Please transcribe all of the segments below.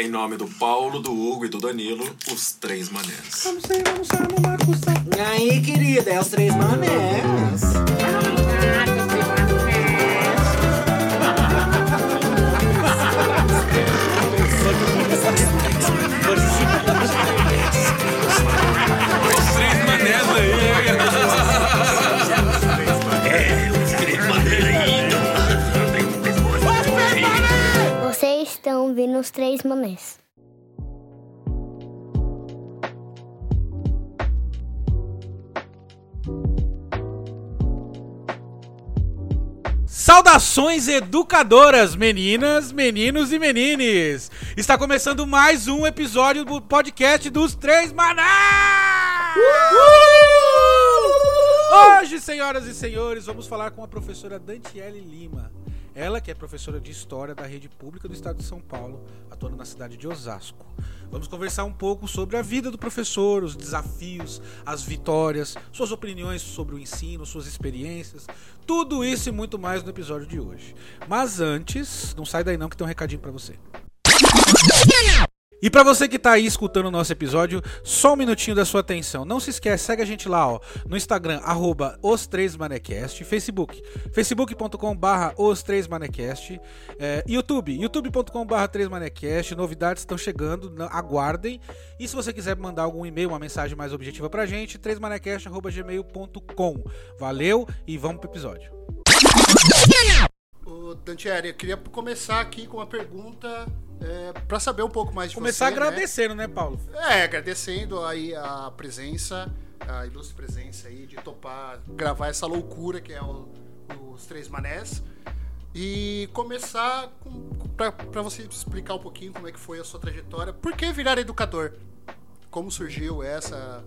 Em nome do Paulo, do Hugo e do Danilo, os três manés. Vamos sair, vamos sair, vamos lá, E aí, querida, é os três manés. Os três manés. Saudações educadoras, meninas, meninos e menines! Está começando mais um episódio do podcast dos Três Manás! Hoje, senhoras e senhores, vamos falar com a professora Dantiele Lima. Ela que é professora de História da Rede Pública do Estado de São Paulo, atuando na cidade de Osasco. Vamos conversar um pouco sobre a vida do professor, os desafios, as vitórias, suas opiniões sobre o ensino, suas experiências, tudo isso e muito mais no episódio de hoje. Mas antes, não sai daí não que tem um recadinho pra você. E pra você que tá aí escutando o nosso episódio, só um minutinho da sua atenção. Não se esquece, segue a gente lá, ó, no Instagram, arroba os 3 manecast, Facebook, facebook.com barra os 3 manecast, é, YouTube, youtube.com barra 3 manecast, novidades estão chegando, aguardem. E se você quiser mandar algum e-mail, uma mensagem mais objetiva pra gente, 3manecast.gmail.com. Valeu e vamos pro episódio. Ô, Dantieri, eu queria começar aqui com uma pergunta é, para saber um pouco mais de Começar você. agradecendo, né, Paulo? Né? É, agradecendo aí a presença, a ilustre presença aí de topar gravar essa loucura que é o- os Três Manés. E começar para você explicar um pouquinho como é que foi a sua trajetória. Por que virar educador? Como surgiu essa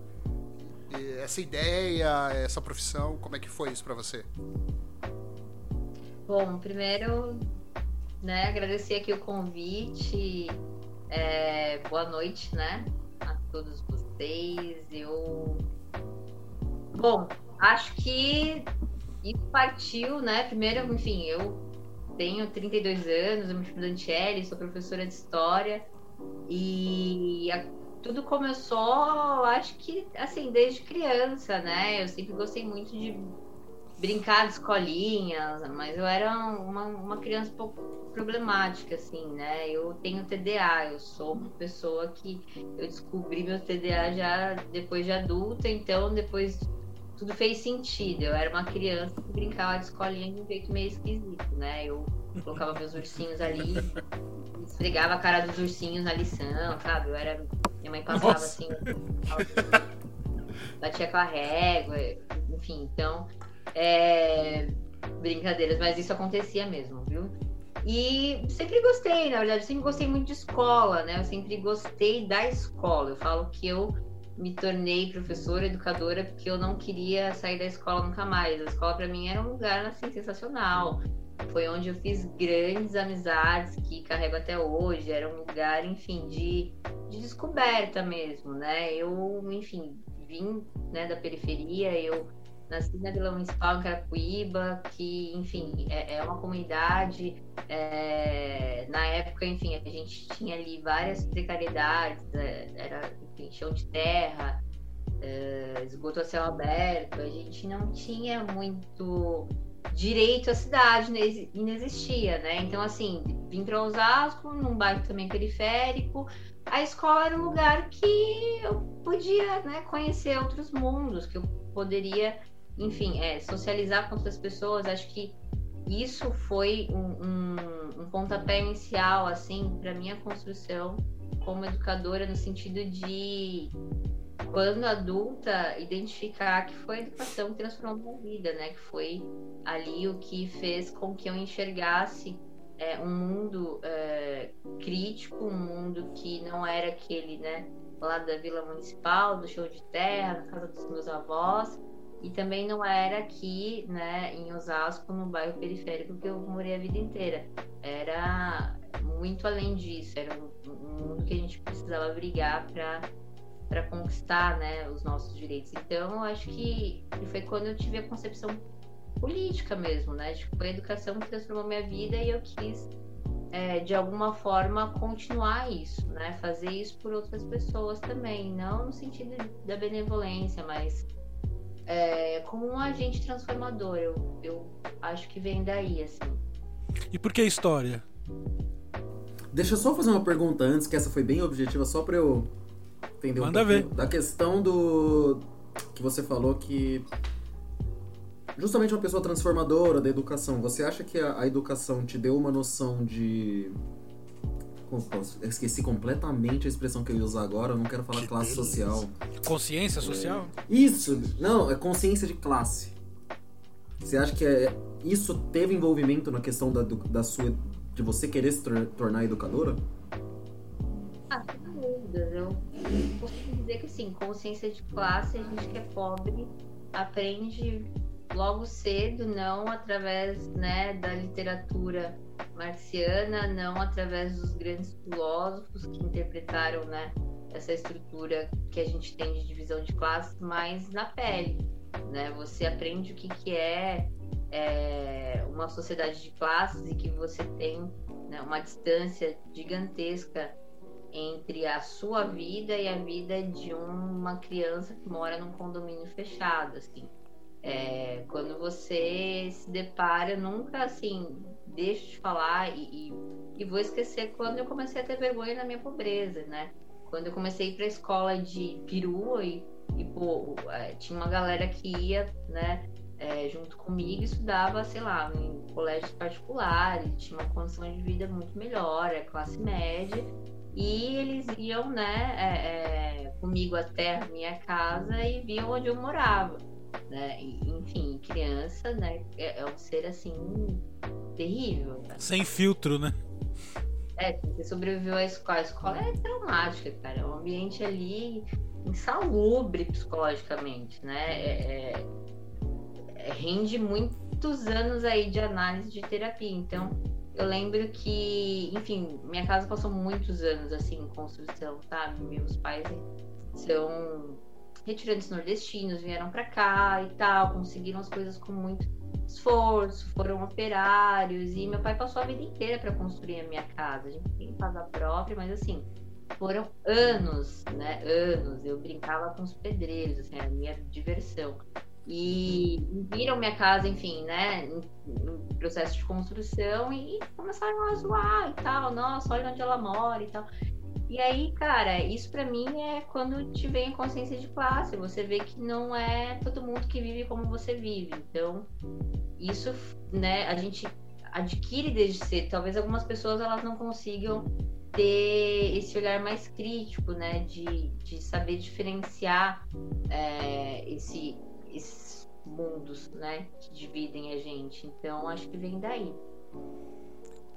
essa ideia, essa profissão? Como é que foi isso para você? Bom, primeiro, né, agradecer aqui o convite. É, boa noite, né, a todos vocês. Eu, bom, acho que isso partiu, né? Primeiro, enfim, eu tenho 32 anos, eu me chamo Dantiele, sou professora de história e a- tudo começou, acho que assim, desde criança, né? Eu sempre gostei muito de brincar de escolinhas, mas eu era uma, uma criança um pouco problemática, assim, né? Eu tenho TDA, eu sou uma pessoa que eu descobri meu TDA já depois de adulta, então depois tudo fez sentido. Eu era uma criança que brincava de escolinha de um jeito meio esquisito, né? Eu colocava meus ursinhos ali, esfregava a cara dos ursinhos na lição, sabe? Eu era. Minha mãe passava Nossa. assim, batia com a régua, enfim, então. É, brincadeiras, mas isso acontecia mesmo, viu? E sempre gostei, na verdade, sempre gostei muito de escola, né? Eu sempre gostei da escola. Eu falo que eu me tornei professora, educadora, porque eu não queria sair da escola nunca mais. A escola para mim era um lugar assim sensacional. Foi onde eu fiz grandes amizades que carrego até hoje. Era um lugar, enfim, de, de descoberta mesmo, né? Eu, enfim, vim né, da periferia, eu nasci na Vila Municipal em Carapuíba, que, enfim, é, é uma comunidade. é, na época, enfim, a gente tinha ali várias precariedades, é, era enfim, chão de terra, é, esgoto a céu aberto, a gente não tinha muito direito à cidade, ne- não existia, né? Então, assim, vim para Osasco, num bairro também periférico, a escola era um lugar que eu podia né, conhecer outros mundos, que eu poderia, enfim, é, socializar com outras pessoas. Acho que isso foi um, um, um pontapé inicial, assim, para minha construção como educadora, no sentido de, quando adulta, identificar que foi a educação que transformou minha vida, né? Que foi ali o que fez com que eu enxergasse é, um mundo é, crítico, um mundo que não era aquele, né, lá da Vila Municipal, do show de terra, na casa dos meus avós, e também não era aqui, né, em Osasco, no bairro periférico que eu morei a vida inteira. Era muito além disso, era um, mundo que a gente precisava brigar para para conquistar, né, os nossos direitos. Então, eu acho que foi quando eu tive a concepção política mesmo, né? Foi a educação que transformou minha vida e eu quis é, de alguma forma continuar isso, né? Fazer isso por outras pessoas também, não no sentido da benevolência, mas é, como um agente transformador. Eu, eu acho que vem daí, assim. E por que história? Deixa eu só fazer uma pergunta antes, que essa foi bem objetiva, só pra eu entender Manda um pouquinho. ver. Da questão do. que você falou que. Justamente uma pessoa transformadora da educação. Você acha que a, a educação te deu uma noção de. Esqueci completamente a expressão que eu ia usar agora, eu não quero falar Que classe beleza. social. Consciência social? Isso, não, é consciência de classe. Você acha que é, isso teve envolvimento na questão da, do- da sua. de você querer se tor- tornar educadora? Ah, sem dúvidas. Eu costumo dizer que sim, consciência de classe, a gente que é pobre aprende logo cedo, não através né, da literatura marciana, não através dos grandes filósofos que interpretaram né, essa estrutura que a gente tem de divisão de classes, mas na pele. Né? Você aprende o que, que é, é, uma sociedade de classes e que você tem né, uma distância gigantesca entre a sua vida e a vida de uma criança que mora num condomínio fechado, assim. É, quando você se depara, nunca assim, deixo de falar e, e, e vou esquecer quando eu comecei a ter vergonha da minha pobreza, né? Quando eu comecei a ir pra escola de perua e, e pô, é, tinha uma galera que ia, né, é, junto comigo, estudava, sei lá, em colégios particulares, tinha uma condição de vida muito melhor, é classe média, e eles iam, né, é, é, comigo até a minha casa e viam onde eu morava, né? Enfim, criança, né, é, é um ser assim terrível. né? Sem filtro, né? É, você sobreviveu à escola. A escola é traumática, cara. É um ambiente ali insalubre psicologicamente, né? É, é- é- rende muitos anos aí de análise de terapia. Então, eu lembro que, enfim, minha casa passou muitos anos assim em construção, sabe? Meus pais são retirantes nordestinos, vieram pra cá e tal, conseguiram as coisas com muito esforço, foram operários e meu pai passou a vida inteira para construir a minha casa. A gente tem casa própria, mas assim, foram anos, né? Anos. Eu brincava com os pedreiros, assim, a minha diversão. E viram minha casa, enfim, né? Em processo de construção e começaram a zoar e tal. Nossa, olha onde ela mora e tal. E aí, cara, isso pra mim é quando te vem a consciência de classe. Você vê que não é todo mundo que vive como você vive. Então, isso, né, a gente adquire desde cedo. Talvez algumas pessoas elas não consigam ter esse olhar mais crítico, né, de, de saber diferenciar é, esse, esses mundos, né, que dividem a gente. Então, acho que vem daí.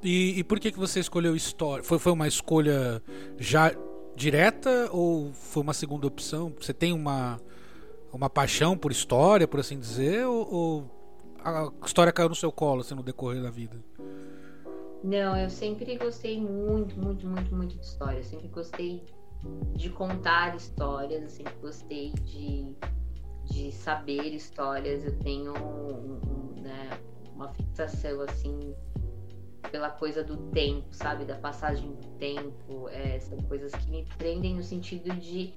E, e por que, que você escolheu história? Foi, foi uma escolha já direta ou foi uma segunda opção? Você tem uma, uma paixão por história, por assim dizer, ou, ou a história caiu no seu colo assim, no decorrer da vida? Não, eu sempre gostei muito, muito, muito, muito de história. Eu sempre gostei de contar histórias, eu sempre gostei de, de saber histórias. Eu tenho um- um, né, uma fixação assim pela coisa do tempo, sabe? Da passagem do tempo. É, são coisas que me prendem no sentido de,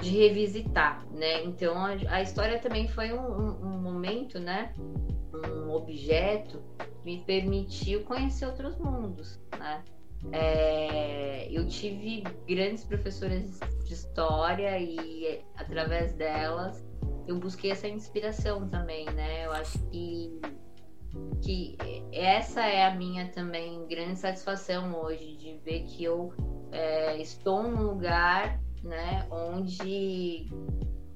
de revisitar, né? Então a, a história também foi um, um- um momento, né? Um objeto que me permitiu conhecer outros mundos, né? É, eu tive grandes professoras de história e através delas eu busquei essa inspiração também, né? Eu acho que que essa é a minha também grande satisfação hoje de ver que eu é, estou num lugar, né, onde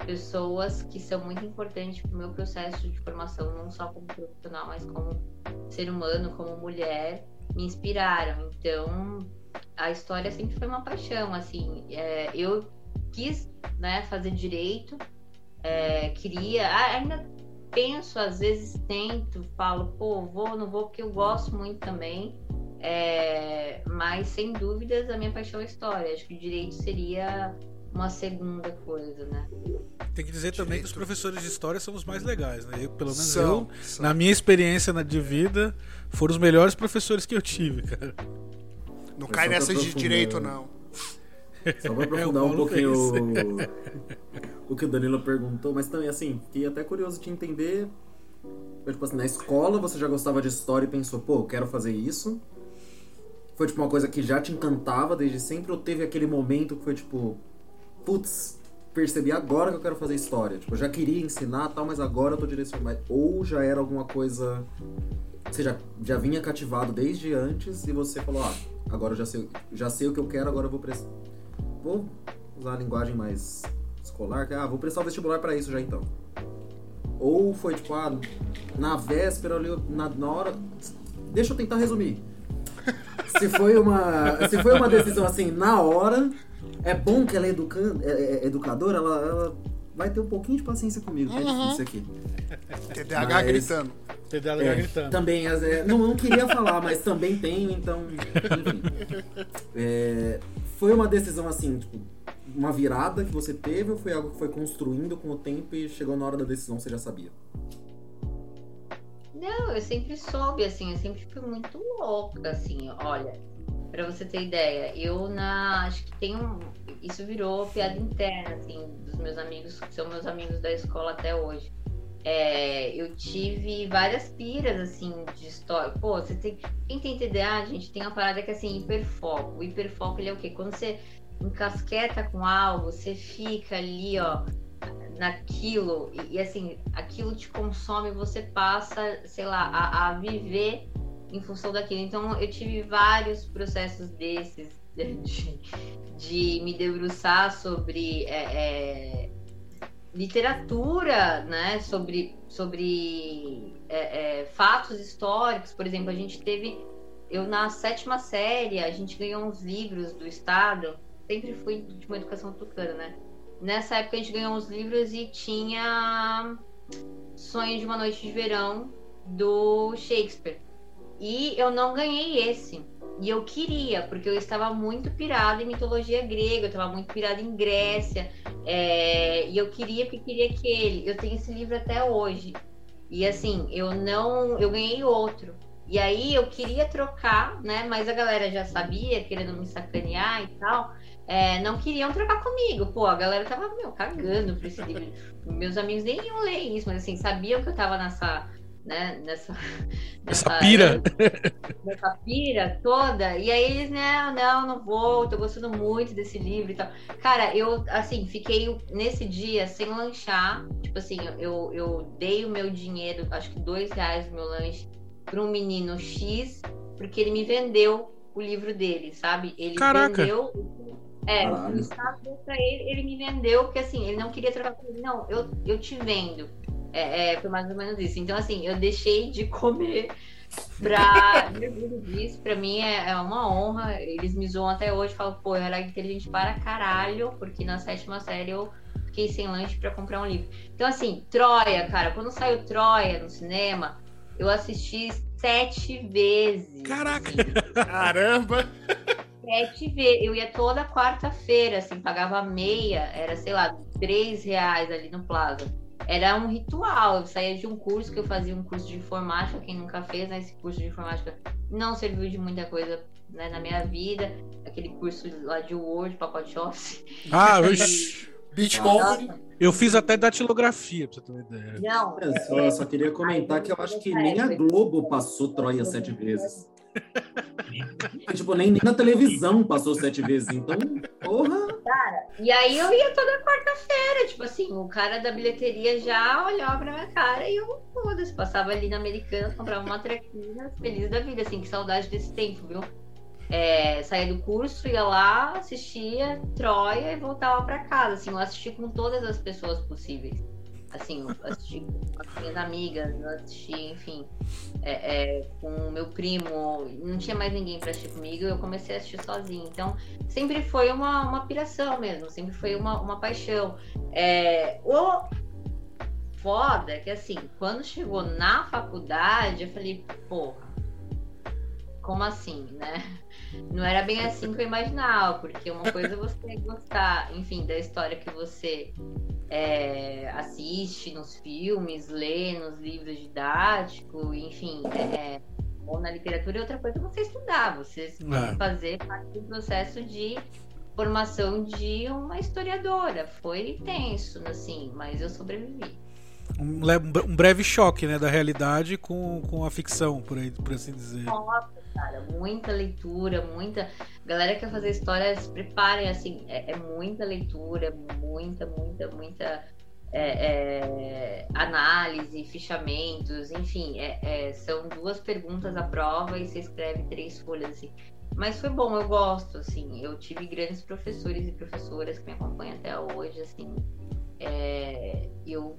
pessoas que são muito importantes para o meu processo de formação, não só como profissional, mas como ser humano, como mulher, me inspiraram. Então, a história sempre foi uma paixão, assim. É, eu quis, né, fazer direito, é, queria, ainda penso, às vezes tento, falo, pô, vou, não vou, porque eu gosto muito também. É, mas sem dúvidas a minha paixão é história. Acho que o direito seria uma segunda coisa, né? Tem que dizer também que os Direito. professores de história são os mais legais, né? Eu, pelo menos São, eu, são. na minha experiência na- de vida, foram os melhores professores que eu tive, cara. Não cai só pra nessa de direito, não. Só pra É, aprofundar um pouquinho o, o que o Danilo perguntou, mas também, assim, fiquei até curioso de entender. Foi, tipo assim, na escola você já gostava de história e pensou, pô, eu quero fazer isso. Foi tipo uma coisa que já te encantava desde sempre, ou teve aquele momento que foi tipo, putz, percebi agora que eu quero fazer história. Tipo, eu já queria ensinar tal, mas agora eu tô direcionando. Ou já era alguma coisa. Você já, já vinha cativado desde antes e você falou, ah, agora eu já sei, já sei o que eu quero, agora eu vou prestar. Vou usar a linguagem mais escolar, que é, ah, vou prestar o vestibular pra isso já então. Ou foi tipo, ah, na véspera ali, na, na hora. Deixa eu tentar resumir. Se foi uma, se foi uma decisão assim, na hora, é bom que ela é, educan, é, é educadora, ela, ela vai ter um pouquinho de paciência comigo, que é difícil aqui. TDAH Mas- gritando. TDAH É, gritando. Também, é, não, não queria falar, mas também tenho, então. Enfim. É, foi uma decisão assim, tipo, uma virada que você teve ou foi algo que foi construindo com o tempo e chegou na hora da decisão você já sabia? Não, eu sempre soube, assim, eu sempre fui muito louca, assim, olha, pra você ter ideia, eu na. Acho que tem um. Isso virou piada interna, assim, dos meus amigos, que são meus amigos da escola até hoje. É, eu tive várias piras, assim, de história. Pô, você tem. Quem tem TDA, gente, tem uma parada que é assim, hiperfoco. O hiperfoco ele é o quê? Quando você encasqueta com algo, você fica ali, ó, naquilo e, e, assim aquilo te consome você passa sei lá a, a viver em função daquilo então eu tive vários processos desses de, de me debruçar sobre é, é, literatura né sobre sobre é, é, fatos históricos. Por exemplo a gente teve eu na sétima série a gente ganhou uns livros do estado. Sempre fui de uma educação tucana né? Nessa época a gente ganhou uns livros e tinha Sonho de uma Noite de Verão do Shakespeare. E eu não ganhei esse. E eu queria, porque eu estava muito pirada em mitologia grega, eu estava muito pirada em Grécia. é, e eu queria, porque queria que ele. Eu tenho esse livro até hoje. E assim, eu não. Eu ganhei outro. E aí eu queria trocar, né? Mas a galera já sabia, querendo me sacanear e tal é, não queriam trocar comigo. Pô, a galera tava, meu, cagando pra esse livro. Meus amigos nem iam ler isso, mas assim, sabiam que eu tava nessa. Né, nessa, Essa pira. Nessa pira toda. E aí eles, não, não, não vou, tô gostando muito desse livro e tal. Cara, eu, assim, fiquei nesse dia sem lanchar. Tipo assim, eu, eu dei o meu dinheiro, acho que dois reais do meu lanche, pra um menino X, porque ele me vendeu o livro dele, sabe? Ele Caraca. vendeu é, Caralho. o Estado pra ele, ele me vendeu, porque assim, ele não queria trocar comigo. Não, eu, eu te vendo. É, é, foi mais ou menos isso. Então, assim, eu deixei de comer pra me orgulho disso. Pra mim é, é uma honra. Eles me zoam até hoje, falam, pô, eu era inteligente para caralho, porque na sétima série eu fiquei sem lanche pra comprar um livro. Então, assim, Troia, cara, quando saiu Troia no cinema, eu assisti sete vezes. Caraca! assim Caramba! sete vezes. Eu ia toda quarta-feira, assim, pagava meia, era, sei lá, três reais ali no Plaza. Era um ritual. Eu saía de um curso que eu fazia um curso de informática, quem nunca fez, né? Esse curso de informática não serviu de muita coisa né, na minha vida. Aquele curso lá de Word, pacote Office. Ah, eu, Nossa, Company. eu fiz até datilografia, pra você ter uma ideia. não. Eu É, só, só queria comentar que eu acho que nem a Globo passou Troia sete vezes. Tipo, nem, nem na televisão passou sete vezes. Então, porra. E aí eu ia toda quarta-feira, tipo assim, o cara da bilheteria já olhava pra minha cara e eu, foda-se, passava ali na Americana, comprava uma trequinha, feliz da vida, assim, que saudade desse tempo, viu? É, saía do curso, ia lá, assistia Troia e voltava pra casa, assim, eu assisti com todas as pessoas possíveis. Assim, assisti com as minhas amigas, assisti, enfim, é, é, com o meu primo, não tinha mais ninguém pra assistir comigo, eu comecei a assistir sozinha. Então, sempre foi uma, uma piração mesmo, sempre foi uma, uma paixão. É, o foda é que assim, quando chegou na faculdade, eu falei, porra, como assim, né? Não era bem assim que eu imaginava, porque uma coisa é você gostar, enfim, da história que você é, assiste nos filmes, lê nos livros didáticos, enfim, é, ou na literatura, e outra coisa é você estudar, você É. fazer parte do processo de formação de uma historiadora. Foi tenso, assim, mas eu sobrevivi. Um, um breve choque, né, da realidade com, com a ficção, por, aí, por assim dizer. Cara, muita leitura, muita. Galera que quer fazer história, se preparem, assim, é, é muita leitura, muita, muita, muita é, é, análise, fichamentos, enfim, é- é, são duas perguntas à prova e você escreve três folhas, assim. Mas foi bom, eu gosto, assim, eu tive grandes professores e professoras que me acompanham até hoje, assim, é, eu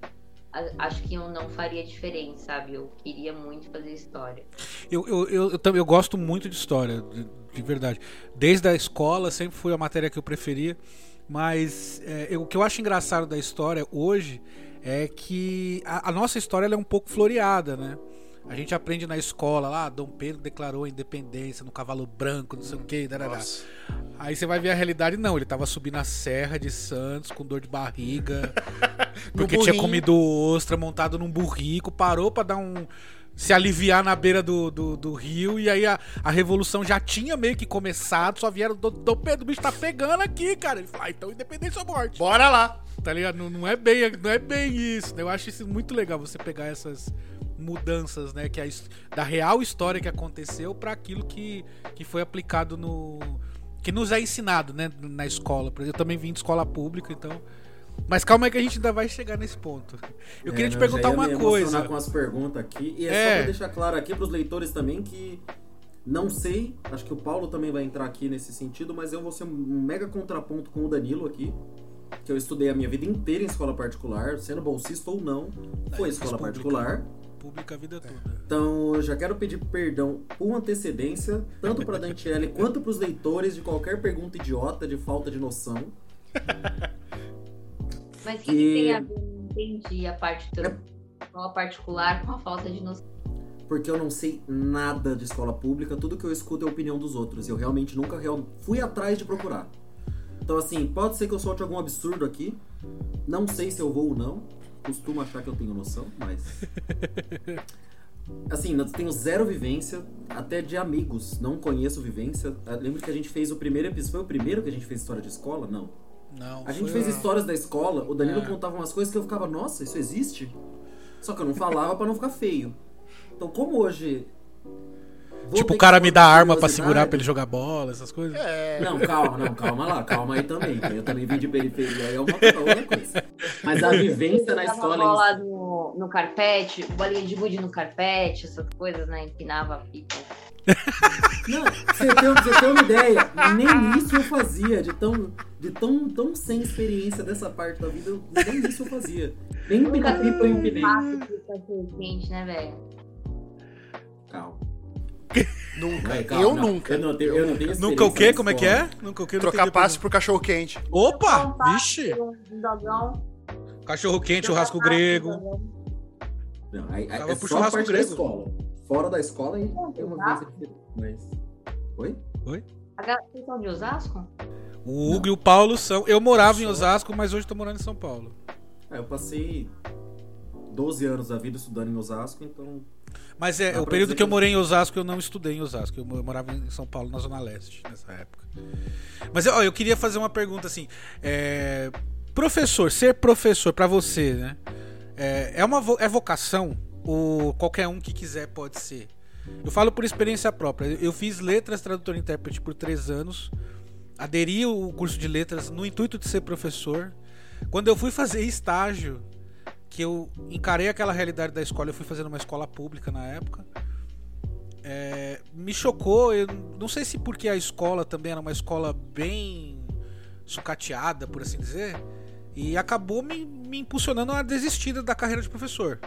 acho que eu não faria diferente, sabe? Eu queria muito fazer história. Eu, eu, eu, eu, eu gosto muito de história, de, de verdade. Desde a escola sempre foi a matéria que eu preferia. Mas é, eu- o que eu acho engraçado da história hoje é que a, a nossa história é um pouco floreada, né? A gente aprende na escola lá, Dom Pedro declarou a independência no cavalo branco, não sei o que, darará. Nossa. Aí você vai ver a realidade, não, ele tava subindo a serra de Santos com dor de barriga, porque tinha comido ostra montado num burrico, parou pra dar um. se aliviar na beira do, do, do rio, e aí a, a revolução já tinha meio que começado, só vieram do, do Pedro, o bicho tá pegando aqui, cara. Ele falou, ah, então independência ou morte. Bora lá. Tá ligado? Não, não é bem, não é bem isso. né? Eu acho isso muito legal você pegar essas mudanças, né, que é a da real história que aconteceu para aquilo que, que foi aplicado no que nos é ensinado, né, na escola. Por exemplo, Eu também vim de escola pública, então mas calma aí que a gente ainda vai chegar nesse ponto. Eu É, queria te perguntar uma coisa. com as perguntas aqui. E é, É. só pra deixar claro aqui pros leitores também que não sei, acho que o Paulo também vai entrar aqui nesse sentido, mas eu vou ser um mega contraponto com o Danilo aqui. Que eu estudei a minha vida inteira em escola particular, sendo bolsista ou não, foi fiz escola particular. Pública a vida toda. Então eu já quero pedir perdão por antecedência, tanto pra Dantiele quanto pros leitores de qualquer pergunta idiota de falta de noção. Mas o que, E- que tem a ver? Não entendi a parte do escola particular com a falta de noção. porque eu não sei nada de escola pública, tudo que eu escuto é a opinião dos outros. Eu realmente nunca real- fui atrás de procurar. Então, assim, pode ser que eu solte algum absurdo aqui. Não sei se eu vou ou não. Costumo achar que eu tenho noção, mas. Assim, eu tenho zero vivência, até de amigos. Não conheço vivência. Eu lembro que a gente fez o primeiro episódio. Foi o primeiro que a gente fez história de escola? Não. Não. A gente fez histórias da escola, o Danilo É. contava umas coisas que eu ficava, nossa, isso existe? Só que eu não falava pra não ficar feio. Então, como hoje. Vou Tipo, o cara me dá arma pra segurar pra ele jogar bola, essas coisas. É. Não, calma, não, calma lá, calma aí também. Eu também vim de periferia, aí é uma outra coisa. Mas a vivência na escola. bola no, no carpete, bolinha de gude no carpete, essas coisas, né? Empinava a pipa. Não, você pra você ter uma ideia, nem isso eu fazia, de tão, de tão, tão sem experiência dessa parte da vida, eu- nem isso eu fazia. Nem Nunca pipa eu empinei. Fácil né, velho? Calma. Nunca. Vai, calma, eu não, nunca. Eu não tenho, eu não tenho Nunca o quê? Como é que é? Nunca o quê? Eu não Trocar passe por cachorro quente. Opa! Vixe! Cachorro quente, churrasco grego. Não, aí, aí Tava é só a churrasco parte da grego. escola. Fora da escola aí Não, tem uma diferente. Mas. Oi? A galera- Vocês são de Osasco? O Hugo e o Paulo são. Eu morava em Osasco, mas hoje tô morando em São Paulo. É, eu passei 12 anos da vida estudando em Osasco, então. Mas é, o período que eu morei em Osasco, eu não estudei em Osasco. Eu mo- eu morava em São Paulo, na Zona Leste, nessa época. Mas ó, eu queria fazer uma pergunta assim. é, Professor, ser professor pra você, né? É, é uma vo- é vocação? Ou qualquer um que quiser pode ser? Eu falo por experiência própria. Eu- fiz letras, tradutor e intérprete por três anos. Aderi ao curso de letras no intuito de ser professor. Quando eu fui fazer estágio, que eu encarei aquela realidade da escola, eu fui fazendo uma escola pública na época. É, me chocou, eu não sei se porque a escola também era uma escola bem sucateada, por assim dizer, e acabou me, me impulsionando a desistir da carreira de professor.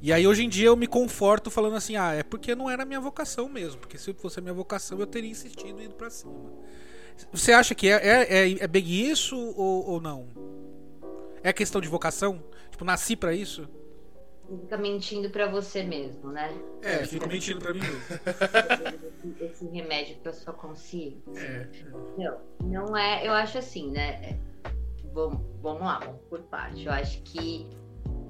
E aí hoje em dia eu me conforto falando assim, ah, é porque não era minha vocação mesmo, porque se fosse a minha vocação eu teria insistido ido pra cima. Você acha que é, é, é, é bem isso ou, ou não? É questão de vocação? Tipo, nasci pra isso? Fica mentindo pra você mesmo, né? É, fico mentindo pra mim mesmo. Esse, esse remédio pra sua consciência. É. Não, não é. Eu acho assim, né? vamos, vamos lá, vamos por parte. Eu acho que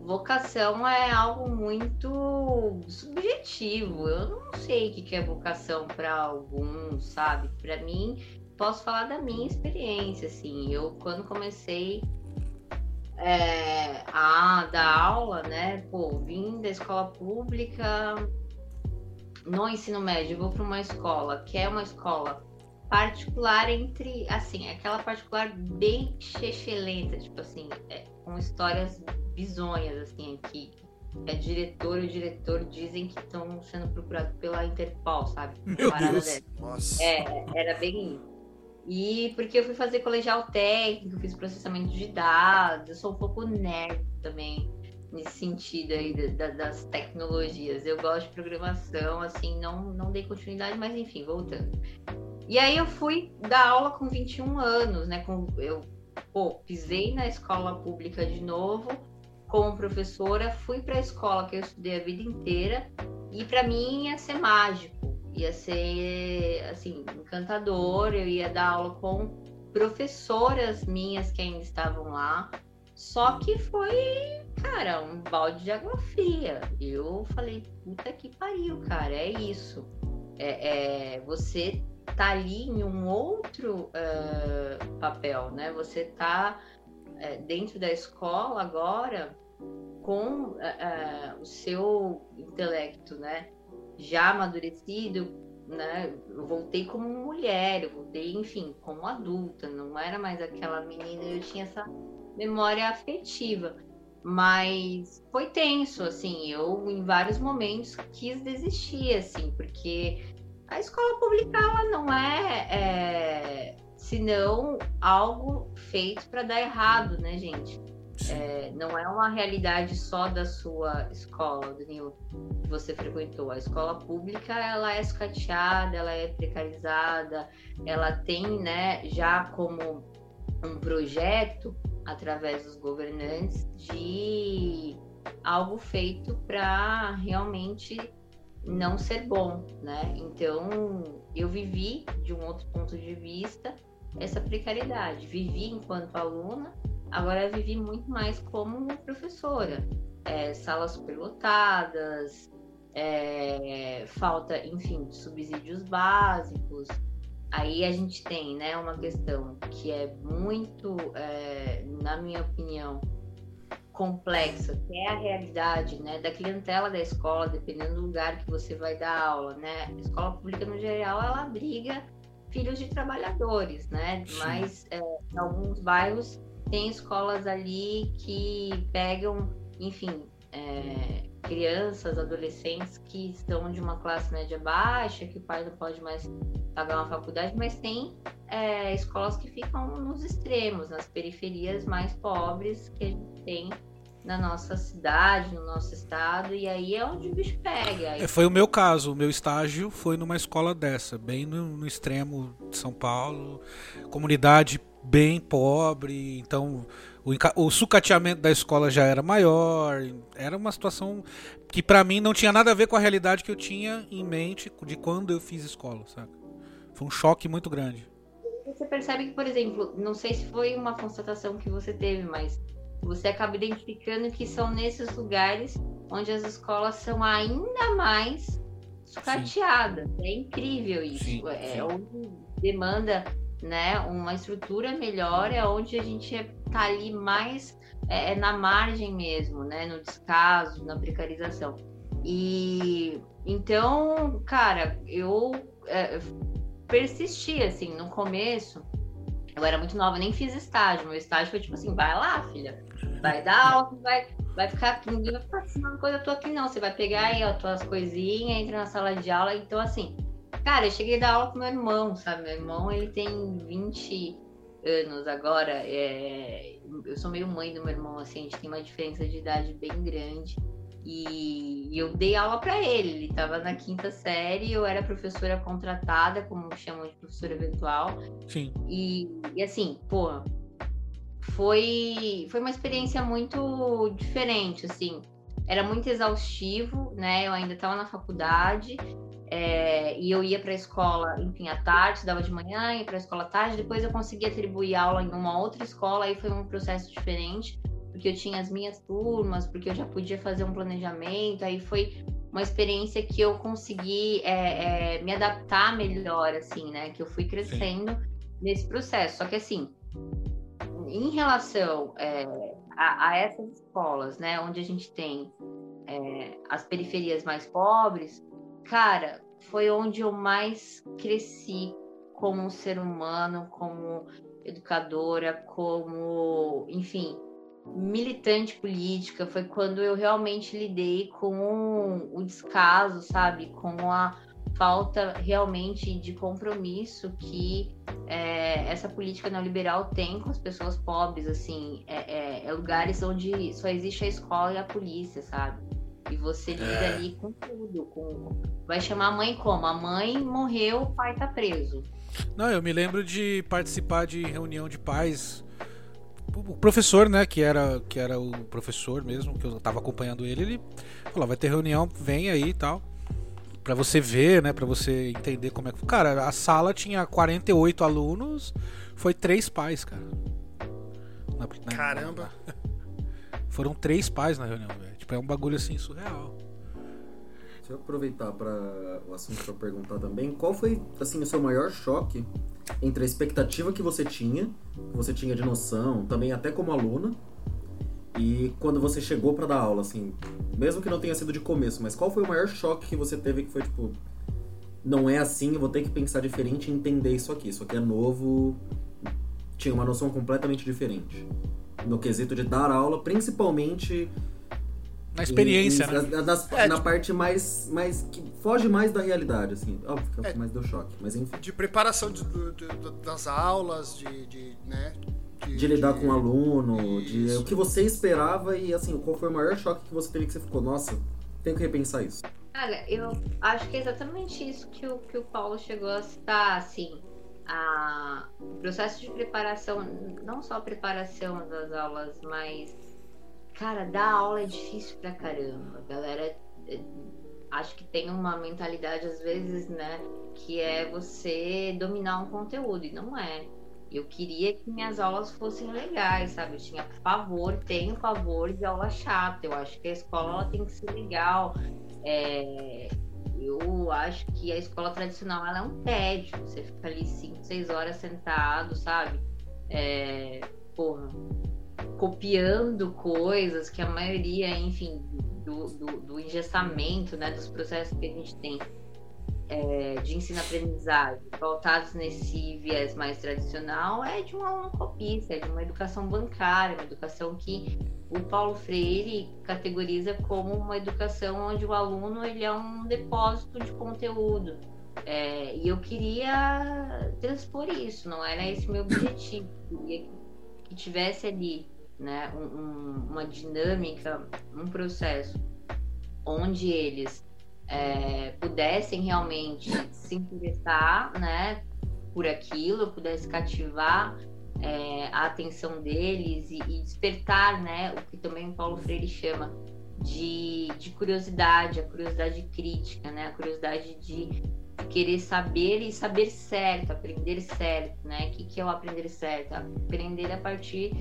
vocação é algo muito subjetivo. Eu não sei o que é vocação para alguns, sabe? Para mim, posso falar da minha experiência, assim. Eu, quando comecei é, a dar aula, né? Pô, vim da escola pública, no ensino médio, vou para uma escola que é uma escola particular entre, assim, aquela particular bem chechelenta, tipo assim, é, com histórias bizonhas, assim, aqui. É diretor e o diretor dizem que estão sendo procurados pela Interpol, sabe? Meu Deus. dessa. Nossa. É, era bem isso. E porque eu fui fazer colegial técnico, fiz processamento de dados, eu sou um pouco nerd também nesse sentido aí da- da- das tecnologias. Eu gosto de programação, assim, não, não dei continuidade, mas enfim, voltando. E aí eu fui dar aula com 21 anos, né? Com, eu pô, pisei na escola pública de novo como professora, fui para a escola que eu estudei a vida inteira e para mim ia ser mágico, ia ser assim encantador. Eu ia dar aula com professoras minhas que ainda estavam lá. Só que foi, cara, um balde de água fria. Eu falei, puta que pariu, cara, é isso. É, é, você tá ali em um outro ah, papel, né? Você tá eh, dentro da escola agora com ah, o seu intelecto, né? Já amadurecido, né? Eu voltei como mulher, eu voltei, enfim, como adulta. Não era mais aquela menina. Eu tinha essa memória afetiva. Mas foi tenso, assim. Eu, em vários momentos, quis desistir, assim, porque a escola pública ela não é, é senão algo feito para dar errado, né, gente? É, não é uma realidade só da sua escola, Danilo, que você frequentou. A escola pública ela é sucateada, ela é precarizada, ela tem, né, já como um projeto através dos governantes de algo feito para realmente não ser bom, né? Então, eu vivi de um outro ponto de vista essa precariedade. Vivi enquanto aluna, agora vivi muito mais como professora. É, salas superlotadas, é, falta, enfim, de subsídios básicos. Aí a gente tem, né, uma questão que é muito, é, na minha opinião, complexa, que é a realidade, né, da clientela da escola, dependendo do lugar que você vai dar aula, né? A escola pública no geral ela abriga filhos de trabalhadores, né? Sim. Mas é, em alguns bairros tem escolas ali que pegam, enfim, é, crianças, adolescentes que estão de uma classe média baixa, que o pai não pode mais pagar uma faculdade, mas tem é, escolas que ficam nos extremos, nas periferias mais pobres que a gente tem na nossa cidade, no nosso estado, e aí é onde o bicho pega. É, Foi o meu caso. O meu estágio foi numa escola dessa, bem no, no extremo de São Paulo, comunidade bem pobre, então o, o sucateamento da escola já era maior. Era uma situação que pra mim não tinha nada a ver com a realidade que eu tinha em mente de quando eu fiz escola, saca? Foi um choque muito grande. Você percebe que, por exemplo, não sei se foi uma constatação que você teve, mas você acaba identificando que são nesses lugares onde as escolas são ainda mais sucateadas. É incrível isso. Sim, é sim. onde demanda né, uma estrutura melhor, é onde a gente tá ali mais é, é na margem mesmo, né, no descaso, na precarização. E então, cara, eu é, persisti assim no começo. Eu era muito nova, nem fiz estágio. Meu estágio foi tipo assim: vai lá, filha, vai dar aula, vai, vai ficar aqui, ninguém vai ficar ensinando coisa tua aqui, não. Você vai pegar aí as tuas coisinhas, entra na sala de aula. Então, assim, cara, eu cheguei a dar aula com meu irmão, sabe? Meu irmão, ele tem 20 anos agora. é, Eu sou meio mãe do meu irmão, assim, a gente tem uma diferença de idade bem grande. E eu dei aula para ele. Ele estava na quinta série, eu era professora contratada, como chamam de professora eventual. Sim. E, e assim, pô, foi, foi uma experiência muito diferente, assim. Era muito exaustivo, né? Eu ainda estava na faculdade. É, e eu ia para a escola, enfim, à tarde, dava de manhã, ia para a escola à tarde, depois eu consegui atribuir aula em uma outra escola, aí foi um processo diferente, porque eu tinha as minhas turmas, porque eu já podia fazer um planejamento, aí foi uma experiência que eu consegui é, é, me adaptar melhor, assim, né? Que eu fui crescendo Sim. nesse processo. Só que assim, em relação é, a, a, essas escolas, né, onde a gente tem é, as periferias mais pobres, cara, foi onde eu mais cresci como ser humano, como educadora, como, enfim, militante política. Foi quando eu realmente lidei com o descaso, sabe, com a falta realmente de compromisso que é, essa política neoliberal tem com as pessoas pobres, assim, é, é, é lugares onde só existe a escola e a polícia, sabe? E você lida é. ali com tudo. Com... Vai chamar a mãe como? A mãe morreu, o pai tá preso. Não, eu me lembro de participar de reunião de pais. O professor, né, que era, que era o professor mesmo, que eu tava acompanhando ele, ele falou: vai ter reunião, vem aí e tal. Pra você ver, né, pra você entender como é que. Cara, a sala tinha 48 alunos, foi três pais, cara. Na, na, Caramba! Na, foram três pais na reunião, velho. Tipo, é um bagulho assim surreal. Deixa eu aproveitar para o assunto para perguntar também. Qual foi, assim, o seu maior choque entre a expectativa que você tinha, que você tinha de noção, também até como aluna, e quando você chegou para dar aula, assim, mesmo que não tenha sido de começo, mas qual foi o maior choque que você teve que foi tipo, não é assim, eu vou ter que pensar diferente e entender isso aqui. Isso aqui é novo, tinha uma noção completamente diferente. No quesito de dar aula, principalmente na experiência, né? é, na tipo... parte mais, mais. que foge mais da realidade, assim. Óbvio que é, é mais deu choque, mas enfim. De preparação de, de, de, das aulas, de. de né? De, de lidar com o aluno, isso. de o que você esperava e assim, qual foi o maior choque que você teve que você ficou, nossa, tenho que repensar isso. Olha, eu acho que é exatamente isso que o, que o Paulo chegou a citar, assim. A, o processo de preparação, não só a preparação das aulas, mas Cara, dar aula é difícil pra caramba. A galera é, acho que tem uma mentalidade, às vezes, né, que é você dominar um conteúdo, e não é. Eu queria que minhas aulas fossem legais, sabe? Eu tinha pavor, tenho pavor de aula chata. Eu acho que a escola tem que ser legal. É, eu acho que a escola tradicional ela é um tédio. Você fica ali 5, 6 horas sentado, sabe? É, porra, copiando coisas que a maioria, enfim, do, do, do engessamento, né, dos processos que a gente tem é, de ensino-aprendizagem voltados nesse viés mais tradicional é de um aluno copista, é de uma educação bancária, uma educação que o Paulo Freire categoriza como uma educação onde o aluno ele é um depósito de conteúdo. É, e eu queria transpor isso, não era esse meu objetivo. Eu queria que tivesse ali né, um, uma dinâmica, um processo onde eles é, pudessem realmente se interessar né, por aquilo, pudesse cativar é, a atenção deles e, e, despertar né, o que também Paulo Freire chama de, de curiosidade, a curiosidade crítica, né, a curiosidade de querer saber e saber certo, aprender certo, né? O que, que é o aprender certo? Aprender a partir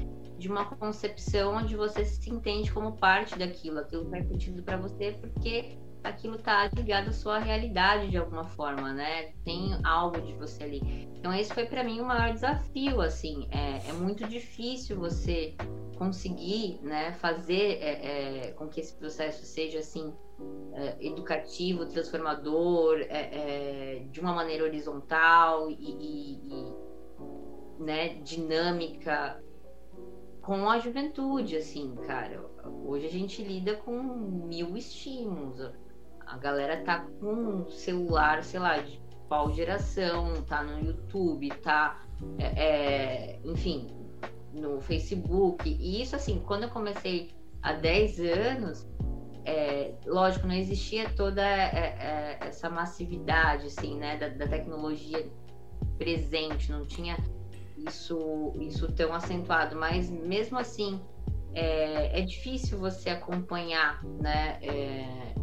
de uma concepção onde você se entende como parte daquilo, aquilo faz sentido para você porque aquilo está ligado à sua realidade de alguma forma, né? Tem algo de você ali. Então esse foi para mim o maior desafio, assim. É, é muito difícil você conseguir, né, fazer é, é, com que esse processo seja assim é, educativo, transformador, é, é, de uma maneira horizontal e, e, e né, dinâmica com a juventude, assim, cara. Hoje a gente lida com mil estímulos. A galera tá com celular, sei lá, de qual geração, tá no YouTube, tá, é, é, enfim, no Facebook. E isso, assim, quando eu comecei há 10 anos, é, lógico, não existia toda é, é, essa massividade, assim, né, da, da tecnologia presente, não tinha isso, isso tão acentuado, mas mesmo assim é, é difícil você acompanhar né, é,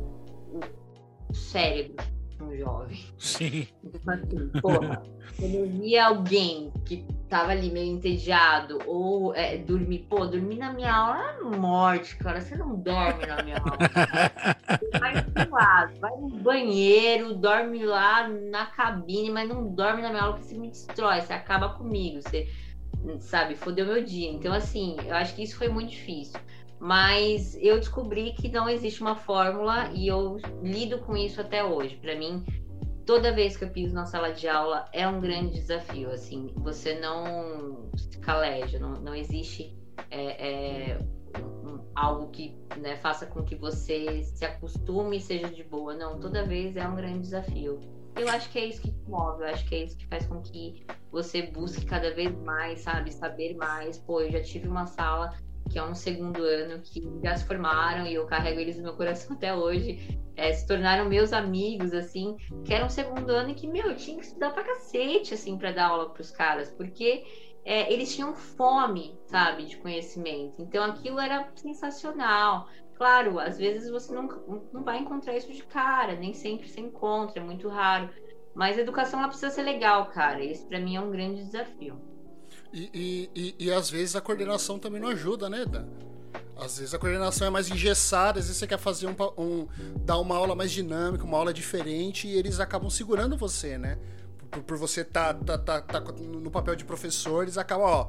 o cérebro um jovem. Sim. Então, assim, porra, eu via alguém que tava ali meio entediado ou é, dormir, pô, dormir na minha aula é morte, cara. Você não dorme na minha aula. Vai pro lado, vai no banheiro, dorme lá na cabine, mas não dorme na minha aula porque você me destrói, você acaba comigo, você, sabe, fodeu meu dia. Então, assim, eu acho que isso foi muito difícil. Mas eu descobri que não existe uma fórmula e eu lido com isso até hoje. Para mim, toda vez que eu piso na sala de aula é um grande desafio. Assim, você não se caleja, não, não existe é, é, um- algo que né, faça com que você se acostume e seja de boa. Não, toda vez é um grande desafio. Eu acho que é isso que te move, eu acho que é isso que faz com que você busque cada vez mais, sabe, saber mais. Pô, eu já tive uma sala que é um segundo ano que já se formaram e eu carrego eles no meu coração até hoje. É, se tornaram meus amigos, assim, que era um segundo ano e que, meu, eu tinha que estudar pra cacete, assim, pra dar aula pros caras, porque é, eles tinham fome, sabe, de conhecimento. Então aquilo era sensacional. Claro, às vezes você não, não vai encontrar isso de cara, nem sempre você encontra, é muito raro. Mas a educação ela precisa ser legal, cara. Esse pra mim é um grande desafio. E, e, e, e às vezes a coordenação também não ajuda, né, Dan? Às vezes a coordenação é mais engessada, às vezes você quer fazer um, um- dar uma aula mais dinâmica, uma aula diferente, e eles acabam segurando você, né? Por, por você tá, tá, tá, tá no papel de professor, eles acabam, ó,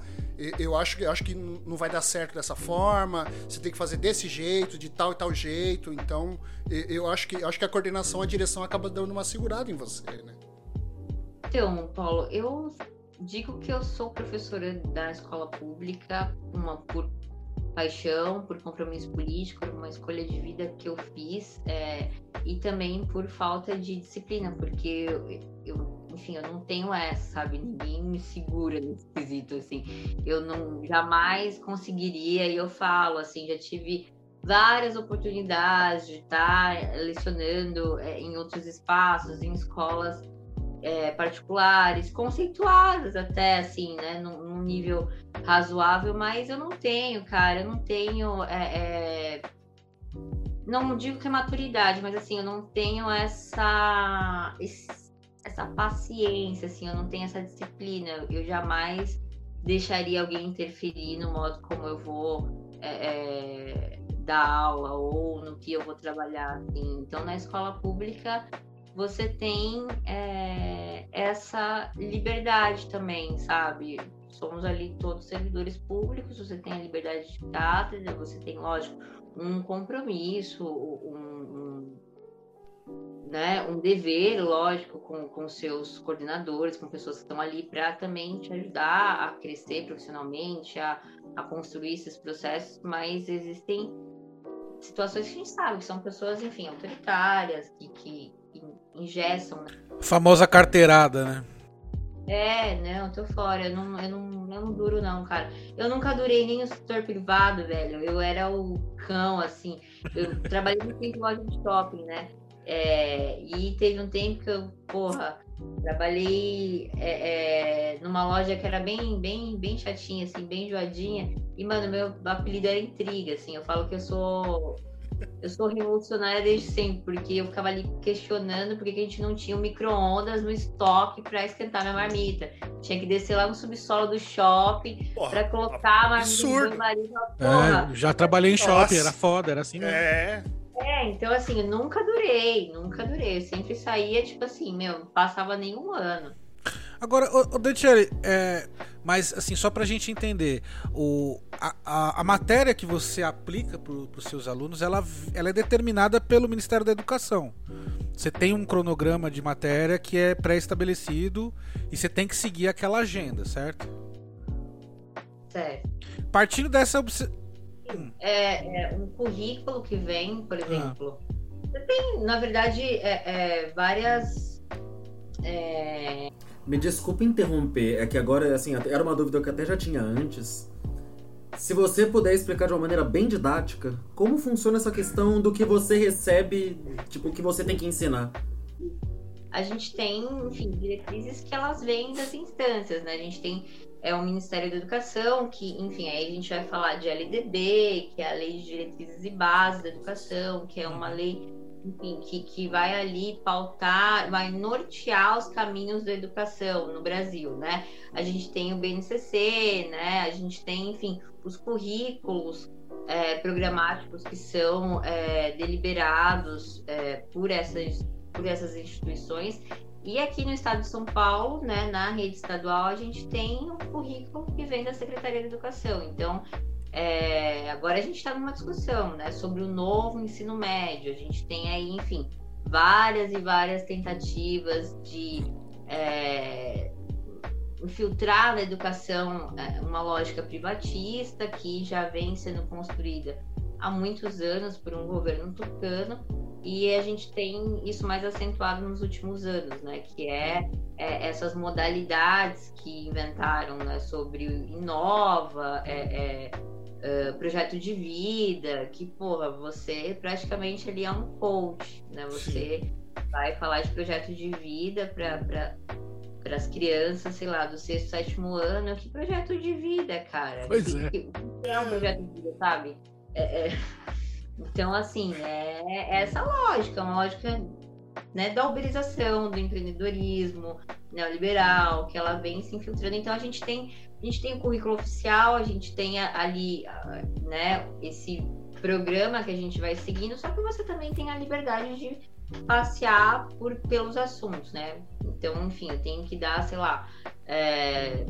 eu- acho, eu acho que não vai dar certo dessa forma, você tem que fazer desse jeito, de tal e tal jeito. Então, eu acho que eu acho que a coordenação, a direção acaba dando uma segurada em você, né? Então, Paulo, eu digo que eu sou professora da escola pública uma, por paixão, por compromisso político, por uma escolha de vida que eu fiz é, e também por falta de disciplina, porque eu, eu, enfim, eu não tenho essa, sabe? Ninguém me segura nesse quesito, assim. Eu não jamais conseguiria, e eu falo, assim, já tive várias oportunidades de estar lecionando é, em outros espaços, em escolas é, particulares, conceituadas até, assim, né, num, num nível razoável, mas eu não tenho, cara, eu não tenho, é, é, não digo que é maturidade, mas assim, eu não tenho essa, essa paciência, assim, eu não tenho essa disciplina, eu jamais deixaria alguém interferir no modo como eu vou é, é, dar aula ou no que eu vou trabalhar, assim. então na escola pública você tem é, essa liberdade também, sabe? Somos ali todos servidores públicos, você tem a liberdade de cátedra, você tem, lógico, um compromisso, um, um, né, um dever, lógico, com, com seus coordenadores, com pessoas que estão ali para também te ajudar a crescer profissionalmente, a, a construir esses processos, mas existem situações que a gente sabe que são pessoas, enfim, autoritárias, que, que ingessam, né? Famosa carteirada, né? É, não, eu tô fora, eu não, eu, não, eu não duro não, cara. Eu nunca durei nem o setor privado, velho. Eu era o cão, assim. Eu trabalhei muito em loja de shopping, né? É, e teve um tempo que eu, porra, trabalhei é, é, numa loja que era bem, bem, bem chatinha, assim, bem enjoadinha. E, mano, meu apelido era intriga, assim. Eu falo que eu sou eu sou revolucionária desde sempre, porque eu ficava ali questionando por que que a gente não tinha um micro-ondas no estoque para esquentar minha marmita. Tinha que descer lá no subsolo do shopping para colocar a marmita absurdo. no banho. Porra. É, já trabalhei em Nossa. shopping, era foda, era assim mesmo. É, É, então assim, eu nunca durei, nunca durei. Eu sempre saía, tipo assim, meu, não passava nenhum ano. Agora, ô, ô Dantieri, é, mas assim, só pra gente entender, o, a, a, a matéria que você aplica para os seus alunos, ela, ela é determinada pelo Ministério da Educação. Você tem um cronograma de matéria que é pré-estabelecido e você tem que seguir aquela agenda, certo? Certo. Partindo dessa obse- É, é um currículo que vem, por exemplo. Você tem, na verdade, é, é, várias. é, Me desculpa interromper, é que agora, assim, era uma dúvida que até já tinha antes. Se você puder explicar de uma maneira bem didática, como funciona essa questão do que você recebe, tipo, o que você tem que ensinar? a gente tem, enfim, diretrizes que elas vêm das instâncias, né? A gente tem é, o Ministério da Educação, que, enfim, aí a gente vai falar de LDB, que é a Lei de Diretrizes e Bases da Educação, que é uma lei enfim, que, que vai ali pautar, vai nortear os caminhos da educação no Brasil, né? A gente tem o BNCC, né? A gente tem, enfim, os currículos é, programáticos que são é, deliberados é, por, essas, por essas instituições. E aqui no estado de São Paulo, né, na rede estadual, a gente tem um currículo que vem da Secretaria de Educação. Então, é, agora a gente está numa discussão né, sobre o novo ensino médio. A gente tem aí, enfim, várias e várias tentativas de é, infiltrar na educação é, uma lógica privatista que já vem sendo construída há muitos anos por um governo tucano e a gente tem isso mais acentuado nos últimos anos, né? Que é, é essas modalidades que inventaram né, sobre inova, é, é, uh, projeto de vida, que, porra, você praticamente ali é um coach, né? Você Sim. vai falar de projeto de vida para para as crianças, sei lá, do sexto, sétimo ano, que projeto de vida, cara? Pois que, é. Que, é um projeto de vida, sabe? É, é... Então, assim, é, é essa lógica, uma lógica né, da uberização, do empreendedorismo neoliberal, que ela vem se infiltrando. Então, a gente tem a gente tem o currículo oficial, a gente tem ali, né, esse programa que a gente vai seguindo, só que você também tem a liberdade de passear por, pelos assuntos, né? Então, enfim, eu tenho que dar, sei lá, é,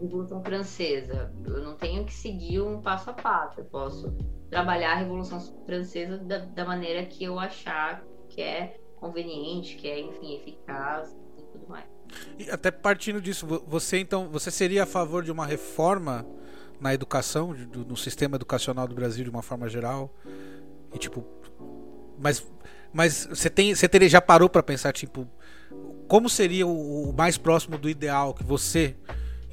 Revolução Francesa. Eu não tenho que seguir um passo a passo. Eu posso trabalhar a Revolução Francesa da, da maneira que eu achar que é conveniente, que é, enfim, eficaz e tudo mais. E até partindo disso, você então, você seria a favor de uma reforma na educação, no sistema educacional do Brasil de uma forma geral? E tipo, mas mas você tem, você teria, já parou para pensar tipo, como seria o, o, mais próximo do ideal que você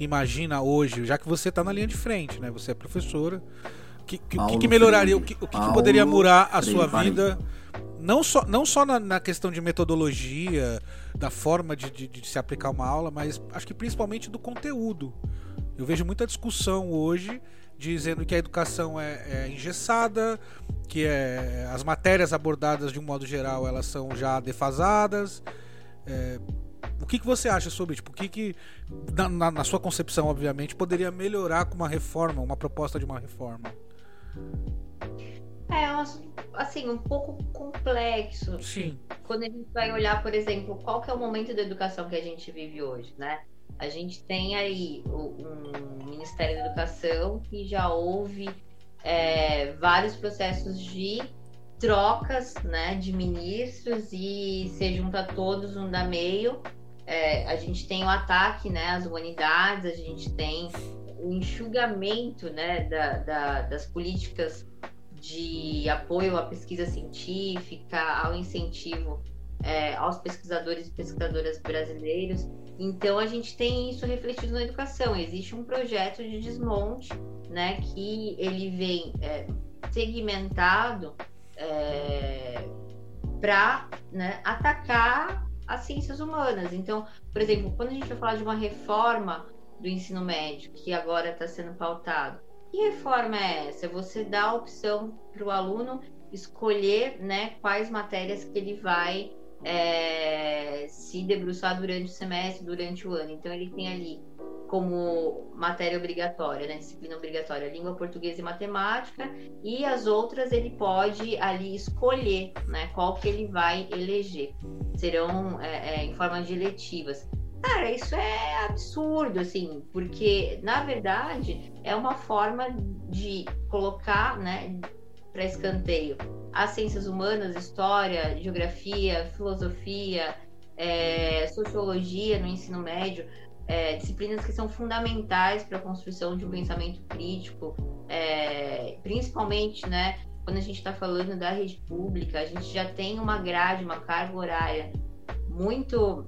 imagina hoje, já que você está na linha de frente, né? Você é professora. O que, que, que, melhoraria? Freire. O que, o que, poderia mudar a Freire, sua vida? não só, não só na, na questão de metodologia, da forma de, de, de, se aplicar uma aula, mas acho que principalmente do conteúdo. Eu vejo muita discussão hoje dizendo que a educação é, é engessada, que é, as matérias abordadas de um modo geral elas são já defasadas. É, o que, que você acha sobre tipo, o que, que na, na sua concepção, obviamente, poderia melhorar com uma reforma, uma proposta de uma reforma? É, assim, um pouco complexo. Sim. Quando a gente vai olhar, por exemplo, qual que é o momento da educação que a gente vive hoje, né? A gente tem aí um Ministério da Educação que já houve é, vários processos de trocas né, de ministros e se junta todos, um dá meio. É, a gente tem o ataque né, às humanidades, a gente tem o enxugamento né, da, da, das políticas de apoio à pesquisa científica, ao incentivo é, aos pesquisadores e pesquisadoras brasileiros. Então a gente tem isso refletido na educação. Existe um projeto de desmonte, né, que ele vem é, segmentado é, para né, atacar as ciências humanas. Então, por exemplo, quando a gente vai falar de uma reforma do ensino médio que agora está sendo pautado, que reforma é essa? Você dá a opção para o aluno escolher né, quais matérias que ele vai é, se debruçar durante o semestre, durante o ano. Então ele tem ali como matéria obrigatória, né, disciplina obrigatória, língua portuguesa e matemática, e as outras ele pode ali escolher né, qual que ele vai eleger. Serão é, é, em forma de eletivas. Cara, isso é absurdo, assim, porque na verdade é uma forma de colocar, né, para escanteio as ciências humanas, história, geografia, filosofia, é, sociologia no ensino médio, é, disciplinas que são fundamentais para a construção de um pensamento crítico, é, principalmente, né, quando a gente está falando da rede pública, a gente já tem uma grade, uma carga horária muito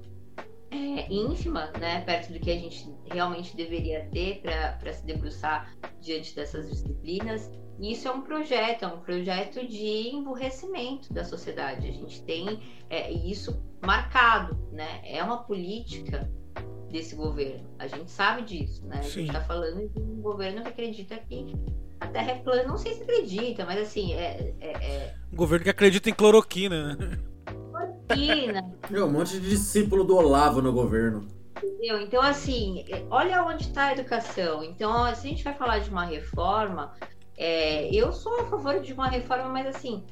é, ínfima, né, perto do que a gente realmente deveria ter para se debruçar diante dessas disciplinas. E isso é um projeto, é um projeto de emburrecimento da sociedade. A gente tem é, isso marcado, né? É uma política desse governo. A gente sabe disso, né? A gente tá falando de um governo que acredita que a Terra é plana. Não sei se acredita, mas assim, é, é, é Um governo que acredita em cloroquina, né? China, É um monte de discípulo do Olavo no governo. entendeu? Então, assim, é, olha onde está a educação. Então, se a gente vai falar de uma reforma, é, eu sou a favor de uma reforma, mas assim,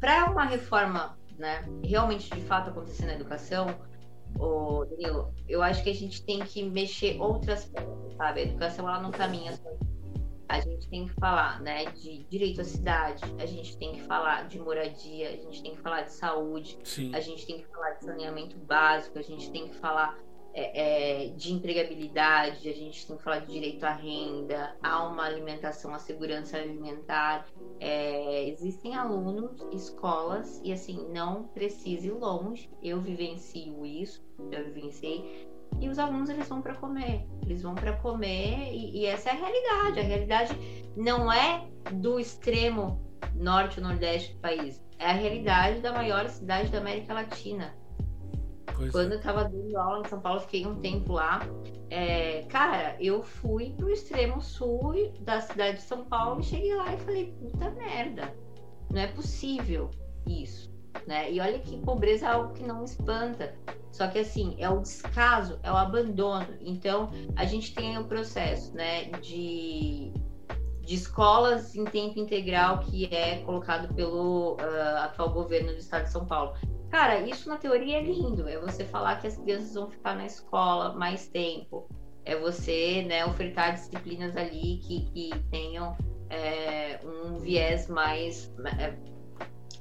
para uma reforma, né, realmente de fato acontecer na educação, ô, Danilo, eu acho que a gente tem que mexer outras peças, sabe? A educação ela não caminha só. A gente tem que falar, né, de direito à cidade, a gente tem que falar de moradia, a gente tem que falar de saúde, Sim. a gente tem que falar de saneamento básico, a gente tem que falar é, é, de empregabilidade, a gente tem que falar de direito à renda, a uma alimentação, a segurança alimentar. É, existem alunos, escolas, e assim, não precisa ir longe. Eu vivencio isso, já vivenciei. E os alunos eles vão para comer, eles vão para comer e, e essa é a realidade. A realidade não é do extremo norte ou nordeste do país, é a realidade da maior cidade da América Latina. Pois Quando é. eu tava dando aula em São Paulo, fiquei um tempo lá. É, cara, eu fui pro extremo sul da cidade de São Paulo e cheguei lá e falei, puta merda, não é possível isso. Né? E olha que pobreza é algo que não espanta. Só que assim, é o descaso, é o abandono. Então, a gente tem o processo né, de, de escolas em tempo integral que é colocado pelo ah, atual governo do estado de São Paulo. Cara, isso na teoria é lindo. É você falar que as crianças vão ficar na escola mais tempo. É você né, ofertar disciplinas ali que, que tenham é, um viés mais é,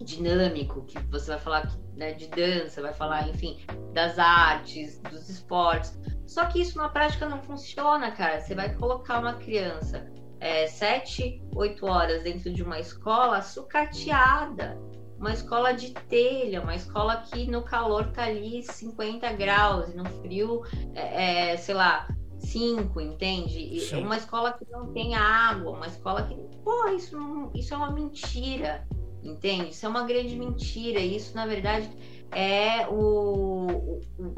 dinâmico, que você vai falar né, de dança, vai falar, enfim, das artes, dos esportes. Só que isso na prática não funciona, cara. Você vai colocar uma criança é, sete, oito horas dentro de uma escola sucateada uma escola de telha, uma escola que no calor tá ali 50 graus e no frio, é, é, sei lá, 5, entende? Sim. uma escola que não tem água, uma escola que. Pô, isso, não, isso é uma mentira, entende? Isso é uma grande mentira. Isso, na verdade, é o, o, o-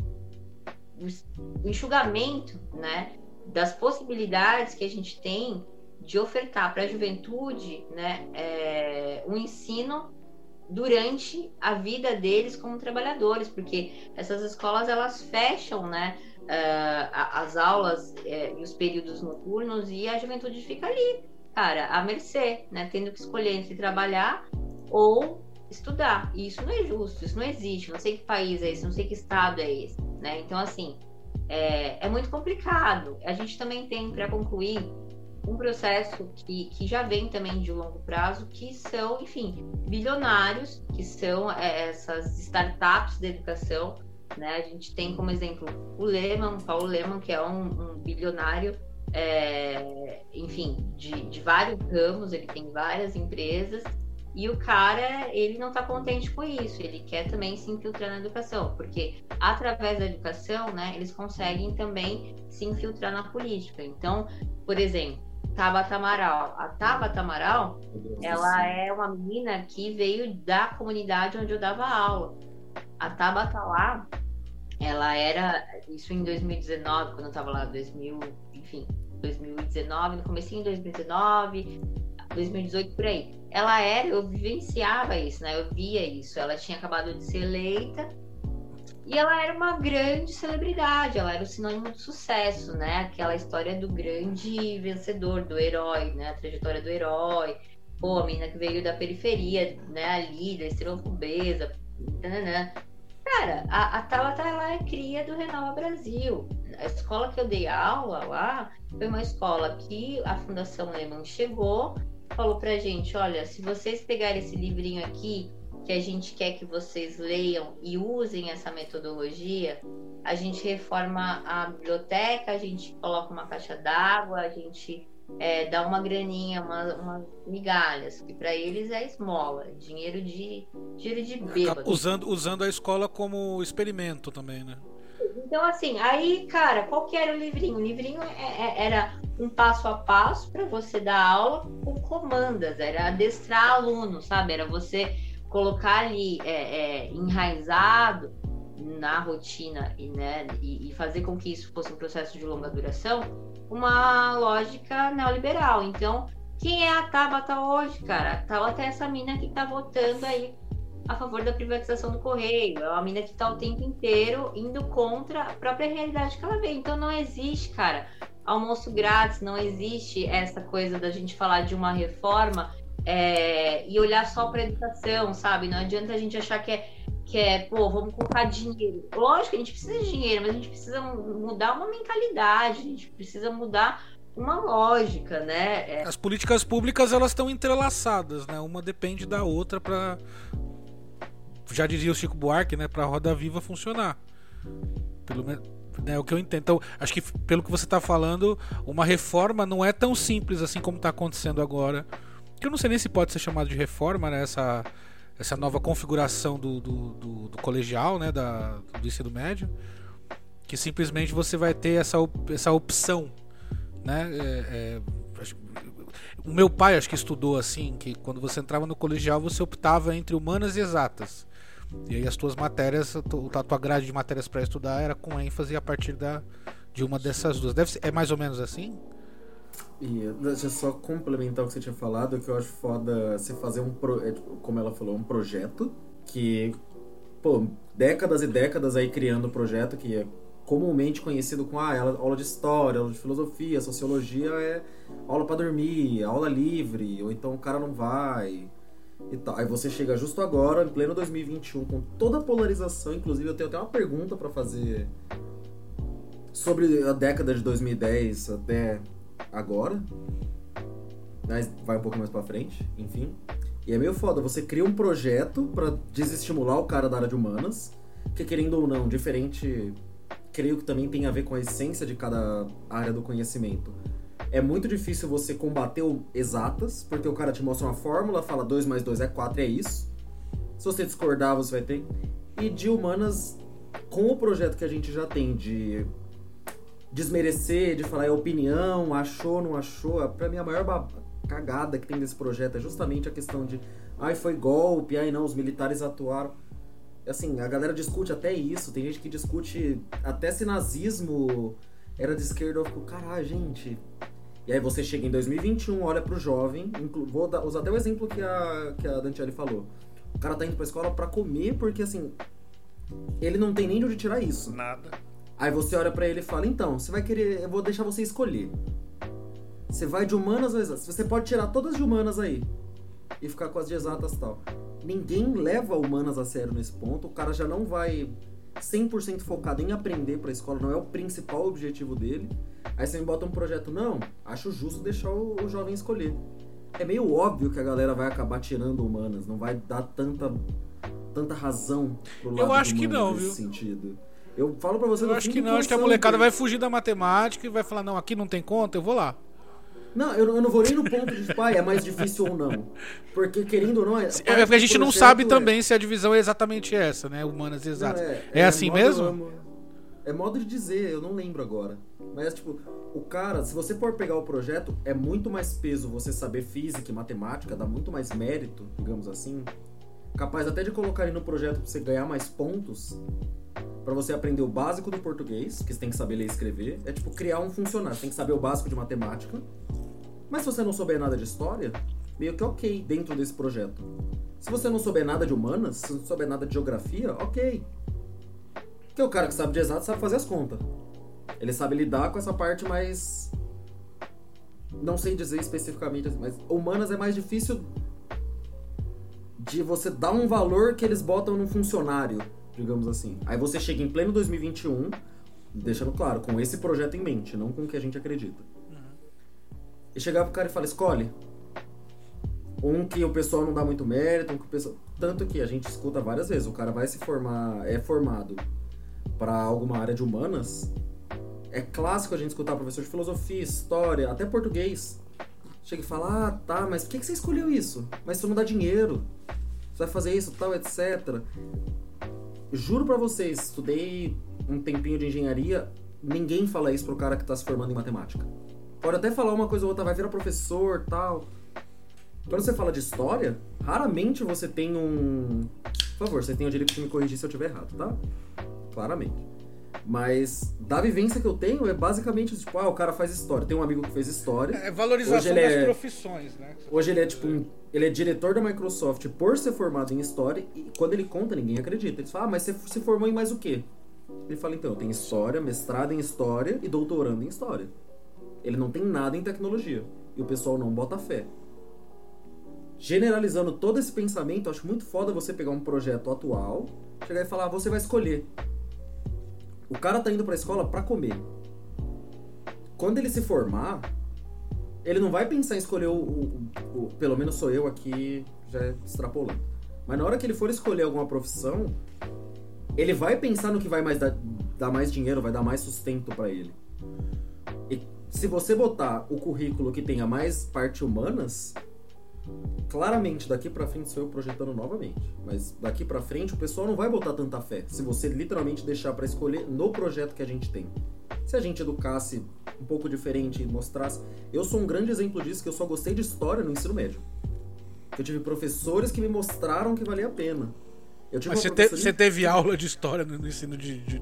o enxugamento né, das possibilidades que a gente tem de ofertar para a juventude né, é, um ensino durante a vida deles como trabalhadores, porque essas escolas elas fecham, né, a- as aulas eh, e os períodos noturnos e a juventude fica ali, cara, à mercê, né, tendo que escolher entre trabalhar ou estudar. E isso não é justo, isso não existe. Não sei que país é esse, não sei que estado é esse, né? Então assim é, é muito complicado. A gente também tem para concluir um processo que, que já vem também de longo prazo, que são, enfim, bilionários, que são é, essas startups da educação. Né? A gente tem como exemplo o Lehman, Paulo Lehman, que é um, um bilionário, é, enfim, de, de vários ramos, ele tem várias empresas, e o cara, ele não está contente com isso, ele quer também se infiltrar na educação, porque através da educação, né, eles conseguem também se infiltrar na política. Então, por exemplo, Tabata Amaral. A Tabata Amaral, ela é uma menina que veio da comunidade onde eu dava aula. A Tabata lá, ela era, isso em 2019, quando eu tava lá, 2000, enfim, 2019, no comecinho de 2019, 2018, por aí. Ela era, eu vivenciava isso, né? Eu via isso. Ela tinha acabado de ser eleita e ela era uma grande celebridade, ela era o sinônimo de sucesso, né? Aquela história do grande vencedor, do herói, né? A trajetória do herói. Pô, a menina que veio da periferia, né? Ali, da extrema pobreza. Nananã. Cara, a, a Tabata, ela é cria do Renova Brasil. A escola que eu dei aula lá foi uma escola que a Fundação Lehman chegou, falou pra gente, olha, se vocês pegarem esse livrinho aqui, que a gente quer que vocês leiam e usem essa metodologia, a gente reforma a biblioteca, a gente coloca uma caixa d'água, a gente é, dá uma graninha, uma, umas migalhas, que para eles é esmola, dinheiro de dinheiro de bêbado. Usando, usando a escola como experimento também, né? Então, assim, aí, cara, qual que era o livrinho? O livrinho é- é- era um passo a passo para você dar aula com comandas, era adestrar aluno, sabe? Era você colocar ali é, é, enraizado na rotina e, né, e, e fazer com que isso fosse um processo de longa duração, uma lógica neoliberal. Então, quem é a Tabata hoje, cara? A Tabata é essa mina que tá votando aí a favor da privatização do correio. É uma mina que tá o tempo inteiro indo contra a própria realidade que ela vê. Então não existe, cara, almoço grátis, não existe essa coisa da gente falar de uma reforma é, e olhar só para educação, sabe? Não adianta a gente achar que é, que é, pô, vamos colocar dinheiro. Lógico a gente precisa de dinheiro, mas a gente precisa mudar uma mentalidade, a gente precisa mudar uma lógica, né? É... As políticas públicas elas estão entrelaçadas, né? Uma depende da outra para já dizia o Chico Buarque, né, para a roda viva funcionar. Pelo menos é o que eu entendo. Então, acho que pelo que você está falando, uma reforma não é tão simples assim como está acontecendo agora. Que eu não sei nem se pode ser chamado de reforma, né? Essa, essa nova configuração do, do, do, do colegial, né? Da, do ensino médio. Que simplesmente você vai ter essa, essa opção, né? É, é, o meu pai acho que estudou assim, que quando você entrava no colegial você optava entre humanas e exatas. E aí as tuas matérias, a tua grade de matérias para estudar era com ênfase a partir da, de uma dessas duas. Deve ser, é mais ou menos assim? E deixa só complementar o que você tinha falado, que eu acho foda você fazer um, pro, é, tipo, como ela falou, um projeto que, pô, décadas e décadas aí criando projeto que é comumente conhecido com ah, aula de história, aula de filosofia, sociologia é aula para dormir, aula livre, ou então o cara não vai e tal. Aí você chega justo agora, em pleno 2021, com toda a polarização, inclusive eu tenho até uma pergunta para fazer sobre a década de 2010 até agora. Mas vai um pouco mais para frente, enfim. E é meio foda, você cria um projeto para desestimular o cara da área de humanas, que querendo ou não, diferente creio que também tem a ver com a essência de cada área do conhecimento. É muito difícil você combater o exatas, porque o cara te mostra uma fórmula, fala 2 mais 2 é 4, é isso. Se você discordar, você vai ter. E de humanas, com o projeto que a gente já tem de desmerecer, de falar é opinião, achou, não achou, pra mim a maior cagada que tem desse projeto é justamente a questão de ai foi golpe, ai não, os militares atuaram assim, a galera discute até isso, tem gente que discute até se nazismo era de esquerda, eu fico, caralho, gente. E aí você chega em 2021, olha pro jovem, vou dar, usar até o exemplo que a, que a Dantiele falou. O cara tá indo pra escola pra comer porque, assim, ele não tem nem de onde tirar isso. Nada. Aí você olha para ele e fala, então, você vai querer, eu vou deixar você escolher. Você vai de humanas ou exatas? Você pode tirar todas de humanas aí e ficar com as de exatas tal ninguém leva humanas a sério nesse ponto. O cara já não vai 100% focado em aprender para a escola, não é o principal objetivo dele. Aí você me bota um projeto, não, acho justo deixar o, o jovem escolher. É meio óbvio que a galera vai acabar tirando humanas, não vai dar tanta tanta razão pro lado Eu acho que não, viu? sentido. Eu falo para você Eu acho que não, acho que a molecada vai fugir da matemática e vai falar, não, aqui não tem conta, eu vou lá. Não, eu, eu, não vou nem no ponto de, pai, tipo, é mais difícil ou não. Porque, querendo ou não... É, é porque a gente não sabe é... também se a divisão é exatamente essa, né? Humanas exatas. é, é, é, assim mesmo? É modo de dizer, eu não lembro agora. Mas, tipo, o cara, se você for pegar o projeto, é muito mais peso você saber física e matemática, dá muito mais mérito, digamos assim. Capaz até de colocar ali no projeto pra você ganhar mais pontos para você aprender o básico do português, que você tem que saber ler e escrever. É tipo criar um funcionário. Você tem que saber o básico de matemática. Mas se você não souber nada de história, meio que ok dentro desse projeto. Se você não souber nada de humanas, se não souber nada de geografia, ok. Porque o cara que sabe de exato sabe fazer as contas. Ele sabe lidar com essa parte mais. Não sei dizer especificamente, mas humanas é mais difícil de você dar um valor que eles botam num funcionário digamos assim. Aí você chega em pleno 2021, deixando claro, com esse projeto em mente, não com o que a gente acredita. Uhum. E chegar pro cara e falar, escolhe. Um que o pessoal não dá muito mérito, um que o pessoal... Tanto que a gente escuta várias vezes, o cara vai se formar, é formado para alguma área de humanas. É clássico a gente escutar professor de filosofia, história, até português. Chega e fala, ah, tá, mas por que, que você escolheu isso? Mas isso não dá dinheiro. Você vai fazer isso, tal, etc juro para vocês, estudei um tempinho de engenharia, ninguém fala isso pro cara que tá se formando em matemática. Pode até falar uma coisa ou outra, vai virar professor tal. Quando você fala de história, raramente você tem um, Por favor, você tem o direito de me corrigir se eu estiver errado, tá? Claramente. Mas da vivência que eu tenho é basicamente tipo, ah, o cara faz história. Tem um amigo que fez história. É valorização Hoje ele das é- profissões, né? Hoje ele é tipo, um- ele é diretor da Microsoft por ser formado em história e quando ele conta ninguém acredita. Eles falam, ah, mas você se formou em mais o quê? Ele fala, então, eu tenho história, mestrado em história e doutorando em história. Ele não tem nada em tecnologia. E o pessoal não bota fé. Generalizando todo esse pensamento, eu acho muito foda você pegar um projeto atual, chegar e falar, ah, você vai escolher. O cara tá indo pra escola pra comer. Quando ele se formar, ele não vai pensar em escolher o, o- o- Pelo menos sou eu aqui, já extrapolando. Mas na hora que ele for escolher alguma profissão, ele vai pensar no que vai mais dar, dar mais dinheiro, vai dar mais sustento pra ele. E se você botar o currículo que tenha mais parte humanas, claramente daqui pra frente sou eu projetando novamente. Mas daqui pra frente o pessoal não vai botar tanta fé. Se você literalmente deixar pra escolher no projeto que a gente tem. Se a gente educasse um pouco diferente e mostrasse. Eu sou um grande exemplo disso, que eu só gostei de história no ensino médio. Eu tive professores que me mostraram que valia a pena. Mas você, te- você teve aula de história no no ensino de, de-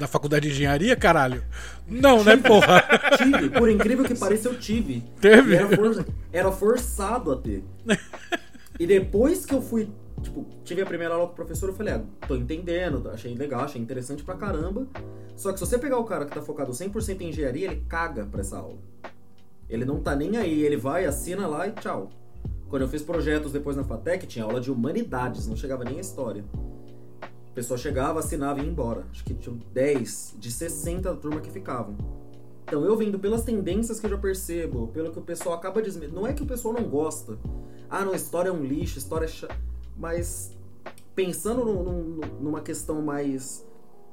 na faculdade de engenharia, caralho? Não, né, porra? Tive, por incrível que pareça, eu tive. Teve? Era, for- era forçado a ter. E depois que eu fui, tipo, tive a primeira aula com o professor, eu falei, ah, tô entendendo, achei legal, achei interessante pra caramba. Só que se você pegar o cara que tá focado 100% em engenharia, ele caga pra essa aula. Ele não tá nem aí, ele vai, assina lá e tchau. Quando eu fiz projetos depois na FATEC, tinha aula de humanidades, não chegava nem a história. A pessoa chegava, assinava e ia embora. Acho que tinham 10 de 60 da turma que ficavam. Então eu vendo pelas tendências que eu já percebo, pelo que o pessoal acaba dizendo. Não é que o pessoal não gosta. Ah, não, história é um lixo, história é cha... Mas pensando num- num- numa questão mais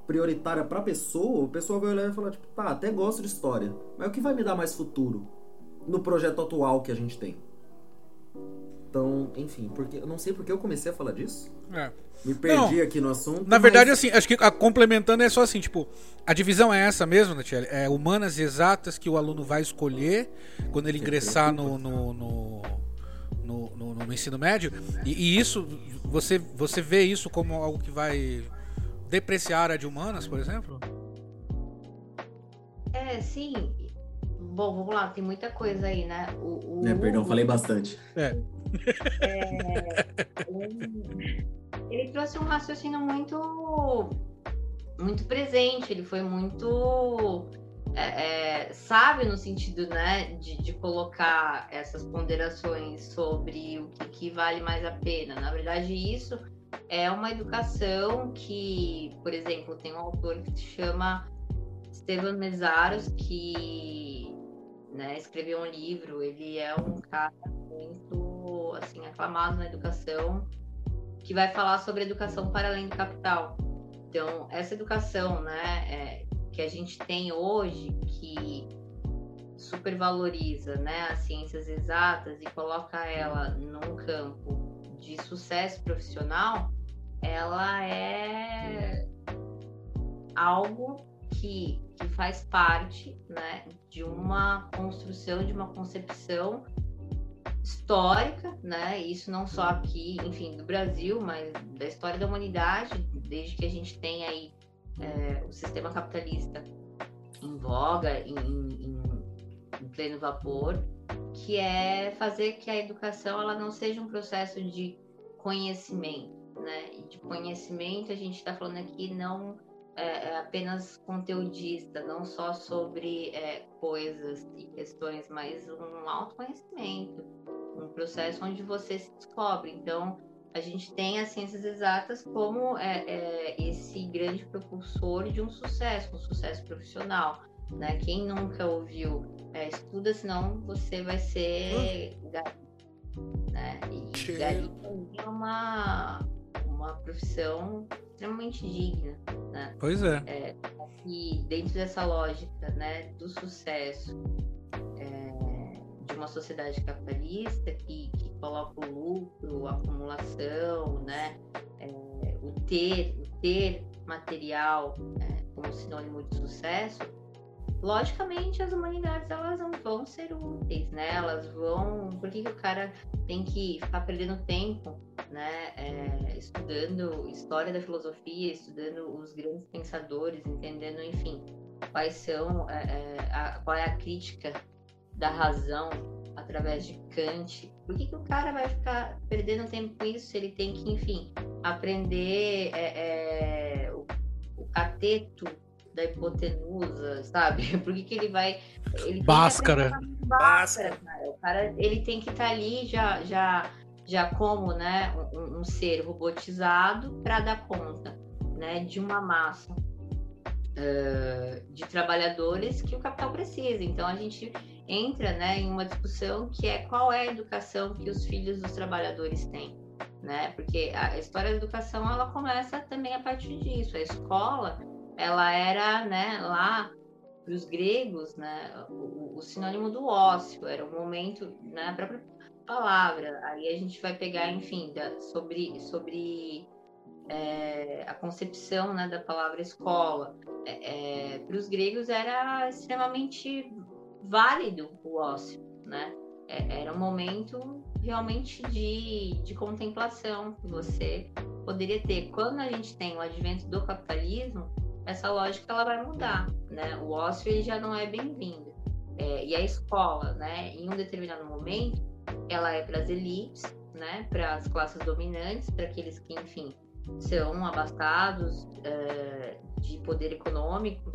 prioritária pra pessoa, o pessoal vai olhar e falar, tipo, tá, até gosto de história. Mas o que vai me dar mais futuro no projeto atual que a gente tem? Então, enfim, porque eu não sei porque eu comecei a falar disso. É. Me perdi Não. aqui no assunto. Na verdade, mas- assim, acho que a- complementando é só assim, tipo, a divisão é essa mesmo, Natiele? É humanas e exatas que o aluno vai escolher quando ele ingressar no, no, no, no- no- no ensino médio. E, e isso, você, você vê isso como algo que vai depreciar a área de humanas, por exemplo? É, sim. Bom, vamos lá, tem muita coisa aí, né? O, o É, perdão, falei bastante. ele trouxe um raciocínio muito muito presente, ele foi muito é, é, sábio no sentido né, de, de colocar essas ponderações sobre o que, que vale mais a pena. Na verdade, isso é uma educação que, por exemplo, tem um autor que se chama Esteban Mesaros, que né, escreveu um livro, ele é um cara muito assim aclamado na educação, que vai falar sobre educação para além do capital. Então, essa educação, né, é, que a gente tem hoje, que supervaloriza, né, as ciências exatas e coloca ela num campo de sucesso profissional, ela é algo que, que faz parte, né, de uma construção, de uma concepção histórica, né? Isso não só aqui, enfim, do Brasil, mas da história da humanidade, desde que a gente tem aí é, o sistema capitalista em voga, em, em- em pleno vapor, que é fazer que a educação ela não seja um processo de conhecimento, né? E de conhecimento a gente está falando aqui não é, é apenas conteudista, não só sobre é, coisas e questões, mas um autoconhecimento, um processo onde você se descobre. Então, a gente tem as ciências exatas como é, é, esse grande propulsor de um sucesso, um sucesso profissional. Né? Quem nunca ouviu, é, estuda, senão você vai ser galinha. Né? E é uma, uma profissão extremamente digna. Né? Pois é. E dentro dessa lógica né, do sucesso é, de uma sociedade capitalista que, que coloca o lucro, a acumulação, né, é, o ter, o ter material é, como sinônimo de sucesso, logicamente as humanidades elas não vão ser úteis, né? Elas vão. Por que, que o cara tem que ficar perdendo tempo, né? É, estudando história da filosofia, estudando os grandes pensadores, entendendo, enfim, quais são, é, é, a, qual é a crítica da razão através de Kant. Por que, que o cara vai ficar perdendo tempo com isso se ele tem que, enfim, aprender é, é, o, o cateto da hipotenusa, sabe? Por que, que ele vai. Ele Báscara. Báscara, cara. O cara ele tem que estar tá ali já, já, já como né, um, um ser robotizado para dar conta né, de uma massa uh, de trabalhadores que o capital precisa. Então a gente entra né, em uma discussão que é qual é a educação que os filhos dos trabalhadores têm. Né? Porque a história da educação ela começa também a partir disso. A escola ela era, né, lá para os gregos, né, o, o, sinônimo do ócio, era o momento, né, a própria palavra. Aí a gente vai pegar, enfim, da, sobre, sobre é, a concepção né, da palavra escola. É, é, para os gregos era extremamente válido o ócio, né? É, era um momento realmente de, de contemplação que você poderia ter. Quando a gente tem o advento do capitalismo, essa lógica ela vai mudar, né? O ócio ele já não é bem-vindo. É, e a escola, né, em um determinado momento, ela é para as elites, né, para as classes dominantes, para aqueles que, enfim, são abastados é, de poder econômico.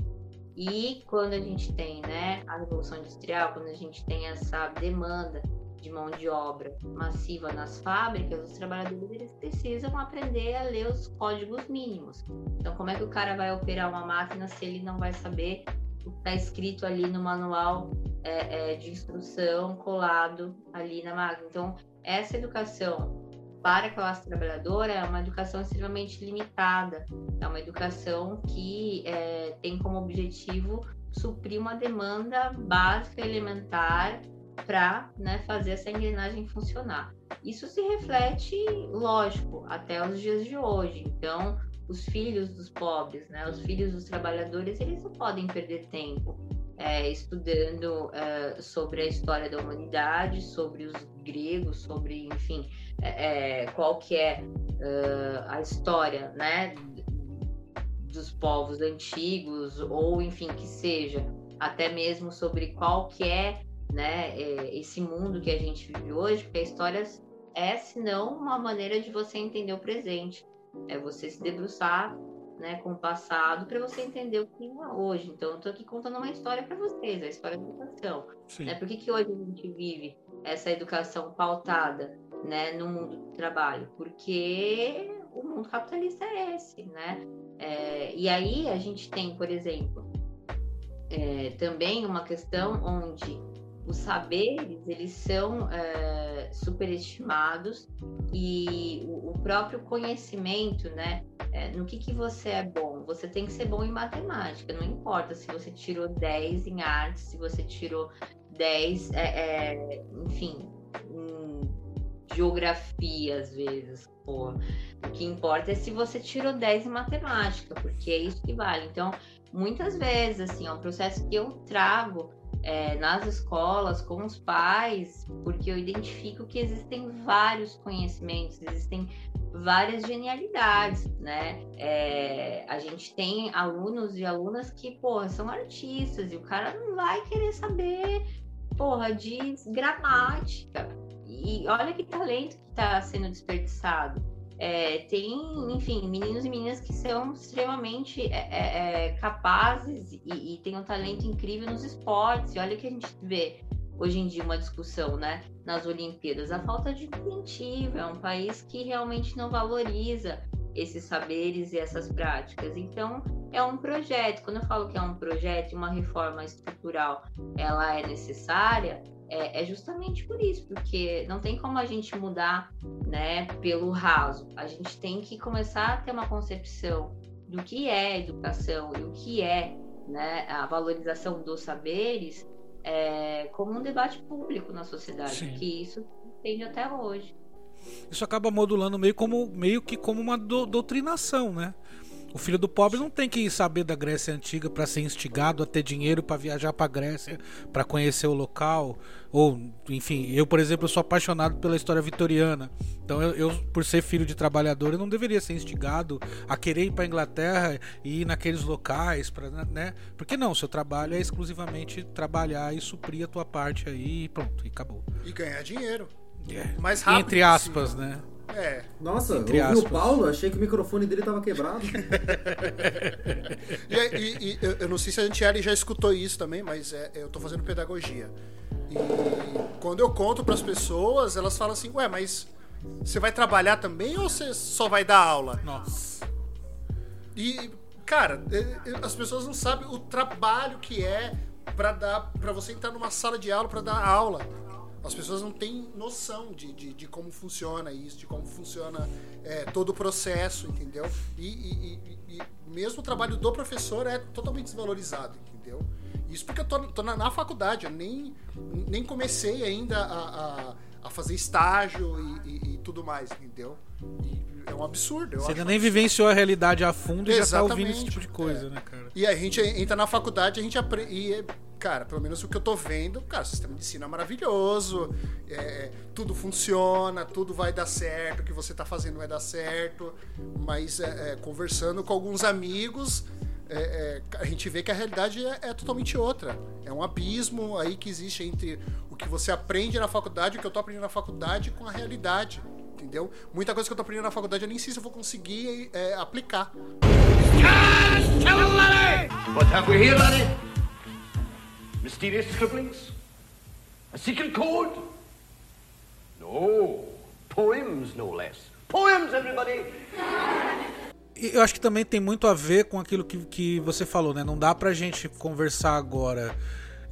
E quando a gente tem, né, a revolução industrial, quando a gente tem essa demanda de mão de obra massiva nas fábricas, os trabalhadores eles precisam aprender a ler os códigos mínimos. Então, como é que o cara vai operar uma máquina se ele não vai saber o que está escrito ali no manual é, é, de instrução colado ali na máquina? Então, essa educação para a classe trabalhadora é uma educação extremamente limitada, é uma educação que é, tem como objetivo suprir uma demanda básica elementar para né, fazer essa engrenagem funcionar. Isso se reflete, lógico, até os dias de hoje. Então, os filhos dos pobres, né, os filhos dos trabalhadores, eles não podem perder tempo é, estudando é, sobre a história da humanidade, sobre os gregos, sobre, enfim, é, é qual que é a história, né, dos povos antigos, ou, enfim, que seja, até mesmo sobre qual que é né, é, esse mundo que a gente vive hoje, porque a história é, se não, uma maneira de você entender o presente. É você se debruçar né, com o passado para você entender o que é hoje. Então, eu estou aqui contando uma história para vocês, a história da educação. Né? Por que, que hoje a gente vive essa educação pautada né, no mundo do trabalho? Porque o mundo capitalista é esse, né? É, e aí a gente tem, por exemplo, é, também uma questão onde os saberes eles são é, superestimados e o, o, próprio conhecimento, né? É, no que, que você é bom? Você tem que ser bom em matemática, não importa se você tirou 10 em arte, se você tirou 10, é, é, enfim, em geografia às vezes. Pô. O que importa é se você tirou 10 em matemática, porque é isso que vale. Então, muitas vezes, assim, é um processo que eu trago é, nas escolas, com os pais, porque eu identifico que existem vários conhecimentos, existem várias genialidades, né? É, a gente tem alunos e alunas que, porra, são artistas e o cara não vai querer saber, porra, de gramática. E olha que talento que está sendo desperdiçado. É, tem, enfim, meninos e meninas que são extremamente é, é, é capazes e, e têm um talento incrível nos esportes. E olha que a gente vê hoje em dia uma discussão, né, nas Olimpíadas, a falta de incentivo. É um país que realmente não valoriza esses saberes e essas práticas. Então, é um projeto. Quando eu falo que é um projeto, uma reforma estrutural, ela é necessária, é, é, justamente por isso, porque não tem como a gente mudar né, pelo raso. A gente tem que começar a ter uma concepção do que é educação e o que é né, a valorização dos saberes é, como um debate público na sociedade, Sim. que isso tende até hoje. Isso acaba modulando meio, como, meio que como uma do, doutrinação, né? O filho do pobre não tem que saber da Grécia Antiga para ser instigado a ter dinheiro para viajar para Grécia, para conhecer o local. Ou, enfim, eu, por exemplo, sou apaixonado pela história vitoriana. Então, eu, eu, por ser filho de trabalhador, eu não deveria ser instigado a querer ir para Inglaterra e ir naqueles locais, né? Porque não, seu trabalho é exclusivamente trabalhar e suprir a tua parte aí e pronto, e acabou. E ganhar dinheiro. É. Mais rápido Entre aspas, possível. né? É. Nossa, Entre ouvi o. Paulo, achei que o microfone dele tava quebrado. E, e- e eu, eu não sei se a Antiele já escutou isso também, mas é, eu tô fazendo pedagogia. E quando eu conto pras pessoas, elas falam assim: Ué, mas você vai trabalhar também ou você só vai dar aula? Nossa. E, cara, é- é- as pessoas não sabem o trabalho que é pra dar para você entrar numa sala de aula pra dar aula. As pessoas não têm noção de, de, de como funciona isso, de como funciona é, todo o processo, entendeu? E, e- e- e mesmo o trabalho do professor é totalmente desvalorizado, entendeu? Isso porque eu tô, tô na, na faculdade, eu nem, nem comecei ainda a, a, a fazer estágio e, tudo mais, entendeu? E é um absurdo. Você ainda nem vivenciou a realidade a fundo e já tá ouvindo esse Exatamente, tipo de coisa, é. né, cara? E a gente entra na faculdade, a gente aprende. Cara, pelo menos o que eu tô vendo, cara, o sistema de ensino é maravilhoso, é, tudo funciona, tudo vai dar certo, o que você tá fazendo vai dar certo. Mas é, é, conversando com alguns amigos, é, é, a gente vê que a realidade é, é totalmente outra. É um abismo aí que existe entre o que você aprende na faculdade, o que eu tô aprendendo na faculdade, com a realidade. Entendeu? Muita coisa que eu tô aprendendo na faculdade eu nem sei se eu vou conseguir aplicar. What have? Mysterious scribblings? A secret code? No. Poems, no less. Poems, everybody! Eu acho que também tem muito a ver com aquilo que, que você falou, né? Não dá pra gente conversar agora,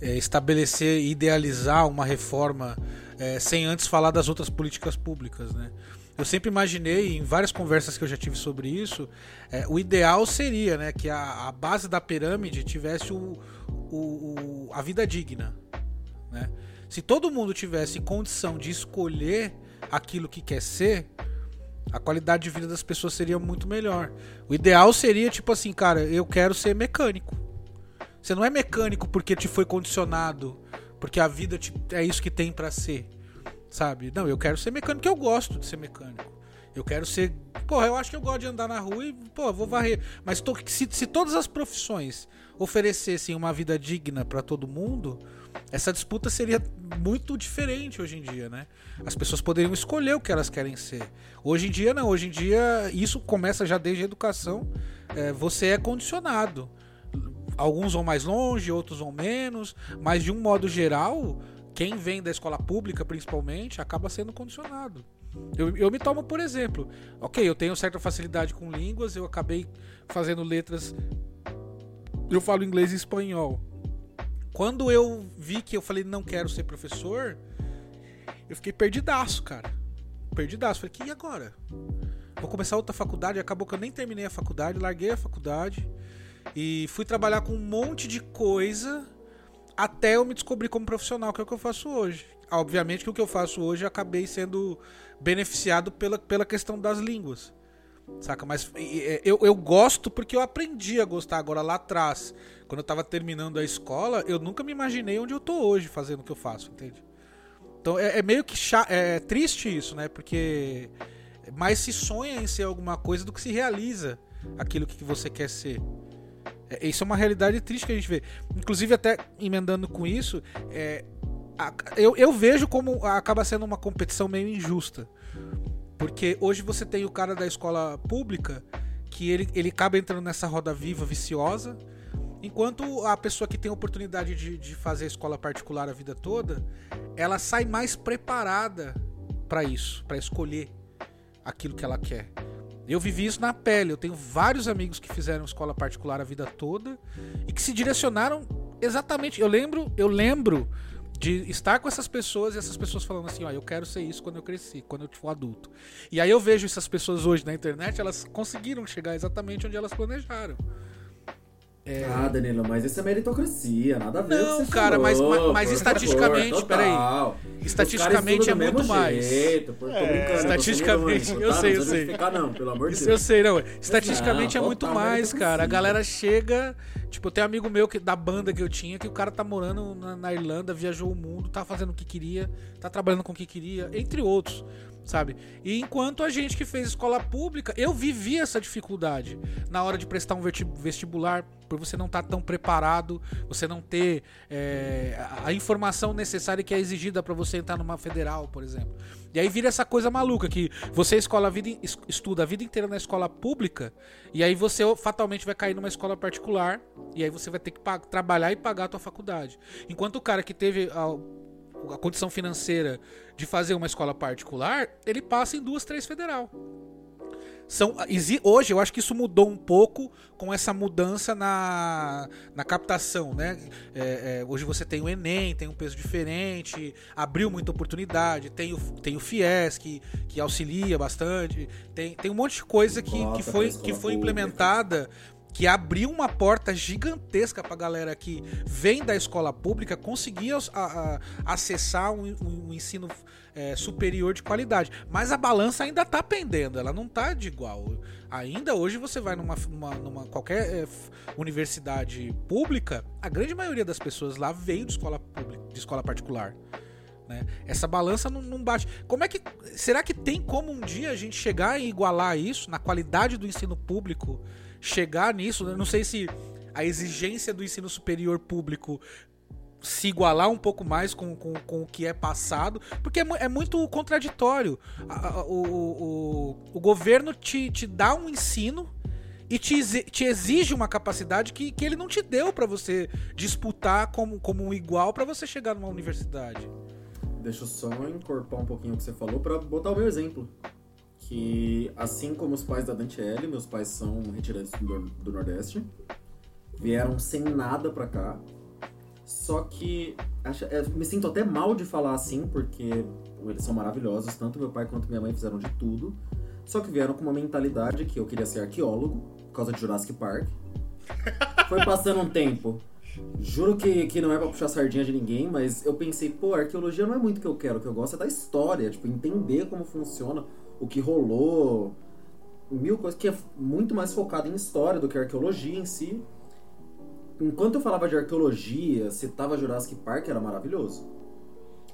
é, estabelecer, idealizar uma reforma é, sem antes falar das outras políticas públicas, né? Eu sempre imaginei, em várias conversas que eu já tive sobre isso, é, o ideal seria né, que a, a base da pirâmide tivesse o, o- o- a vida digna. Né? Se todo mundo tivesse condição de escolher aquilo que quer ser, a qualidade de vida das pessoas seria muito melhor. O ideal seria, tipo assim, cara, eu quero ser mecânico. Você não é mecânico porque te foi condicionado, porque a vida te- é isso que tem pra ser, sabe? Não, eu quero ser mecânico, eu gosto de ser mecânico. Eu quero ser. Porra, eu acho que eu gosto de andar na rua e, pô, vou varrer. Mas tô- se, se todas as profissões oferecessem uma vida digna pra todo mundo, essa disputa seria muito diferente hoje em dia, né? As pessoas poderiam escolher o que elas querem ser. Hoje em dia, não. Hoje em dia, isso começa já desde a educação. É, você é condicionado. Alguns vão mais longe, outros vão menos, mas de um modo geral, quem vem da escola pública, principalmente, acaba sendo condicionado. Eu, eu me tomo por exemplo. Ok, eu tenho certa facilidade com línguas, eu acabei fazendo letras. Eu falo inglês e espanhol. Quando eu vi que eu falei não quero ser professor, eu fiquei perdidaço, cara. Perdidaço. Falei, que e agora? Vou começar outra faculdade. Acabou que eu nem terminei a faculdade, larguei a faculdade e fui trabalhar com um monte de coisa até eu me descobrir como profissional, que é o que eu faço hoje. Obviamente que o que eu faço hoje eu acabei sendo beneficiado pela, pela questão das línguas. Saca? Mas e, eu, eu gosto porque eu aprendi a gostar agora lá atrás. Quando eu tava terminando a escola, eu nunca me imaginei onde eu tô hoje fazendo o que eu faço, entende? Então é, é meio que é triste isso, né? Porque mais se sonha em ser alguma coisa do que se realiza aquilo que você quer ser. É, isso é uma realidade triste que a gente vê. Inclusive, até emendando com isso, é, a- eu, eu vejo como acaba sendo uma competição meio injusta. Porque hoje você tem o cara da escola pública que ele, ele acaba entrando nessa roda viva, viciosa, enquanto a pessoa que tem a oportunidade de, de fazer a escola particular a vida toda, ela sai mais preparada para isso, para escolher aquilo que ela quer. Eu vivi isso na pele. Eu tenho vários amigos que fizeram escola particular a vida toda e que se direcionaram exatamente. Eu lembro, eu lembro de estar com essas pessoas e essas pessoas falando assim, ó, eu quero ser isso quando eu cresci, quando eu for adulto. E aí eu vejo essas pessoas hoje na internet, elas conseguiram chegar exatamente onde elas planejaram. Ah, Danilo, mas isso é meritocracia, nada a ver Não, com cara, mas- mas por estatisticamente, favor, peraí. total. Estatisticamente é muito mais. Jeito, pô, tô brincando, eu tô Estatisticamente, sendo eu irônico, sei, tá? eu Não sei. justificar, não, pelo amor de Isso Deus. eu sei, não. Estatisticamente Não, é muito total mais, cara. A galera chega. Tipo, tem um amigo meu que, da banda que eu tinha que o cara tá morando na, na Irlanda, viajou o mundo, tá fazendo o que queria, tá trabalhando com o que queria, entre outros, sabe? E enquanto a gente que fez escola pública, eu vivi essa dificuldade na hora de prestar um vestibular, por você não estar tão preparado, você não ter é, a- informação necessária que é exigida pra você entrar numa federal, por exemplo. E aí vira essa coisa maluca que você escola a vida, estuda a vida inteira na escola pública e aí você fatalmente vai cair numa escola particular e aí você vai ter que trabalhar e pagar a tua faculdade. Enquanto o cara que teve a, condição financeira de fazer uma escola particular, ele passa em duas, três federal. São, hoje eu acho que isso mudou um pouco com essa mudança na, na captação, né? É, é, hoje você tem o Enem, tem um peso diferente, abriu muita oportunidade, tem o, tem o FIES que, que auxilia bastante, tem, tem um monte de coisa que, que foi, que foi implementada que abriu uma porta gigantesca pra galera que vem da escola pública conseguir a- a- acessar um, um- ensino é, superior de qualidade. Mas a balança ainda tá pendendo, ela não tá de igual. Ainda hoje você vai numa, numa- numa qualquer é, universidade pública, a grande maioria das pessoas lá veio de escola pública, de escola particular. né? Essa balança não, não bate. Como é que. Será que tem como um dia a gente chegar e igualar isso na qualidade do ensino público? Chegar nisso? Eu não sei se a exigência do ensino superior público se igualar um pouco mais com, com, com o que é passado, porque é, é muito contraditório. A- o, o, o governo te, te dá um ensino e te, exi- te exige uma capacidade que, que ele não te deu pra você disputar como, como um igual pra você chegar numa universidade. Deixa eu só encorpar um pouquinho o que você falou pra botar o meu exemplo. Que assim como os pais da Dantiele, meus pais são retirantes do, do Nordeste, vieram sem nada pra cá. Só que acho- é, me sinto até mal de falar assim, porque eles são maravilhosos, tanto meu pai quanto minha mãe fizeram de tudo. Só que vieram com uma mentalidade que eu queria ser arqueólogo, por causa de Jurassic Park. Foi passando um tempo. Juro que, que não é pra puxar sardinha de ninguém, mas eu pensei, pô, arqueologia não é muito o que eu quero. O que eu gosto é da história, tipo, entender como funciona, o que rolou, mil coisas que é muito mais focado em história do que arqueologia em si. Enquanto eu falava de arqueologia, citava Jurassic Park, era maravilhoso.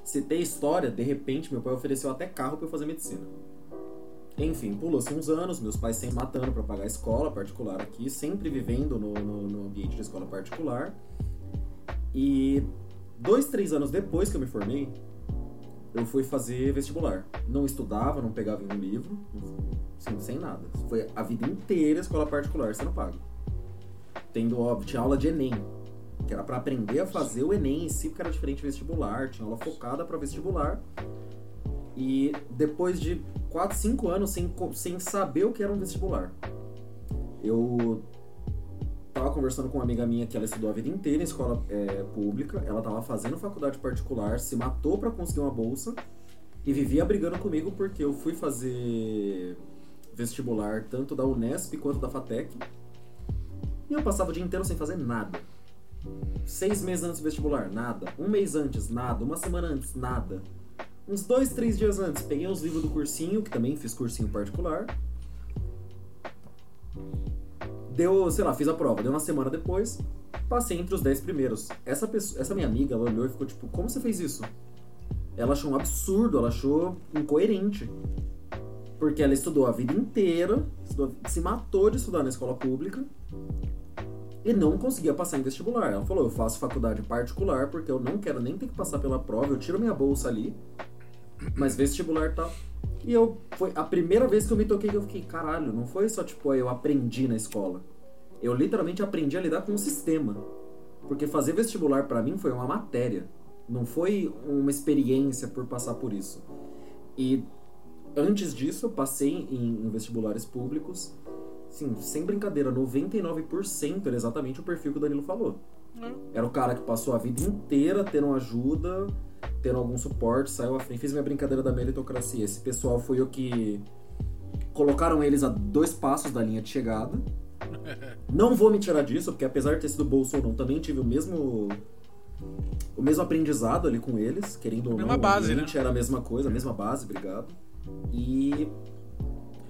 Citei história, de repente meu pai ofereceu até carro pra eu fazer medicina. Enfim, pulou-se uns anos, meus pais sempre matando pra pagar a escola particular aqui, sempre vivendo no, no, no ambiente de escola particular. E dois, três anos depois que eu me formei, eu fui fazer vestibular. Não estudava, não pegava em um livro, assim, sem nada. Foi a vida inteira escola particular, sendo pago. Tendo, óbvio, tinha aula de Enem, que era pra aprender a fazer o Enem em si, porque era diferente vestibular, tinha aula focada pra vestibular. E depois de 4, 5 anos sem, sem saber o que era um vestibular, eu tava conversando com uma amiga minha que ela estudou a vida inteira em escola é, pública, ela tava fazendo faculdade particular, se matou pra conseguir uma bolsa e vivia brigando comigo porque eu fui fazer vestibular tanto da Unesp quanto da FATEC e eu passava o dia inteiro sem fazer nada. Seis meses antes do vestibular, nada. Um mês antes, nada. Uma semana antes, nada. Uns dois, três dias antes, peguei os livros do cursinho, que também fiz cursinho particular. Deu, sei lá, fiz a prova. Deu uma semana depois, passei entre os dez primeiros. Essa, pessoa, essa minha amiga, ela olhou e ficou tipo, como você fez isso? Ela achou um absurdo, ela achou incoerente. Porque ela estudou a vida inteira, estudou- se matou de estudar na escola pública e não conseguia passar em vestibular. Ela falou: eu faço faculdade particular porque eu não quero nem ter que passar pela prova, eu tiro minha bolsa ali, mas vestibular tá. E eu foi a primeira vez que eu me toquei que eu fiquei, caralho, não foi só tipo eu aprendi na escola. Eu literalmente aprendi a lidar com o sistema. Porque fazer vestibular pra mim foi uma matéria, não foi uma experiência por passar por isso. E antes disso, eu passei em, em vestibulares públicos Sim, sem brincadeira, 99% era exatamente o perfil que o Danilo falou. Era o cara que passou a vida inteira tendo ajuda, tendo algum suporte, saiu à frente. Fiz minha brincadeira da meritocracia. Esse pessoal foi o que colocaram eles a dois passos da linha de chegada. Não vou me tirar disso, porque apesar de ter sido bolso ou não, também tive o mesmo o mesmo aprendizado ali com eles, querendo ou não. mesma base, ambiente Era a mesma coisa, a mesma base, obrigado. E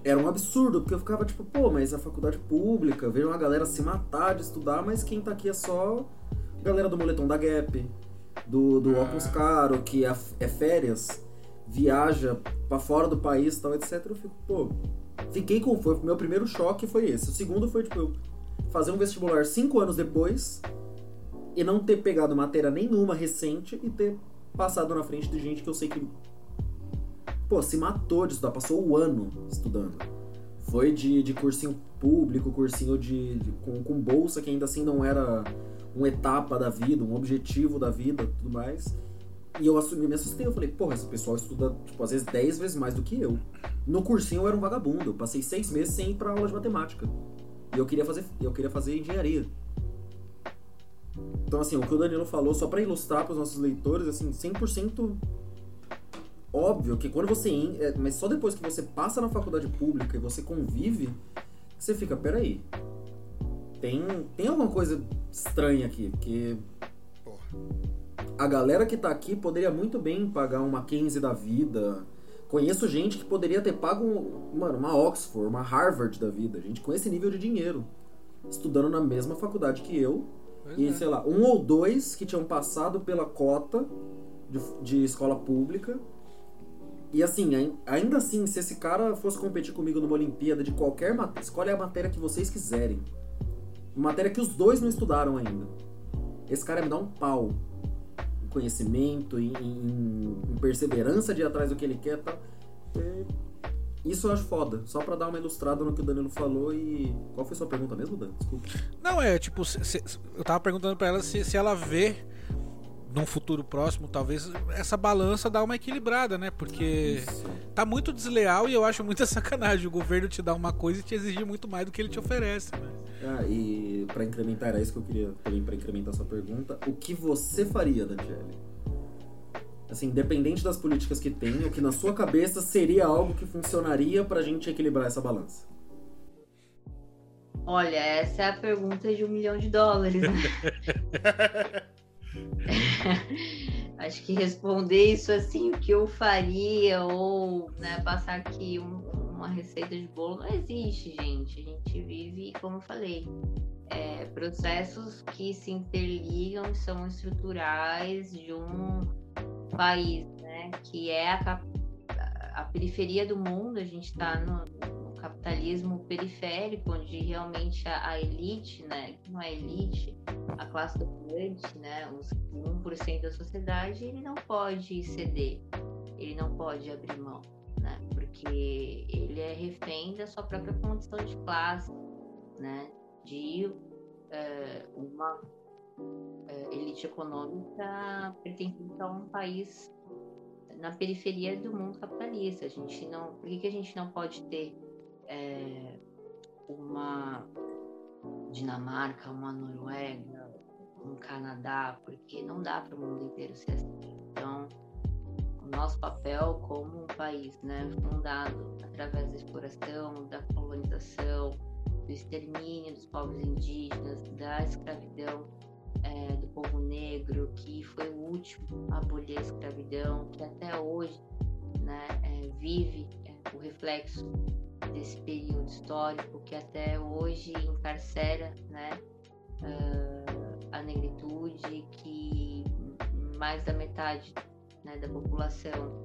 era um absurdo, porque eu ficava tipo, pô, mas a faculdade pública, vejo uma galera se matar de estudar, mas quem tá aqui é só galera do moletom da Gap, do, do Ah. óculos caro, que é, é férias, viaja pra fora do país e tal, etc. Eu fico, pô, fiquei com. Foi, meu primeiro choque foi esse. O segundo foi, tipo, eu fazer um vestibular cinco anos depois e não ter pegado matéria nenhuma recente e ter passado na frente de gente que eu sei que pô, se matou de estudar, passou o ano estudando. Foi de, de cursinho público, cursinho de, de- com, com bolsa, que ainda assim não era uma etapa da vida, um objetivo da vida tudo mais. E eu assumi, me assustei, eu falei, porra, esse pessoal estuda, tipo, às vezes 10 vezes mais do que eu. No cursinho eu era um vagabundo, eu passei seis meses sem ir pra aula de matemática. E eu queria fazer, eu queria fazer engenharia. Então, assim, o que o Danilo falou, só pra ilustrar pros nossos leitores, assim, 100% óbvio que quando você. en- é, mas só depois que você passa na faculdade pública e você convive, você fica, peraí. Tem, tem alguma coisa estranha aqui, porque. Porra. A galera que tá aqui poderia muito bem pagar uma Mackenzie da vida. Conheço gente que poderia ter pago, mano, uma Oxford, uma Harvard da vida. Gente com esse nível de dinheiro. Estudando na mesma faculdade que eu. Pois E, é. sei lá, um ou dois que tinham passado pela cota de, de escola pública. E assim, ai- ainda assim, se esse cara fosse competir comigo numa Olimpíada de qualquer matéria, escolhe a matéria que vocês quiserem. Matéria que os dois não estudaram ainda. Esse cara me dar um pau. Em conhecimento, em, em- em perseverança de ir atrás do que ele quer e tal. E Isso eu acho foda. Só pra dar uma ilustrada no que o Danilo falou e. Qual foi sua pergunta mesmo, Dan? Desculpa. Não, é tipo, se- se- eu tava perguntando pra ela se, se ela vê num futuro próximo, talvez, essa balança dá uma equilibrada, né? Porque Isso. tá muito desleal e eu acho muita sacanagem o governo te dar uma coisa e te exigir muito mais do que ele te oferece, né? Ah, e pra incrementar, era isso que eu queria também pra incrementar sua pergunta. O que você faria, Daniele? Assim, independente das políticas que tem, o que na sua cabeça seria algo que funcionaria pra gente equilibrar essa balança? Olha, essa é a pergunta de um milhão de dólares. né? Acho que responder isso assim, o que eu faria, ou né, passar aqui um- uma receita de bolo, não existe, gente. A gente vive, como eu falei, é, processos que se interligam, são estruturais de um país, né? Que é a, a periferia do mundo, a gente está no capitalismo periférico, onde realmente a, a elite, né? Não é elite, a classe dominante, né? Os 1% da sociedade, ele não pode ceder, ele não pode abrir mão, né? Porque ele é refém da sua própria condição de classe, né? De eh, uma eh, elite econômica pertencente a um país na periferia do mundo capitalista. A gente não, por que, que a gente não pode ter eh, uma Dinamarca, uma Noruega, um Canadá? Porque não dá para o mundo inteiro ser assim. Então, o nosso papel como um país, né, fundado através da exploração, da colonização, do extermínio dos povos indígenas, da escravidão é, do povo negro, que foi o último a abolir a escravidão, que até hoje né, é, vive é, o reflexo desse período histórico, que até hoje encarcera né, ah, a negritude, que mais da metade né, da população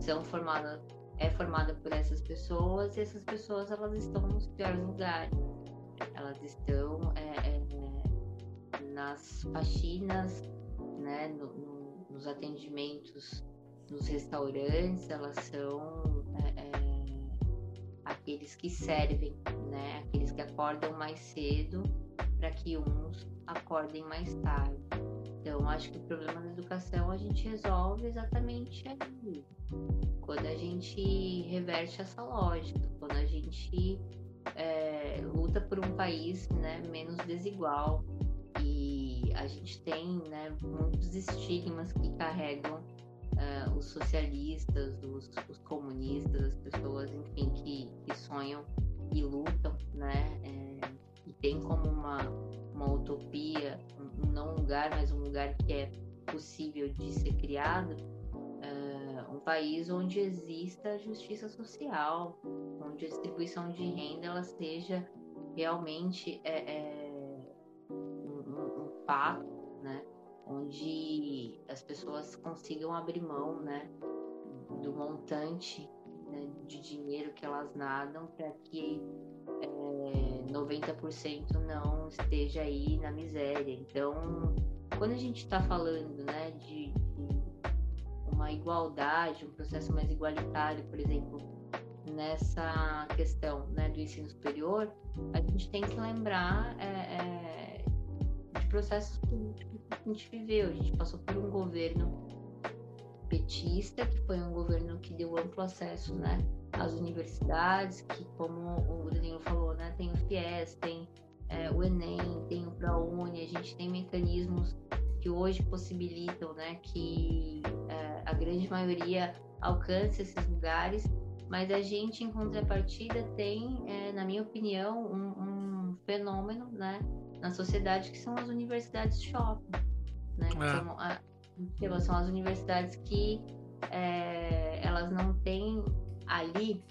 são formada, é formada por essas pessoas, e essas pessoas elas estão nos piores lugares. Elas estão é, é, nas faxinas, né, no- no- nos atendimentos nos restaurantes, elas são é, é, aqueles que servem, né, aqueles que acordam mais cedo para que uns acordem mais tarde. Então, acho que o problema da educação a gente resolve exatamente aí, quando a gente reverte essa lógica, quando a gente é, luta por um país né, menos desigual. E a gente tem né, muitos estigmas que carregam eh, os socialistas, os, os comunistas, as pessoas, enfim, que, que sonham e lutam, né, eh, e tem como uma, uma utopia, um, um não lugar, mas um lugar que é possível de ser criado, é, um país onde exista justiça social, onde a distribuição de renda ela seja realmente é, é, um, um, um fato? Onde as pessoas consigam abrir mão né, do montante né, de dinheiro que elas nadam para que é, 90% não esteja aí na miséria. Então, quando a gente está falando né, de, de, uma igualdade, um processo mais igualitário, por exemplo, nessa questão né, do ensino superior, a gente tem que lembrar é, é, de processos políticos a gente viveu. A gente passou por um governo petista, que foi um governo que deu amplo acesso né, às universidades, que como o Danilo falou, né, tem o FIES, tem é, o Enem, tem o ProUni, a gente tem mecanismos que hoje possibilitam né, que é, a grande maioria alcance esses lugares, mas a gente, em contrapartida, tem, é, na minha opinião, um, um, fenômeno né, na sociedade que são as universidades shopping, né, que É. são, a, que são as universidades que é, elas não têm ali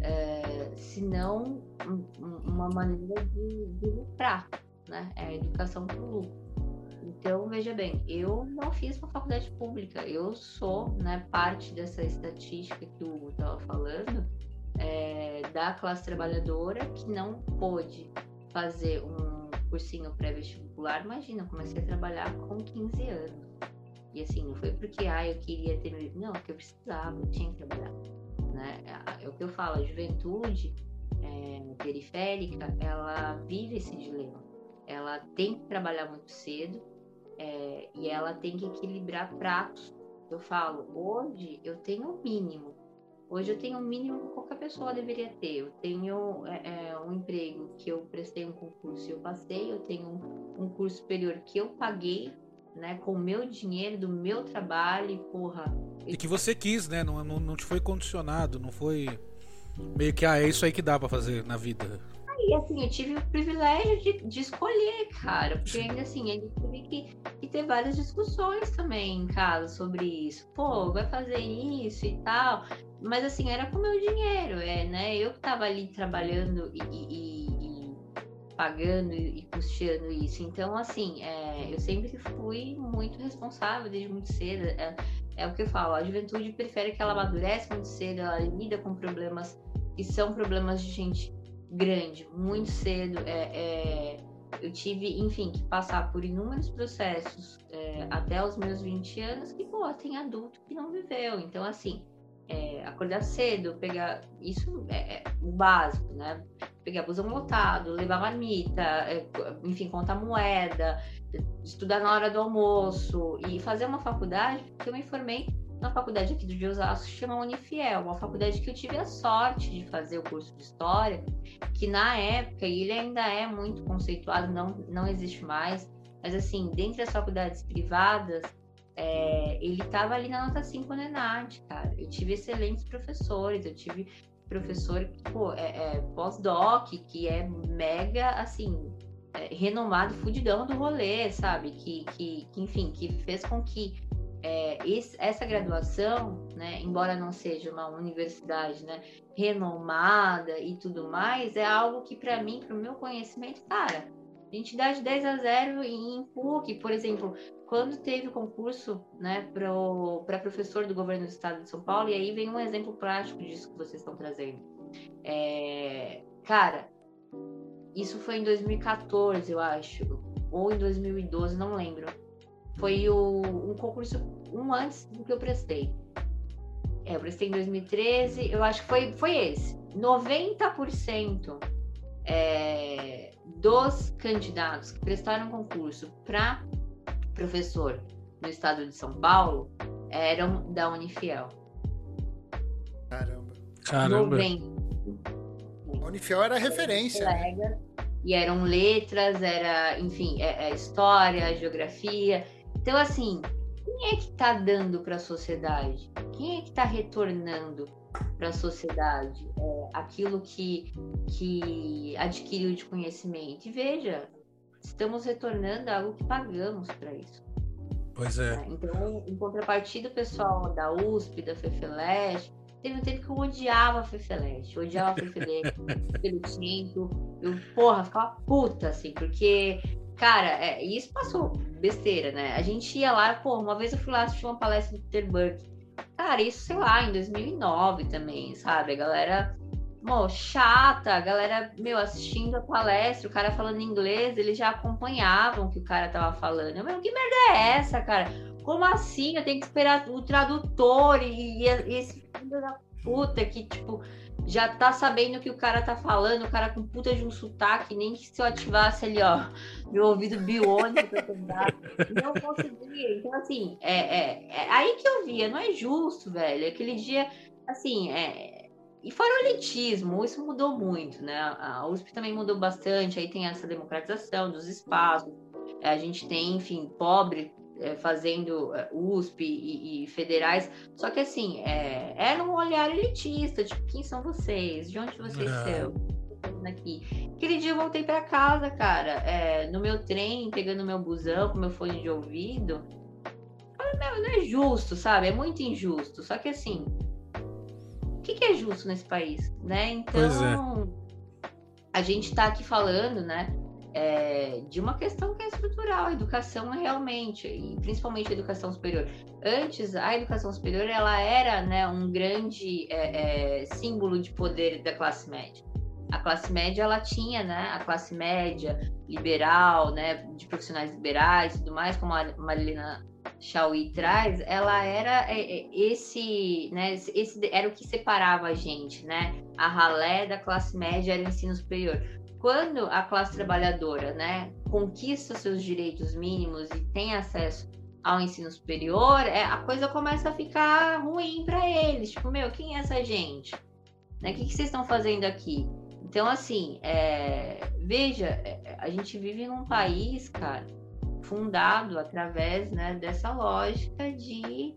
é, senão um- um- uma maneira de, de lucrar, né? É a educação por lucro. Então, veja bem, eu não fiz uma faculdade pública, eu sou né, parte dessa estatística que o Hugo estava falando, é, da classe trabalhadora que não pôde fazer um cursinho pré-vestibular. Imagina, eu comecei a trabalhar com 15 anos. E assim, não foi porque ah, eu queria ter meu. Não, porque eu precisava, eu tinha que trabalhar. Né? É- É o que eu falo, a juventude é, periférica, ela vive esse dilema. Ela tem que trabalhar muito cedo é, e ela tem que equilibrar pratos. Eu falo, hoje eu tenho o mínimo. Hoje eu tenho o mínimo que qualquer pessoa deveria ter. Eu tenho é, é, um emprego que eu prestei um concurso e eu passei. Eu tenho um, curso superior que eu paguei, né, com o meu dinheiro, do meu trabalho. E, porra, E que você quis, né? Não, não, não te foi condicionado, não foi meio que, ah, é isso aí que dá pra fazer na vida. E assim, eu tive o privilégio de, de escolher, cara, porque ainda assim, eu tive que, que ter várias discussões também em casa sobre isso. Pô, vai fazer isso e tal. Mas assim, era com o meu dinheiro, é, né? Eu que tava ali trabalhando e, e- e- e pagando e, e custeando isso. Então, assim, é, eu sempre fui muito responsável desde muito cedo. É, é o que eu falo, a juventude prefere que ela amadurece muito cedo, ela lida com problemas que são problemas de gente grande, muito cedo. É, é, eu tive, enfim, que passar por inúmeros processos é, até os meus 20 anos que, pô, tem adulto que não viveu. Então, assim, é, acordar cedo, pegar. Isso é, é o básico, né? Pegar busão lotado, levar marmita, é, enfim, contar moeda, estudar na hora do almoço e fazer uma faculdade, porque eu me formei na faculdade aqui do Osasco, chama Unifiel, uma faculdade que eu tive a sorte de fazer o curso de História, que na época, e ele ainda é muito conceituado, não, não existe mais, mas assim, dentre as faculdades privadas, é, ele estava ali na nota 5 na ENAD, cara. Eu tive excelentes professores, eu tive professor, pô, é, é, pós-doc, que é mega, assim, é, renomado, fudidão do rolê, sabe? Que, que, que, enfim, que fez com que é, esse- essa graduação, né, embora não seja uma universidade né, renomada e tudo mais, é algo que, para mim, para o meu conhecimento, cara, a gente dá de 10 a 0 em PUC, por exemplo, quando teve o concurso né, para professor do governo do estado de São Paulo, e aí vem um exemplo prático disso que vocês estão trazendo. É, cara, isso foi em 2014, eu acho, ou em 2012, não lembro. Foi o, um concurso um antes do que eu prestei. É, eu prestei em 2013, eu acho que foi, foi esse. 90% é, dos candidatos que prestaram concurso para professor no estado de São Paulo eram da Unifiel. Caramba. Caramba. 90. A Unifiel era referência. né? colegas, e eram letras, era, enfim, é, é história, geografia. Então, assim, quem é que está dando para a sociedade? Quem é que está retornando para a sociedade é, aquilo que, que adquiriu de conhecimento? E veja, estamos retornando algo que pagamos para isso. Pois é. né? Então, em contrapartida, o pessoal da USP, da FEFELESH, teve um tempo que eu odiava a FEFELESH, eu odiava a FEFELESH, pelo tinto, eu, porra, ficava puta, assim, porque, cara, é, isso passou besteira, né? A gente ia lá, porra, uma vez eu fui lá assistir uma palestra do Peter Burke, cara, isso, sei lá, em 2009 também, sabe? A galera, mó, chata, a galera, meu, assistindo a palestra, o cara falando inglês, eles já acompanhavam o que o cara tava falando. Eu, que merda é essa, cara? Como assim? Eu tenho que esperar o tradutor e, e esse filho da puta que, tipo, já tá sabendo o que o cara tá falando, o cara com puta de um sotaque, nem que se eu ativasse ali, ó, meu ouvido biônico não conseguia. Então, assim, é, é, é aí que eu via, não é justo, velho. Aquele dia, assim, é, e fora o elitismo, isso mudou muito, né? A USP também mudou bastante, aí tem essa democratização dos espaços, a gente tem, enfim, pobre é, fazendo é, USP e, e, federais, só que assim, é, era um olhar elitista, tipo, quem são vocês? De onde vocês são? Aqui. Aquele dia eu voltei para casa, cara, é, no meu trem, pegando meu busão com meu fone de ouvido. Falei, meu, não é justo, sabe? É muito injusto. Só que assim, o que, que é justo nesse país, né? Então, a gente tá aqui falando, né? É, de uma questão que é estrutural, a educação é realmente, e principalmente a educação superior. Antes, a educação superior ela era né, um grande é, é, símbolo de poder da classe média. A classe média ela tinha, né, a classe média liberal, né, de profissionais liberais, tudo mais, como a Marilena Chauí traz, ela era é, é, esse, né, esse era o que separava a gente, né? A ralé da classe média era o ensino superior quando a classe trabalhadora né, conquista seus direitos mínimos e tem acesso ao ensino superior, é, a coisa começa a ficar ruim para eles. Tipo, meu, quem é essa gente? Né? O que, que vocês estão fazendo aqui? Então, assim, é, veja, é, a gente vive num país, cara, fundado através né, dessa lógica de,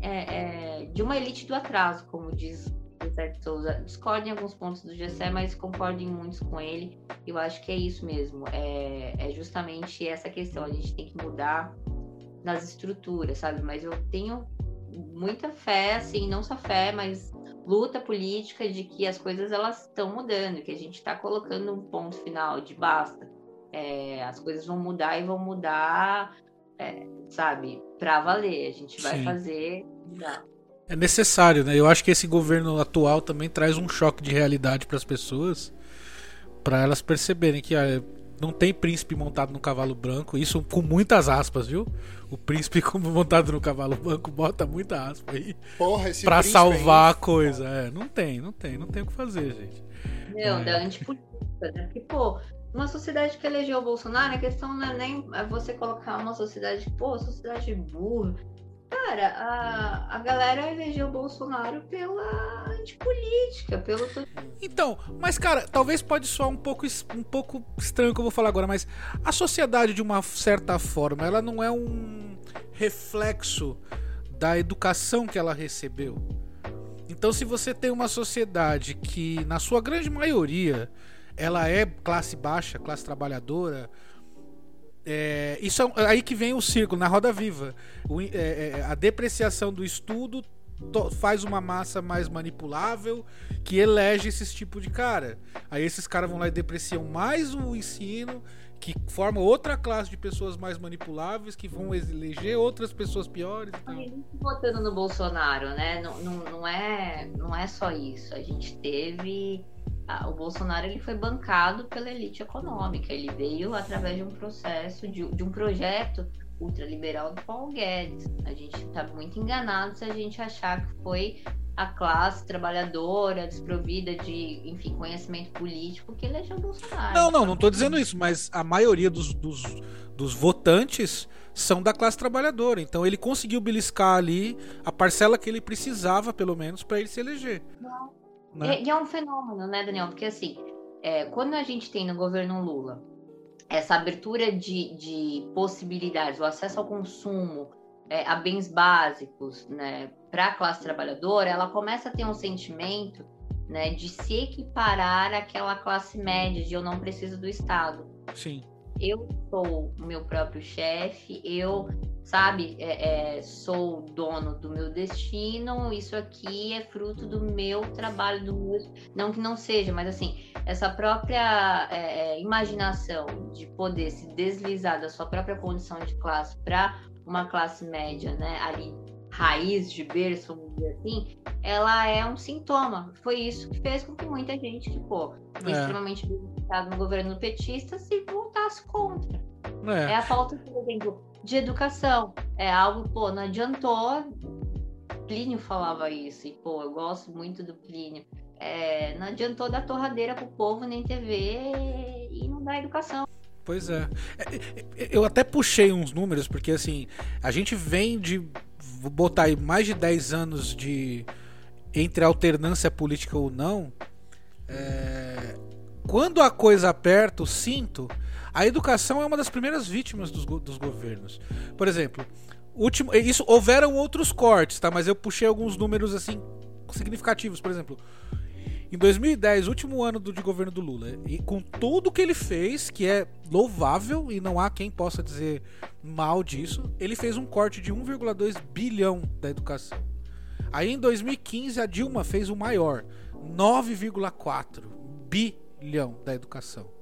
é, é de uma elite do atraso, como diz Gessé de Souza. Discordo em alguns pontos do Gessé, mas concordo em muitos com ele. Eu acho que é isso mesmo. É, é justamente essa questão. A gente tem que mudar nas estruturas, sabe? Mas eu tenho muita fé, assim, não só fé, mas luta política de que as coisas elas estão mudando, que a gente está colocando um ponto final de basta. É, as coisas vão mudar e vão mudar, é, sabe, para valer. A gente vai Sim. fazer mudar é necessário, né? Eu acho que esse governo atual também traz um choque de realidade para as pessoas, para elas perceberem que ah, não tem príncipe montado no cavalo branco, isso com muitas aspas, viu? O príncipe como montado no cavalo branco bota muita aspa aí. Porra, esse Pra salvar a coisa, é, não tem, não tem, não tem o que fazer, gente. Não, é. da antipolítica, né? Porque, pô, uma sociedade que elegeu o Bolsonaro, a questão não é nem você colocar uma sociedade, pô, sociedade burra Cara, a, a galera elegeu o Bolsonaro pela antipolítica, pelo. Então, mas cara, talvez pode soar um pouco, um pouco estranho o que eu vou falar agora, mas a sociedade, de uma certa forma, ela não é um reflexo da educação que ela recebeu. Então, se você tem uma sociedade que, na sua grande maioria, ela é classe baixa, classe trabalhadora, é, isso é aí que vem o círculo, na roda viva. O, é, é, a depreciação do estudo faz uma massa mais manipulável que elege esses tipos de cara. Aí esses caras vão lá e depreciam mais o ensino, que forma outra classe de pessoas mais manipuláveis, que vão eleger outras pessoas piores. A gente votando no Bolsonaro, né? Não, não, não, é, não é só isso. A gente teve o Bolsonaro ele foi bancado pela elite econômica. Ele veio através de um processo, de, de um projeto ultraliberal do Paulo Guedes. A gente está muito enganado se a gente achar que foi a classe trabalhadora desprovida de, enfim, conhecimento político que elegeu o Bolsonaro. Não, não, não estou dizendo isso, mas a maioria dos, dos, dos votantes são da classe trabalhadora. Então ele conseguiu beliscar ali a parcela que ele precisava, pelo menos, para ele se eleger. Não. Né? E, e, é um fenômeno, né, Daniel? Porque assim, é, quando a gente tem no governo Lula essa abertura de, de possibilidades, o acesso ao consumo, é, a bens básicos, né, para a classe trabalhadora, ela começa a ter um sentimento, né, de se equiparar àquela classe média, de eu não preciso do Estado. Sim. Eu sou o meu próprio chefe, eu, sabe, é, é, sou dono do meu destino, isso aqui é fruto do meu trabalho, do meu... não que não seja, mas assim, essa própria é, é imaginação de poder se deslizar da sua própria condição de classe para uma classe média, né, ali raiz de berço, vamos dizer assim, ela é um sintoma. Foi isso que fez com que muita gente que, pô, foi É. extremamente no governo petista se voltasse contra. É. É a falta, por exemplo, de educação. É algo, pô, não adiantou. Plínio falava isso, e, pô, eu gosto muito do Plínio. É, não adiantou dar torradeira pro povo, nem TV e não dar educação. Pois é. É, é, Eu até puxei uns números, porque assim, a gente vem de. Vou botar aí mais de 10 anos de. Entre alternância política ou não. é, Quando a coisa aperta, o cinto, a educação é uma das primeiras vítimas dos, dos governos. Por exemplo, último, isso houveram outros cortes, tá? Mas eu puxei alguns números assim significativos. Por exemplo, em 2010, último ano do, de governo do Lula, e com tudo que ele fez, que é louvável e não há quem possa dizer mal disso, ele fez um corte de 1,2 bilhão da educação. Aí em 2015 a Dilma fez o maior, 9,4 bilhão da educação.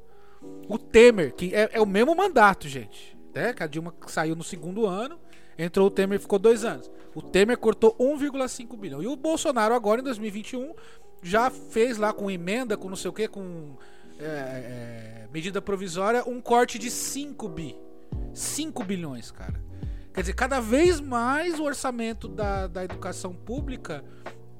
O Temer, que é, é o mesmo mandato, gente, né? Que a Dilma saiu no segundo ano, entrou o Temer ficou dois anos. O Temer cortou 1,5 bilhão. E o Bolsonaro agora em 2021 já fez lá com emenda, com não sei o que, com é, é, medida provisória, um corte de 5 bi. 5 bilhões, cara. Quer dizer, cada vez mais o orçamento da, da educação pública.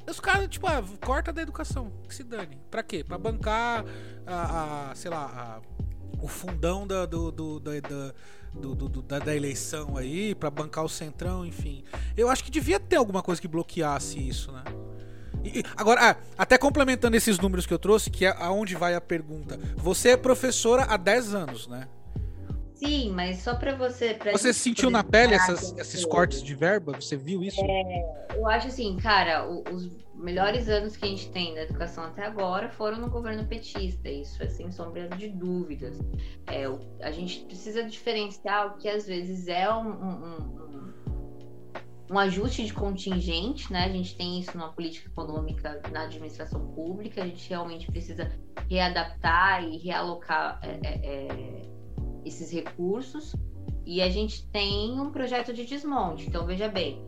Os caras, tipo, ah, corta da educação, que se dane. Pra quê? Pra bancar a, a sei lá, a- o fundão da, do, do- da, da, do- do- da, da eleição aí, pra bancar o centrão, enfim. Eu acho que devia ter alguma coisa que bloqueasse isso, né? E- agora, ah, até complementando esses números que eu trouxe, que é aonde vai a pergunta. Você é professora há 10 anos, né? Sim, mas só para você. pra Você sentiu na pele essas- esses cortes de verba? Você viu isso? Eu acho assim, cara, os melhores anos que a gente tem na educação até agora foram no governo petista, isso é sem sombra de dúvidas. É, a gente precisa diferenciar o que às vezes é um, um- um- um ajuste de contingente, né? A gente tem isso numa política econômica na administração pública, a gente realmente precisa readaptar e realocar é, é, é, esses recursos. E a gente tem um projeto de desmonte. Então, veja bem,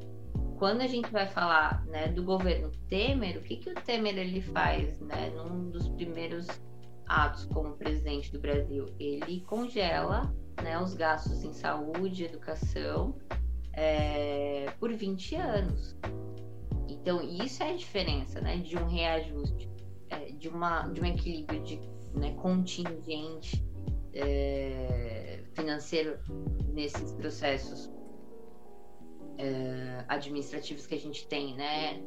quando a gente vai falar né, do governo Temer, o que, que o Temer ele faz né, num dos primeiros atos como presidente do Brasil? Ele congela né, os gastos em saúde, educação, é, por 20 anos. Então, isso é a diferença né, de um reajuste, é, de, uma, de um equilíbrio de né, contingente é, financeiro nesses processos é, administrativos que a gente tem, né,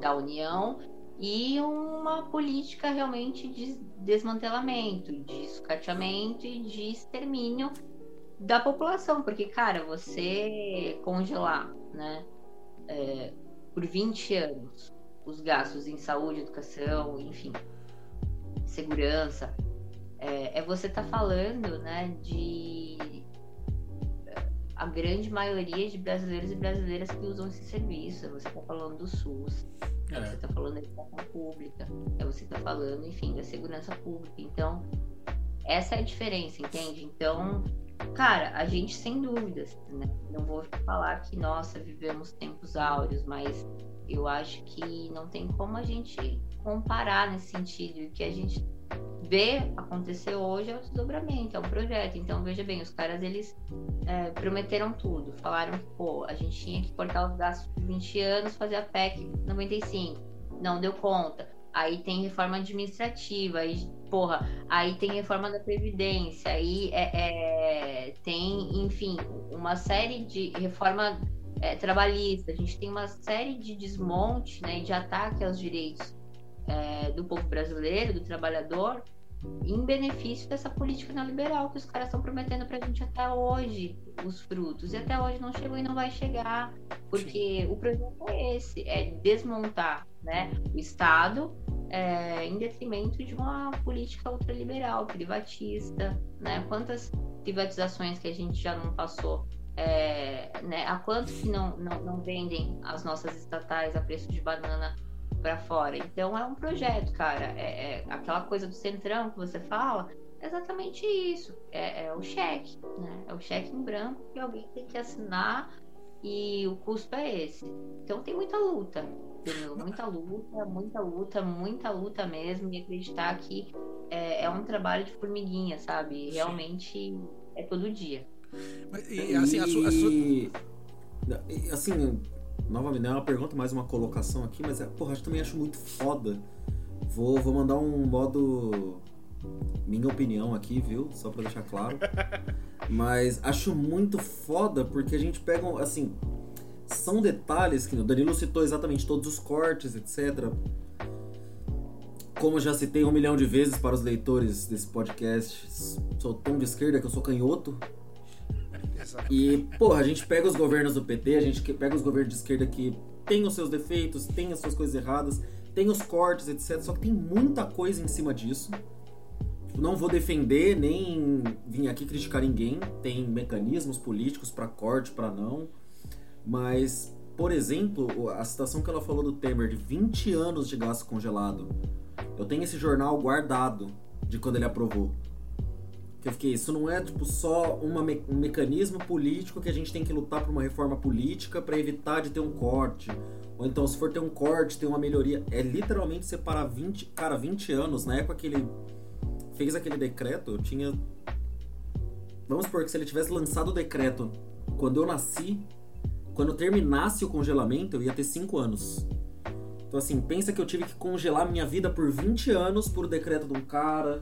da União, e uma política realmente de desmantelamento, de sucateamento e de extermínio da população, porque, cara, você congelar, né, é, por 20 anos os gastos em saúde, educação, enfim, segurança, é, é você estar falando, né, de a grande maioria de brasileiros e brasileiras que usam esse serviço. Você está falando do SUS, é. você está falando da educação pública, é você está falando, enfim, da segurança pública. Então, essa é a diferença, entende? Então, cara, a gente sem dúvidas, né? Não vou falar que, nossa, vivemos tempos áureos, mas eu acho que não tem como a gente comparar nesse sentido. O que a gente vê acontecer hoje é o desdobramento, é um projeto. Então, veja bem, os caras, eles é, prometeram tudo. Falaram que, pô, a gente tinha que cortar os gastos por 20 anos, fazer a PEC 95. Não deu conta. Aí tem reforma administrativa, aí, porra, aí tem reforma da Previdência, aí é, é, tem, enfim, uma série de reforma é, trabalhista. A gente tem uma série de desmonte, né, de ataque aos direitos é, do povo brasileiro, do trabalhador, em benefício dessa política neoliberal que os caras estão prometendo pra gente até hoje, os frutos. E até hoje não chegou e não vai chegar, porque o projeto é esse, é desmontar né, o Estado é, em detrimento de uma política ultraliberal, privatista, né? Quantas privatizações que a gente já não passou é, né, há quanto que não, não, não, vendem as nossas estatais a preço de banana para fora? Então é um projeto, cara. É, é, aquela coisa do centrão que você fala, é exatamente isso. É, é, o cheque, né? É o cheque em branco que alguém tem que assinar e o custo é esse. Então tem muita luta, entendeu? Muita luta, muita luta, muita luta mesmo e acreditar que é, é um trabalho de formiguinha, sabe? Realmente é todo dia. Mas, e, assim, a sua, a sua... E, assim, novamente, não é uma pergunta, mais uma colocação aqui, mas, é, porra, eu também acho muito foda. Vou, vou mandar um modo. Minha opinião aqui, viu? Só pra deixar claro. Mas acho muito foda porque a gente pega, assim, são detalhes que o Danilo citou exatamente todos os cortes, etc. Como já citei um milhão de vezes para os leitores desse podcast, sou tão de esquerda que eu sou canhoto. E, porra, a gente pega os governos do PT, a gente pega os governos de esquerda que tem os seus defeitos, tem as suas coisas erradas, tem os cortes, etc. Só que tem muita coisa em cima disso. Não vou defender nem vir aqui criticar ninguém. Tem mecanismos políticos para corte, para não. Mas, por exemplo, a citação que ela falou do Temer de 20 anos de gasto congelado. Eu tenho esse jornal guardado de quando ele aprovou. Que eu fiquei, isso não é tipo só uma me um mecanismo político que a gente tem que lutar por uma reforma política para evitar de ter um corte. Ou então, se for ter um corte, ter uma melhoria. É literalmente separar 20, cara, 20 anos. Na época que ele fez aquele decreto, eu tinha. Vamos supor que se ele tivesse lançado o decreto quando eu nasci, quando terminasse o congelamento, eu ia ter 5 anos. Então, assim, pensa que eu tive que congelar minha vida por 20 anos por decreto de um cara.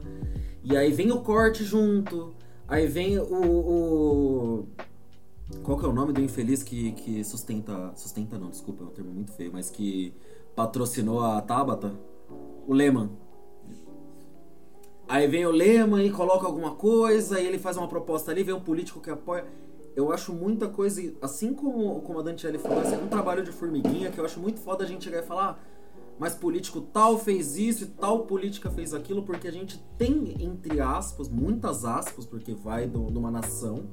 E aí vem o corte junto. Aí vem o. o... Qual que é o nome do infeliz que, que sustenta. Sustenta não, desculpa, é um termo muito feio, mas que patrocinou a Tabata? O Lehman. Aí vem o Lehman e coloca alguma coisa, aí ele faz uma proposta ali, vem um político que apoia. Eu acho muita coisa, assim como, como a Dantiele falou, é um trabalho de formiguinha que eu acho muito foda a gente chegar e falar, mas político tal fez isso e tal política fez aquilo, porque a gente tem, entre aspas, muitas aspas, porque vai de uma nação,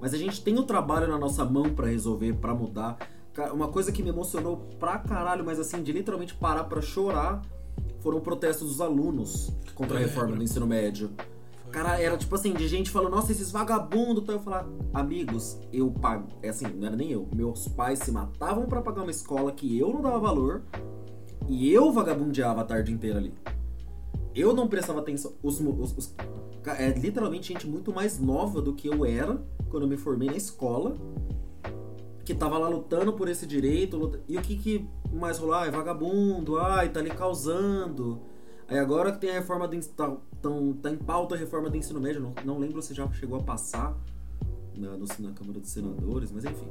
mas a gente tem o trabalho na nossa mão para resolver, para mudar. Uma coisa que me emocionou pra caralho, mas assim, de literalmente parar pra chorar, foram protestos dos alunos contra a reforma do ensino médio. Cara, era tipo assim, de gente falando, nossa, esses vagabundos. Então eu falar, amigos, eu pago. É assim, não era nem eu. Meus pais se matavam para pagar uma escola que eu não dava valor. E eu vagabundeava a tarde inteira ali. Eu não prestava atenção. Os, os, os, é literalmente gente muito mais nova do que eu era quando eu me formei na escola. Que tava lá lutando por esse direito. Luta... E o que, que mais rolou? Ah, é vagabundo, ai, tá ali causando. Aí agora que tem a reforma do. Tá, tão, tá em pauta a reforma do ensino médio. Não, não lembro se já chegou a passar na, no, na Câmara dos Senadores, mas enfim.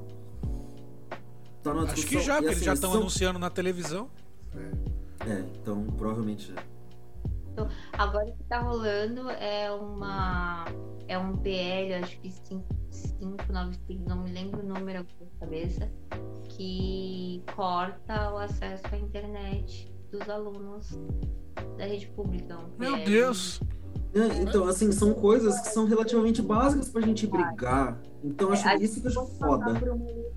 Tá Acho que já, porque assim, eles já estão são... anunciando na televisão. É. é, então provavelmente já. Então, agora o que tá rolando é uma. É um PL, acho que 595, não me lembro o número da cabeça, que corta o acesso à internet dos alunos da rede pública. Um Meu Deus! É, então, assim, são coisas que são relativamente básicas pra gente brigar. Então, acho é, isso que eu acho foda.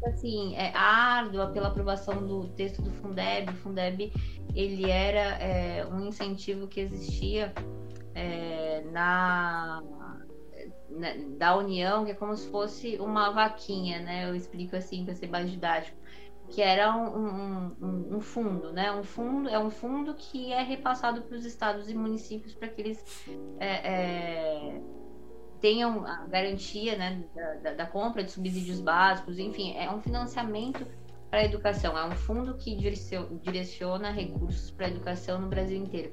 Assim, é árdua pela aprovação do texto do Fundeb. O Fundeb, ele era é, um incentivo que existia é, na, na, da União, que é como se fosse uma vaquinha, né? Eu explico assim para ser mais didático que era um, um, um, fundo, né? Um fundo é um fundo que é repassado para os estados e municípios para que eles é, é, tenham a garantia, né, da, da, compra de subsídios básicos, enfim, é um financiamento para a educação, é um fundo que direciona recursos para a educação no Brasil inteiro.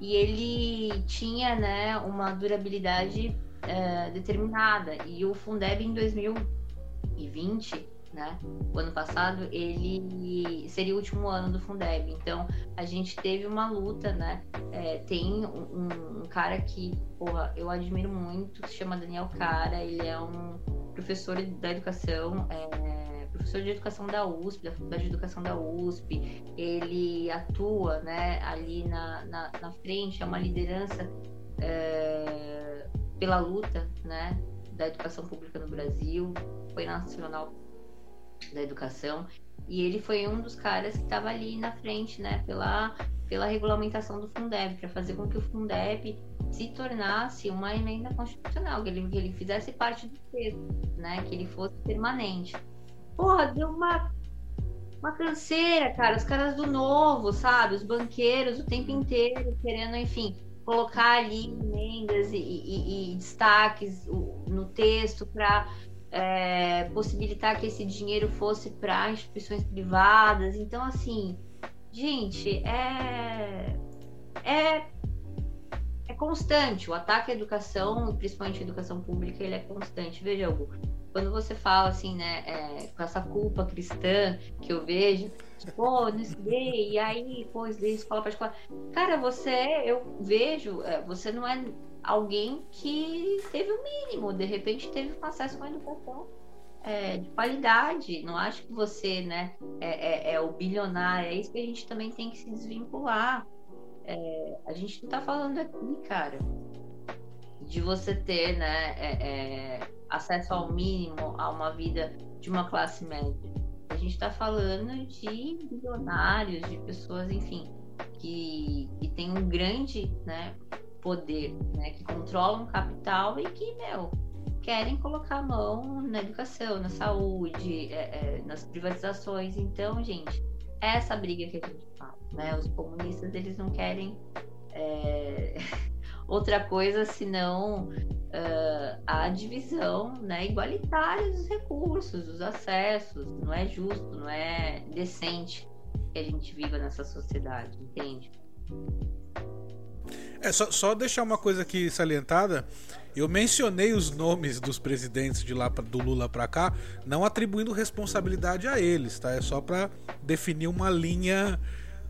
E ele tinha, né, uma durabilidade é, determinada. E o Fundeb em 2020 né? O ano passado ele seria o último ano do Fundeb, então a gente teve uma luta, né? É, tem um, um, cara que, porra, eu admiro muito, se chama Daniel Cara, ele é um professor da educação, é, professor de educação da USP, da Faculdade de Educação da USP, ele atua, né, ali na, na, na frente, é uma liderança é, pela luta, né, da educação pública no Brasil, foi nacional da educação. E ele foi um dos caras que estava ali na frente, né, pela, pela regulamentação do Fundeb, para fazer com que o Fundeb se tornasse uma emenda constitucional, que ele, que ele fizesse parte do texto, né, que ele fosse permanente. Porra, deu uma uma canseira, cara, os caras do novo, sabe, os banqueiros o tempo inteiro querendo, enfim, colocar ali emendas e, e, e destaques no texto para é, possibilitar que esse dinheiro fosse para instituições privadas. Então, assim, gente, é, é, é constante. O ataque à educação, principalmente à educação pública, ele é constante. Veja, Hugo, quando você fala assim, né, é, com essa culpa cristã que eu vejo, pô, não estudei, e aí, pô, estudei escola particular. Cara, você, eu vejo, é, você não é alguém que teve o mínimo, de repente teve um acesso uma educação é, de qualidade. Não acho que você né, é, é, é, o bilionário, é isso que a gente também tem que se desvincular. É, a gente não está falando aqui, cara, de você ter né, é, é, acesso ao mínimo a uma vida de uma classe média. A gente está falando de bilionários, de pessoas, enfim, que, que têm um grande né, poder, né, que controlam capital e que, meu, querem colocar a mão na educação, na saúde, é, é, nas privatizações. Então, gente, é essa briga que a gente fala, né? Os comunistas, eles não querem é, outra coisa senão uh, a divisão né, igualitária dos recursos, dos acessos. Não é justo, não é decente que a gente viva nessa sociedade, entende? É, só, só deixar uma coisa aqui salientada. Eu mencionei os nomes dos presidentes de lá do Lula para cá, não atribuindo responsabilidade a eles, tá? É só para definir uma linha,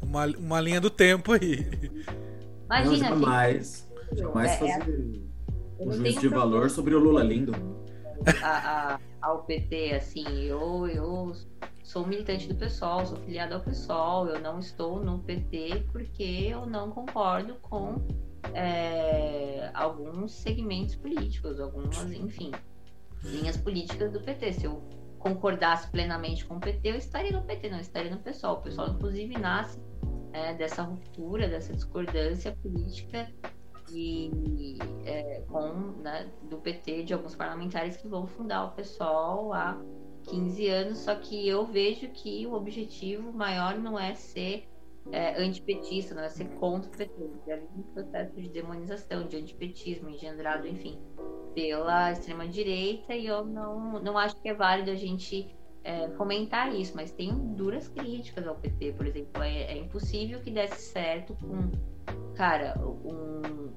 uma, uma linha do tempo aí. Imagina, não, jamais, jamais é, é fazer é, um juízo de valor sobre o Lula lindo. A, a, ao PT, assim, eu, eu sou militante do PSOL, sou filiado ao PSOL, eu não estou no PT porque eu não concordo com é, alguns segmentos políticos, algumas, enfim, linhas políticas do PT. Se eu concordasse plenamente com o PT, eu estaria no PT, não estaria no PSOL. O PSOL, inclusive, nasce é, dessa ruptura, dessa discordância política e é, com né, do PT de alguns parlamentares que vão fundar o PSOL há 15 anos, só que eu vejo que o objetivo maior não é ser é, antipetista, não é ser contra o PT. Já vi um processo de demonização, de antipetismo engendrado, enfim, pela extrema-direita, e eu não, não acho que é válido a gente é, fomentar isso, mas tenho duras críticas ao PT, por exemplo. É, é impossível que desse certo com, cara, um,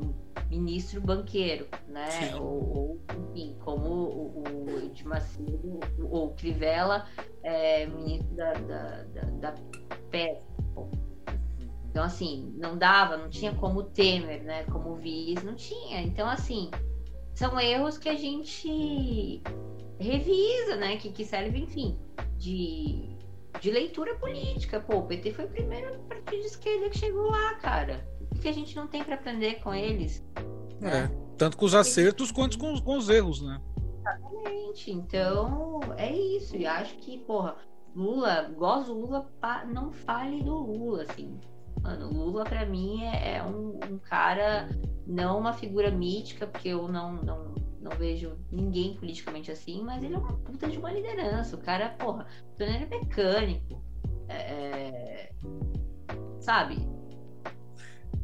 um ministro banqueiro, né? Ou, ou, enfim, como o, o Macedo ou Crivella, é, ministro da, da, da, da pesca. Então, assim, não dava, não tinha como Temer, né? Como vice, não tinha. Então, assim, são erros que a gente revisa, né? Que, que serve, enfim, de, de leitura política. Pô, o PT foi o primeiro partido de esquerda que chegou lá, cara que a gente não tem para aprender com eles. É, né? tanto com os acertos quanto com, com os erros, né? Exatamente. Então, é isso. E acho que, porra, Lula, gosto do Lula, não fale do Lula, assim. Mano, Lula para mim é, é um, um, cara, não uma figura mítica, porque eu não, não, não vejo ninguém politicamente assim, mas ele é uma puta de uma liderança. O cara, porra, o é mecânico. É, é sabe?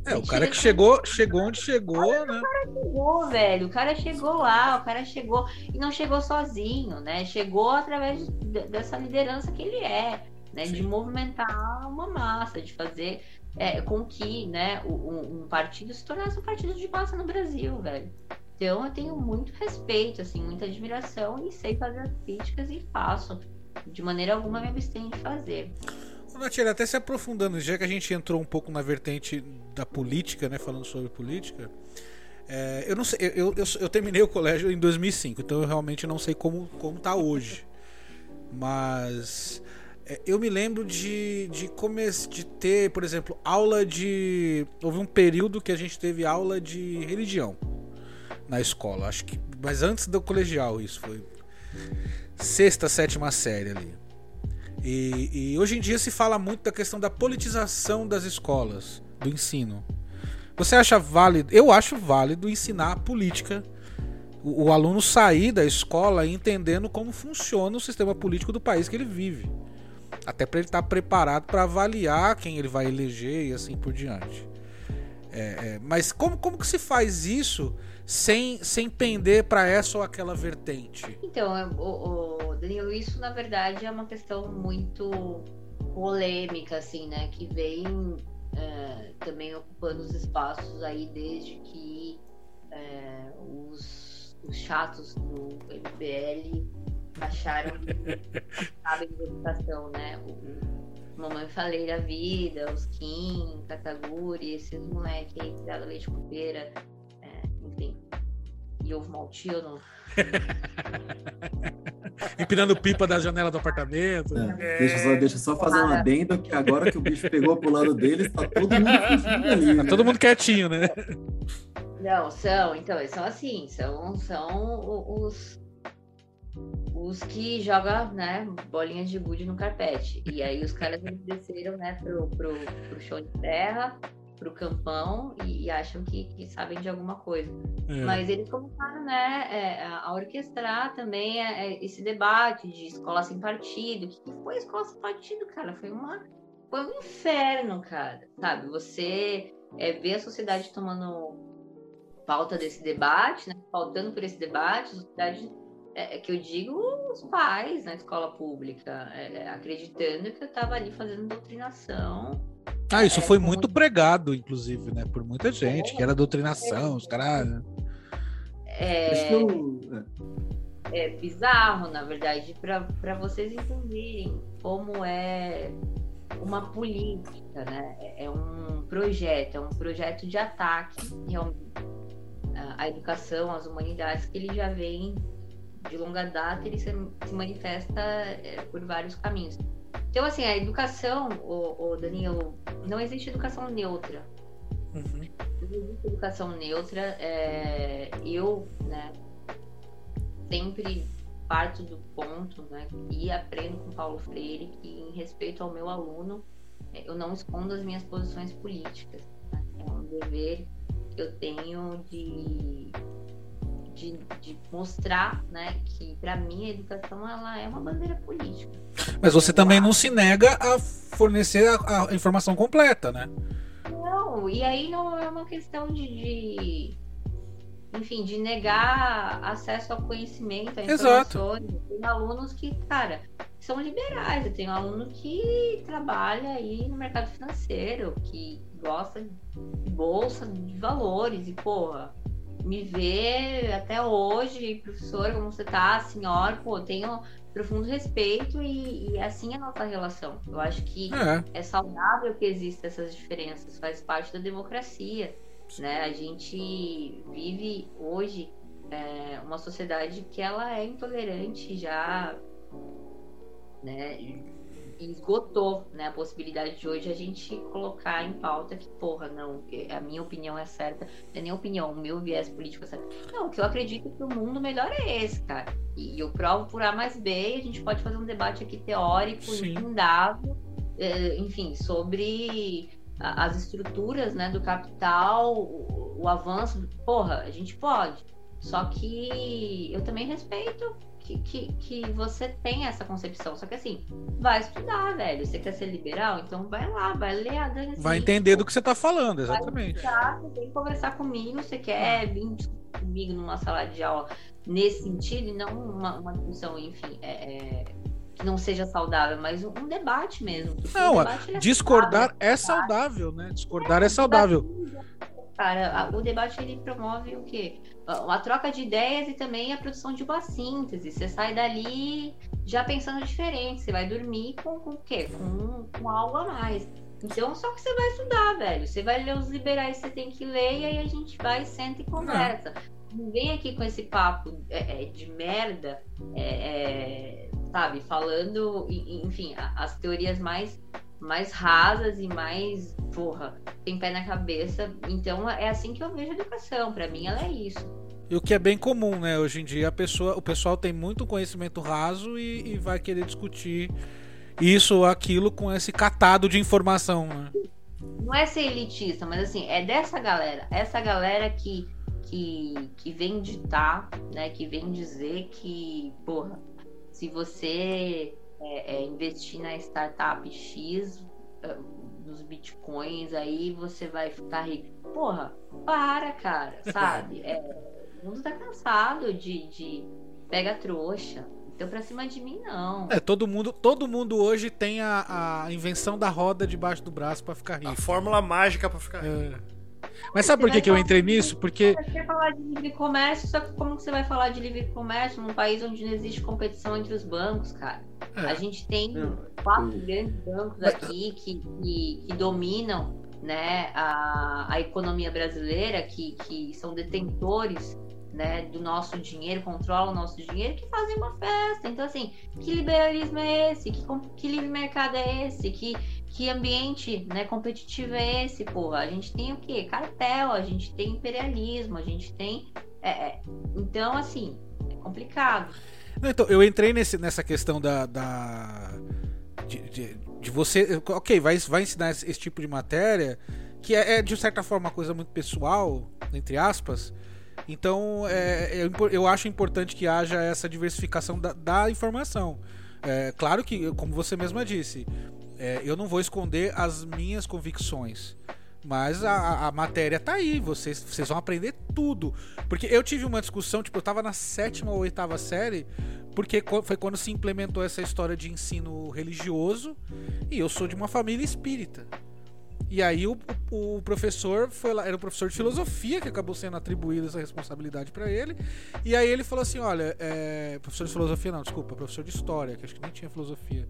É, o cara que chegou, chegou onde chegou, né? O cara chegou, velho. O cara chegou lá, o cara chegou e não chegou sozinho, né? Chegou através dessa liderança que ele é, né? Sim. De movimentar uma massa, de fazer é, com que, né, um, um, partido se tornasse um partido de massa no Brasil, velho. Então eu tenho muito respeito, assim, muita admiração e sei fazer as críticas e faço. De maneira alguma me abstenho de fazer. Natiele, até se aprofundando, já que a gente entrou um pouco na vertente da política, né, falando sobre política, é, eu não sei, eu, eu, eu terminei o colégio em 2005, então eu realmente não sei como, como tá hoje. Mas é, eu me lembro de, de, come de ter, por exemplo, aula de. Houve um período que a gente teve aula de religião na escola, acho que. Mas antes do colegial, isso foi. Sexta, sétima série ali. E, e hoje em dia se fala muito da questão da politização das escolas, do ensino. Você acha válido? Eu acho válido ensinar política. O, aluno sair da escola entendendo como funciona o sistema político do país que ele vive. Até para ele estar preparado para avaliar quem ele vai eleger e assim por diante. É, é, mas como, como que se faz isso sem, sem pender para essa ou aquela vertente? Então, é, o, o Danilo, isso na verdade é uma questão muito polêmica, assim, né? Que vem é, também ocupando os espaços aí desde que é, os, os chatos do MBL acharam que sabem de educação, né? O, Mamãe Falei da Vida, os Kim, Kataguri, esses moleques aí, criado leite com pera, é, enfim, e ovo maltino. Empinando pipa da janela do apartamento. É, deixa, só, deixa só fazer um adendo que agora que o bicho pegou pro lado deles, tá todo mundo fugindo ali. Tá né? todo mundo quietinho, né? Não, são, então, eles são assim, são, são os os que jogam, né, bolinhas de gude no carpete. E aí os caras desceram, né, pro, pro, pro chão de terra, pro campão e, e acham que, que sabem de alguma coisa. É. Mas eles começaram, né, é, a orquestrar também é, é, esse debate de escola sem partido. O que foi escola sem partido, cara? Foi uma foi um inferno, cara. Sabe? Você é, vê a sociedade tomando pauta desse debate, né? Pautando por esse debate, a sociedade é, é que eu digo os pais na escola pública, é, acreditando que eu estava ali fazendo doutrinação. Ah, isso É, foi muito pregado, inclusive, né? Por muita gente, que era doutrinação, os caras. É, eu- é. bizarro, na verdade, para vocês entenderem como é uma política, né? É- É um projeto, é um projeto de ataque realmente à- educação, às humanidades, que ele já vem de longa data, ele se, se manifesta é, por vários caminhos. Então, assim, a educação, o, o Danilo, não existe educação neutra. Uhum. Não existe educação neutra. é, eu, né, sempre parto do ponto, né, e aprendo com Paulo Freire que, em respeito ao meu aluno, é, eu não escondo as minhas posições políticas. né? É um dever que eu tenho de, de, de mostrar, né, que para mim a educação ela é uma bandeira política. Mas você também não se nega a fornecer a, a informação completa, né? Não, e aí não é uma questão de, de, enfim, de negar acesso ao conhecimento, a informações. Tem alunos que, cara, são liberais. Eu tenho aluno que trabalha aí no mercado financeiro, que gosta de bolsa, de valores, e porra, me vê até hoje, professora, como você tá, senhora, pô, tenho profundo respeito e, e assim é a nossa relação. Eu acho que É. é saudável que existam essas diferenças, faz parte da democracia. Né? A gente vive hoje é, uma sociedade que ela é intolerante já, né? Esgotou né, a possibilidade de hoje a gente colocar em pauta que, porra, não, a minha opinião é certa, não é nem opinião, o meu viés político é certo. Não, o que eu acredito que o mundo melhor é esse, cara. E eu provo por A mais B, e a gente pode fazer um debate aqui teórico, infundável, eh, enfim, sobre as estruturas né, do capital, o, o avanço. Porra, a gente pode. Só que eu também respeito que, que, que você tem essa concepção. Só que assim, vai estudar, velho. Você quer ser liberal? Então vai lá, vai ler a Dani Vai entender do que você tá falando, exatamente. Tá, você vem conversar comigo, você quer vir discutir comigo numa sala de aula nesse sentido, e não uma, uma discussão, enfim, é, é, que não seja saudável, mas um, um debate mesmo. Não, o debate, é Discordar saudável, é saudável, né? Discordar é saudável. Cara, o debate ele promove o quê? A, troca de ideias e também a produção de uma síntese. Você sai dali já pensando diferente. Você vai dormir com, com o quê? Com, com algo a mais. Então, só que você vai estudar, velho. Você vai ler os liberais que você tem que ler e aí a gente vai, senta e conversa. Não vem aqui com esse papo é, é, de merda, é, é, sabe? Falando, enfim, as teorias mais, mais rasas e mais, porra, tem pé na cabeça. Então, é assim que eu vejo a educação. Pra mim, ela é isso. E o que é bem comum, né? Hoje em dia a pessoa, o pessoal tem muito conhecimento raso e, e vai querer discutir isso ou aquilo com esse catado de informação, né? não é ser elitista, mas assim, é dessa galera. Essa galera que, que, que vem ditar, né? Que vem dizer que, porra, se você é, é, investir na startup X, é, nos bitcoins, aí você vai ficar rico. Porra, para, cara, sabe? É, o mundo tá cansado de, de pega trouxa. Então pra cima de mim, não. É, todo mundo, todo mundo hoje tem a, a invenção da roda debaixo do braço pra ficar A rico. fórmula mágica pra ficar rico. É. Mas sabe por que, que eu entrei nisso? Porque Você quer falar de livre comércio, só que como você vai falar de livre comércio num país onde não existe competição entre os bancos, cara? A é, gente tem Não, quatro grandes bancos aqui que, que, que dominam né, a, a economia brasileira, que, que são detentores né, do nosso dinheiro, controlam o nosso dinheiro, que fazem uma festa. Então, assim, que liberalismo é esse? Que, que livre mercado é esse? Que, que ambiente né, competitivo é esse, porra? A gente tem o quê? Cartel, a gente tem imperialismo, a gente tem. é, é. Então, assim, é complicado. Não, então, eu entrei nesse, nessa questão da. da de, de- de você. Ok, vai, vai ensinar esse, esse tipo de matéria, que é, é, de certa forma uma coisa muito pessoal, entre aspas. Então, é, é impor- eu acho importante que haja essa diversificação da, da informação. É, claro que, como você mesma disse, é, eu não vou esconder as minhas convicções. Mas a, a- matéria tá aí, vocês, vocês vão aprender tudo. Porque eu tive uma discussão, tipo, eu tava na sétima ou oitava série, porque foi quando se implementou essa história de ensino religioso, e eu sou de uma família espírita. E aí o, o- professor foi lá, era o professor de filosofia que acabou sendo atribuída essa responsabilidade pra ele. E aí ele falou assim, olha, é, professor de filosofia não, desculpa, professor de história, que acho que nem tinha filosofia.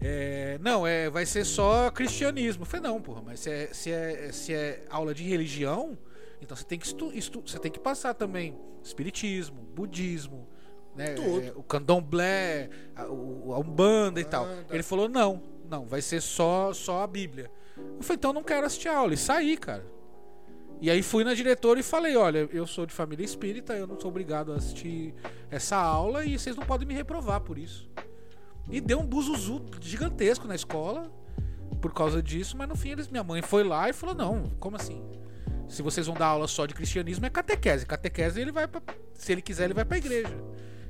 É, não, é, vai ser só cristianismo. Eu falei, não, porra, mas se é, se é, se é aula de religião, então você tem que estu, estu- você tem que passar também espiritismo, budismo, né, é, o candomblé, a, a umbanda e tal. Umbanda. Ele falou, não, não, vai ser só só a Bíblia. Eu falei, então não quero assistir a aula e saí, cara. E aí fui na diretora e falei, olha, eu sou de família espírita, eu não sou obrigado a assistir essa aula e vocês não podem me reprovar por isso. E deu um buzuzu gigantesco na escola por causa disso, mas no fim eles, minha mãe foi lá e falou: "Não, como assim? Se vocês vão dar aula só de cristianismo é catequese. Catequese ele vai pra, se ele quiser ele vai pra igreja.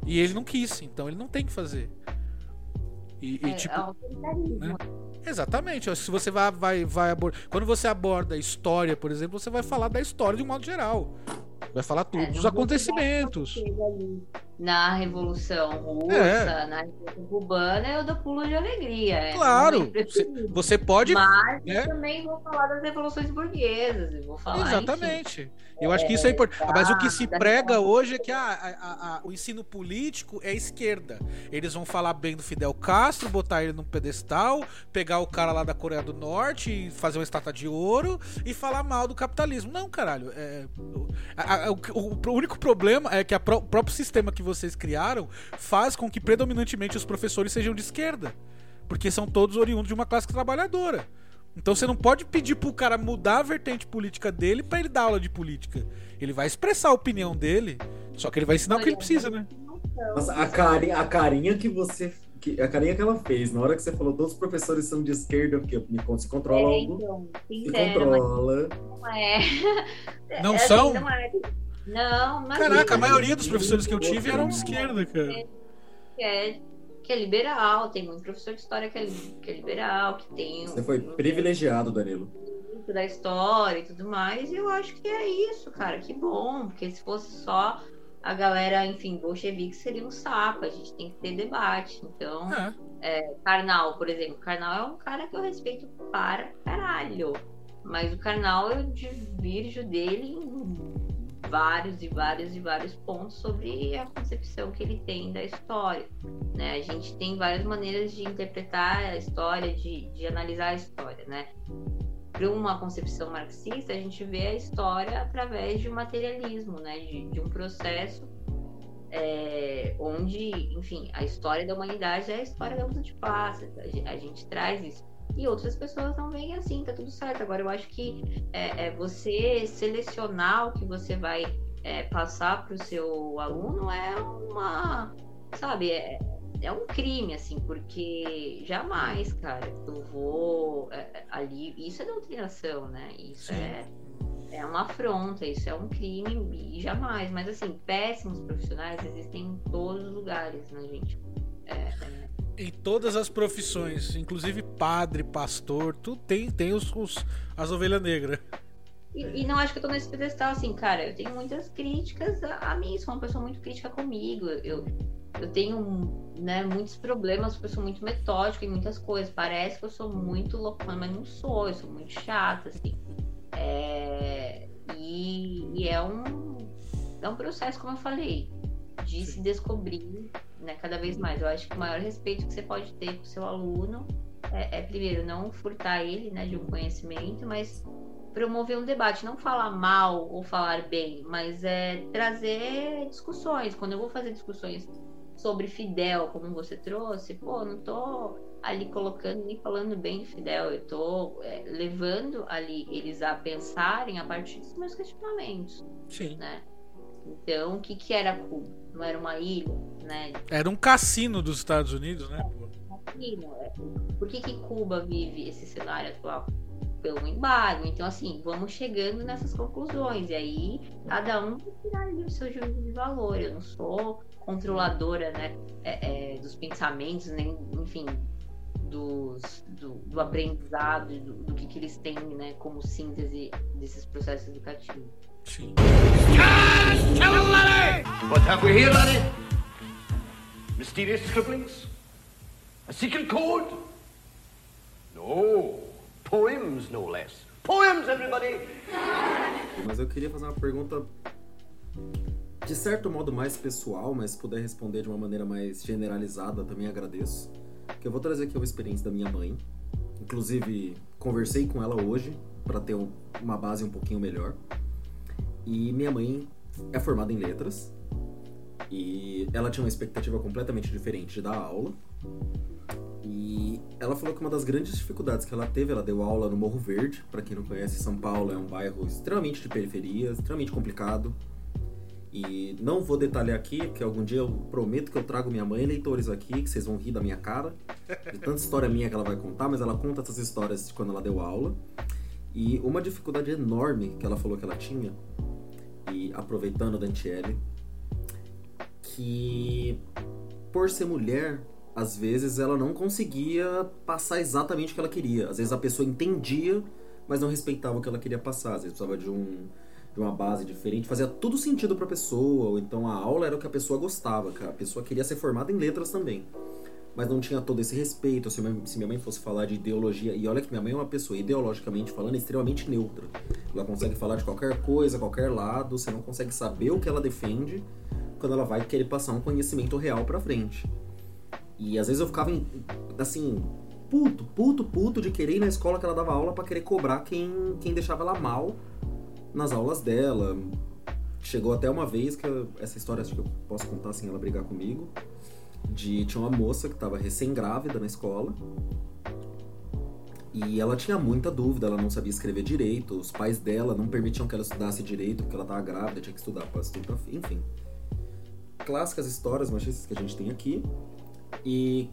E ele não quis, então ele não tem que fazer. E, e, É, tipo, é né? Exatamente. Se você vai, vai, vai abordar. Quando você aborda história, por exemplo, você vai falar da história de um modo geral. Vai falar tudo, É, dos acontecimentos. Na Revolução Russa, É. na Revolução Cubana, eu dou pulo de alegria. é Claro. preferido. Você pode. Mas né? eu também vou falar das revoluções burguesas. Eu vou falar. enfim, Exatamente. Eu acho que isso é importante. Mas o que se da- prega hoje é que a- a- a- o ensino político é esquerda. Eles vão falar bem do Fidel Castro, botar ele num pedestal, pegar o cara lá da Coreia do Norte e fazer uma estátua de ouro e falar mal do capitalismo. Não, caralho. É, o- o, único problema é que o próprio sistema que vocês criaram faz com que predominantemente os professores sejam de esquerda. Porque são todos oriundos de uma classe trabalhadora. Então você não pode pedir pro cara mudar a vertente política dele pra ele dar aula de política. Ele vai expressar a opinião dele, só que ele vai ensinar o que ele precisa, né? Nossa, a carinha, a carinha que você. Que, a carinha que ela fez, na hora que você falou todos os professores são de esquerda, eu fiquei, me con- se controla É, algo. então, Se sincero, mas controla. não é. Não É, assim, são? Não, é. Não mas Caraca, a maioria dos professores que eu tive eram de esquerda, cara. que é, que é liberal. Tem muito professor de história que é, que é liberal, que tem Você foi privilegiado, Danilo. da história e tudo mais. E eu acho que é isso, cara. Que bom. Porque se fosse só a galera, enfim, bolchevique seria um saco. A gente tem que ter debate. Então, É. Karnal, por exemplo. Karnal é um cara que eu respeito para caralho. Mas o Karnal eu divirjo dele em vários e vários e vários pontos sobre a concepção que ele tem da história. Né? A gente tem várias maneiras de interpretar a história, de, de analisar a história. Né? Para uma concepção marxista, a gente vê a história através de um materialismo, né? de, de um processo é, onde, enfim, a história da humanidade é a história da luta de classe. A gente traz isso e outras pessoas não veem assim, tá tudo certo. Agora, eu acho que é, é você selecionar o que você vai é, passar para o seu aluno é uma, sabe, é, é um crime, assim, porque jamais, cara, eu vou é, ali. Isso é doutrinação, né? Isso Sim. é. É uma afronta, isso é um crime e jamais. Mas assim, péssimos profissionais existem em todos os lugares, né, gente? É, é em todas as profissões, inclusive padre, pastor, tu tem, tem os, os as ovelhas negras. E, e, não acho que eu tô nesse pedestal, assim, cara, eu tenho muitas críticas a, a mim, sou uma pessoa muito crítica comigo, eu, eu tenho né, muitos problemas, porque eu sou muito metódica em muitas coisas, parece que eu sou muito loucona, mas não sou, eu sou muito chata, assim, é, e, e é um, é um processo, como eu falei, de Sim. se descobrir né, cada vez mais. Eu acho que o maior respeito que você pode ter com o seu aluno é, é, primeiro, não furtar ele né, de um conhecimento, mas promover um debate, não falar mal ou falar bem, mas é trazer discussões. Quando eu vou fazer discussões sobre Fidel, como você trouxe, pô, não tô ali colocando nem falando bem de Fidel, eu tô é, levando ali eles a pensarem a partir dos meus questionamentos. Sim. Né? Então, o que, que era Cuba? Não era uma ilha, né? Era um cassino dos Estados Unidos, né? Cassino. É. Por que, que Cuba vive esse cenário atual? Pelo embargo. Então, assim, vamos chegando nessas conclusões. E aí, cada um vai tirar ali o seu juízo de valor. Eu não sou controladora, né? É, é, dos pensamentos, nem, enfim, dos, do, do aprendizado, do, do que, que eles têm, né? Como síntese desses processos educativos. Mysterious scribblings? A secret code? No. Poems, no less. Poems, everybody! Mas eu queria fazer uma pergunta de certo modo mais pessoal, mas se puder responder de uma maneira mais generalizada, também agradeço. Que eu vou trazer aqui uma experiência da minha mãe. Inclusive, conversei com ela hoje para ter uma base um pouquinho melhor. E minha mãe é formada em letras. E ela tinha uma expectativa completamente diferente de dar aula. E ela falou que uma das grandes dificuldades que ela teve, ela deu aula no Morro Verde. Para quem não conhece, São Paulo é um bairro extremamente de periferia, extremamente complicado. E não vou detalhar aqui, porque algum dia eu prometo que eu trago minha mãe leitores aqui, que vocês vão rir da minha cara. De tanta história minha que ela vai contar, mas ela conta essas histórias de quando ela deu aula. E uma dificuldade enorme que ela falou que ela tinha e aproveitando Dantiele, que por ser mulher, às vezes ela não conseguia passar exatamente o que ela queria. Às vezes a pessoa entendia, mas não respeitava o que ela queria passar. Às vezes precisava de um de uma base diferente, fazia tudo sentido para a pessoa, ou então a aula era o que a pessoa gostava, que a pessoa queria ser formada em letras também mas não tinha todo esse respeito. Se minha, se minha mãe fosse falar de ideologia, e olha que minha mãe é uma pessoa ideologicamente falando extremamente neutra. Ela consegue falar de qualquer coisa, qualquer lado, você não consegue saber o que ela defende quando ela vai querer passar um conhecimento real pra frente. E às vezes eu ficava assim, puto, puto, puto de querer ir na escola que ela dava aula para querer cobrar quem, quem deixava ela mal nas aulas dela. Chegou até uma vez que eu, essa história acho que eu posso contar sem ela brigar comigo de tinha uma moça que estava recém-grávida na escola e ela tinha muita dúvida, ela não sabia escrever direito, os pais dela não permitiam que ela estudasse direito porque ela estava grávida, tinha que estudar para estudar, enfim. Clássicas histórias machistas que a gente tem aqui. E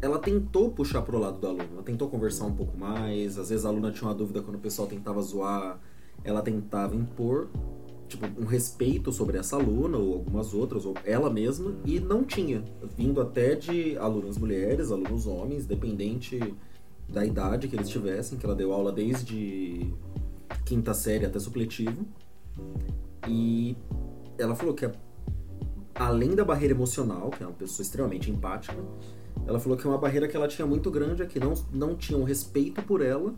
ela tentou puxar pro lado do aluno, ela tentou conversar um pouco mais, às vezes a aluna tinha uma dúvida quando o pessoal tentava zoar, ela tentava impor tipo, um respeito sobre essa aluna ou algumas outras, ou ela mesma, e não tinha. Vindo até de alunas mulheres, alunos homens, dependente da idade que eles tivessem, que ela deu aula desde quinta série até supletivo. E ela falou que além da barreira emocional, que é uma pessoa extremamente empática, Ela falou que uma barreira que ela tinha muito grande é que não, não tinham respeito por ela,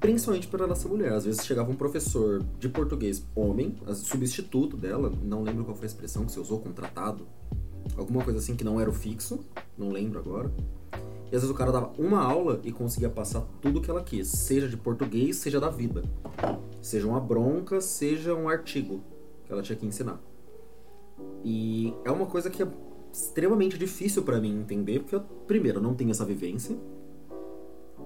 principalmente por ela ser mulher. Às vezes chegava um professor de português homem, substituto dela, não lembro qual foi a expressão que você usou, contratado, alguma coisa assim que não era o fixo, não lembro agora. E às vezes o cara dava uma aula e conseguia passar tudo que ela quis, seja de português, seja da vida. Seja uma bronca, seja um artigo que ela tinha que ensinar. E é uma coisa que é extremamente difícil pra mim entender, porque eu, primeiro, não tenho essa vivência.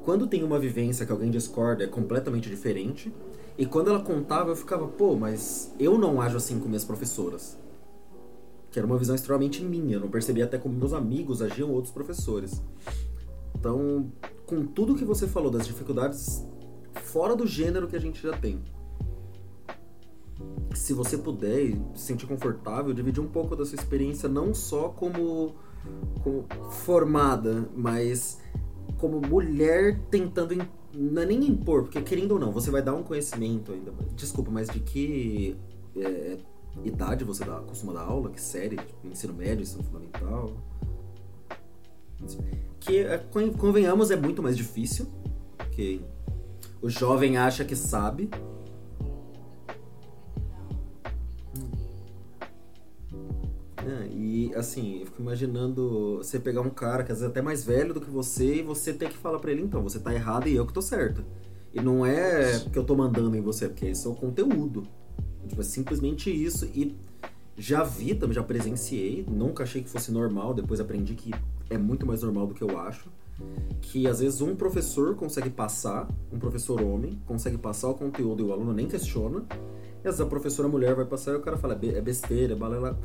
Quando tem uma vivência que alguém discorda, é completamente diferente. E quando ela contava, eu ficava, pô, mas eu não ajo assim com minhas professoras. Que era uma visão extremamente minha, eu não percebia até como meus amigos agiam outros professores. Então, com tudo que você falou das dificuldades fora do gênero que a gente já tem, se você puder e se sentir confortável, dividir um pouco da sua experiência, não só como, como formada, mas como mulher tentando. Não é nem impor, porque querendo ou não, você vai dar um conhecimento ainda. Desculpa, mas de que é, idade você dá, costuma dar aula? Que série? Tipo, ensino médio, ensino fundamental? Que, é, con- convenhamos, é muito mais difícil. Porque o jovem acha que sabe. É, e assim, eu fico imaginando você pegar um cara que às vezes é até mais velho do que você e você ter que falar pra ele, então, você tá errado e eu que tô certo. E não é porque eu tô mandando em você, porque esse é o conteúdo. Tipo, é simplesmente isso. E já vi, também já presenciei, nunca achei que fosse normal, depois aprendi que é muito mais normal do que eu acho. Que às vezes um professor consegue passar, um professor homem, consegue passar o conteúdo e o aluno nem questiona. E às vezes a professora mulher vai passar e o cara fala, "É be- é besteira, é balela.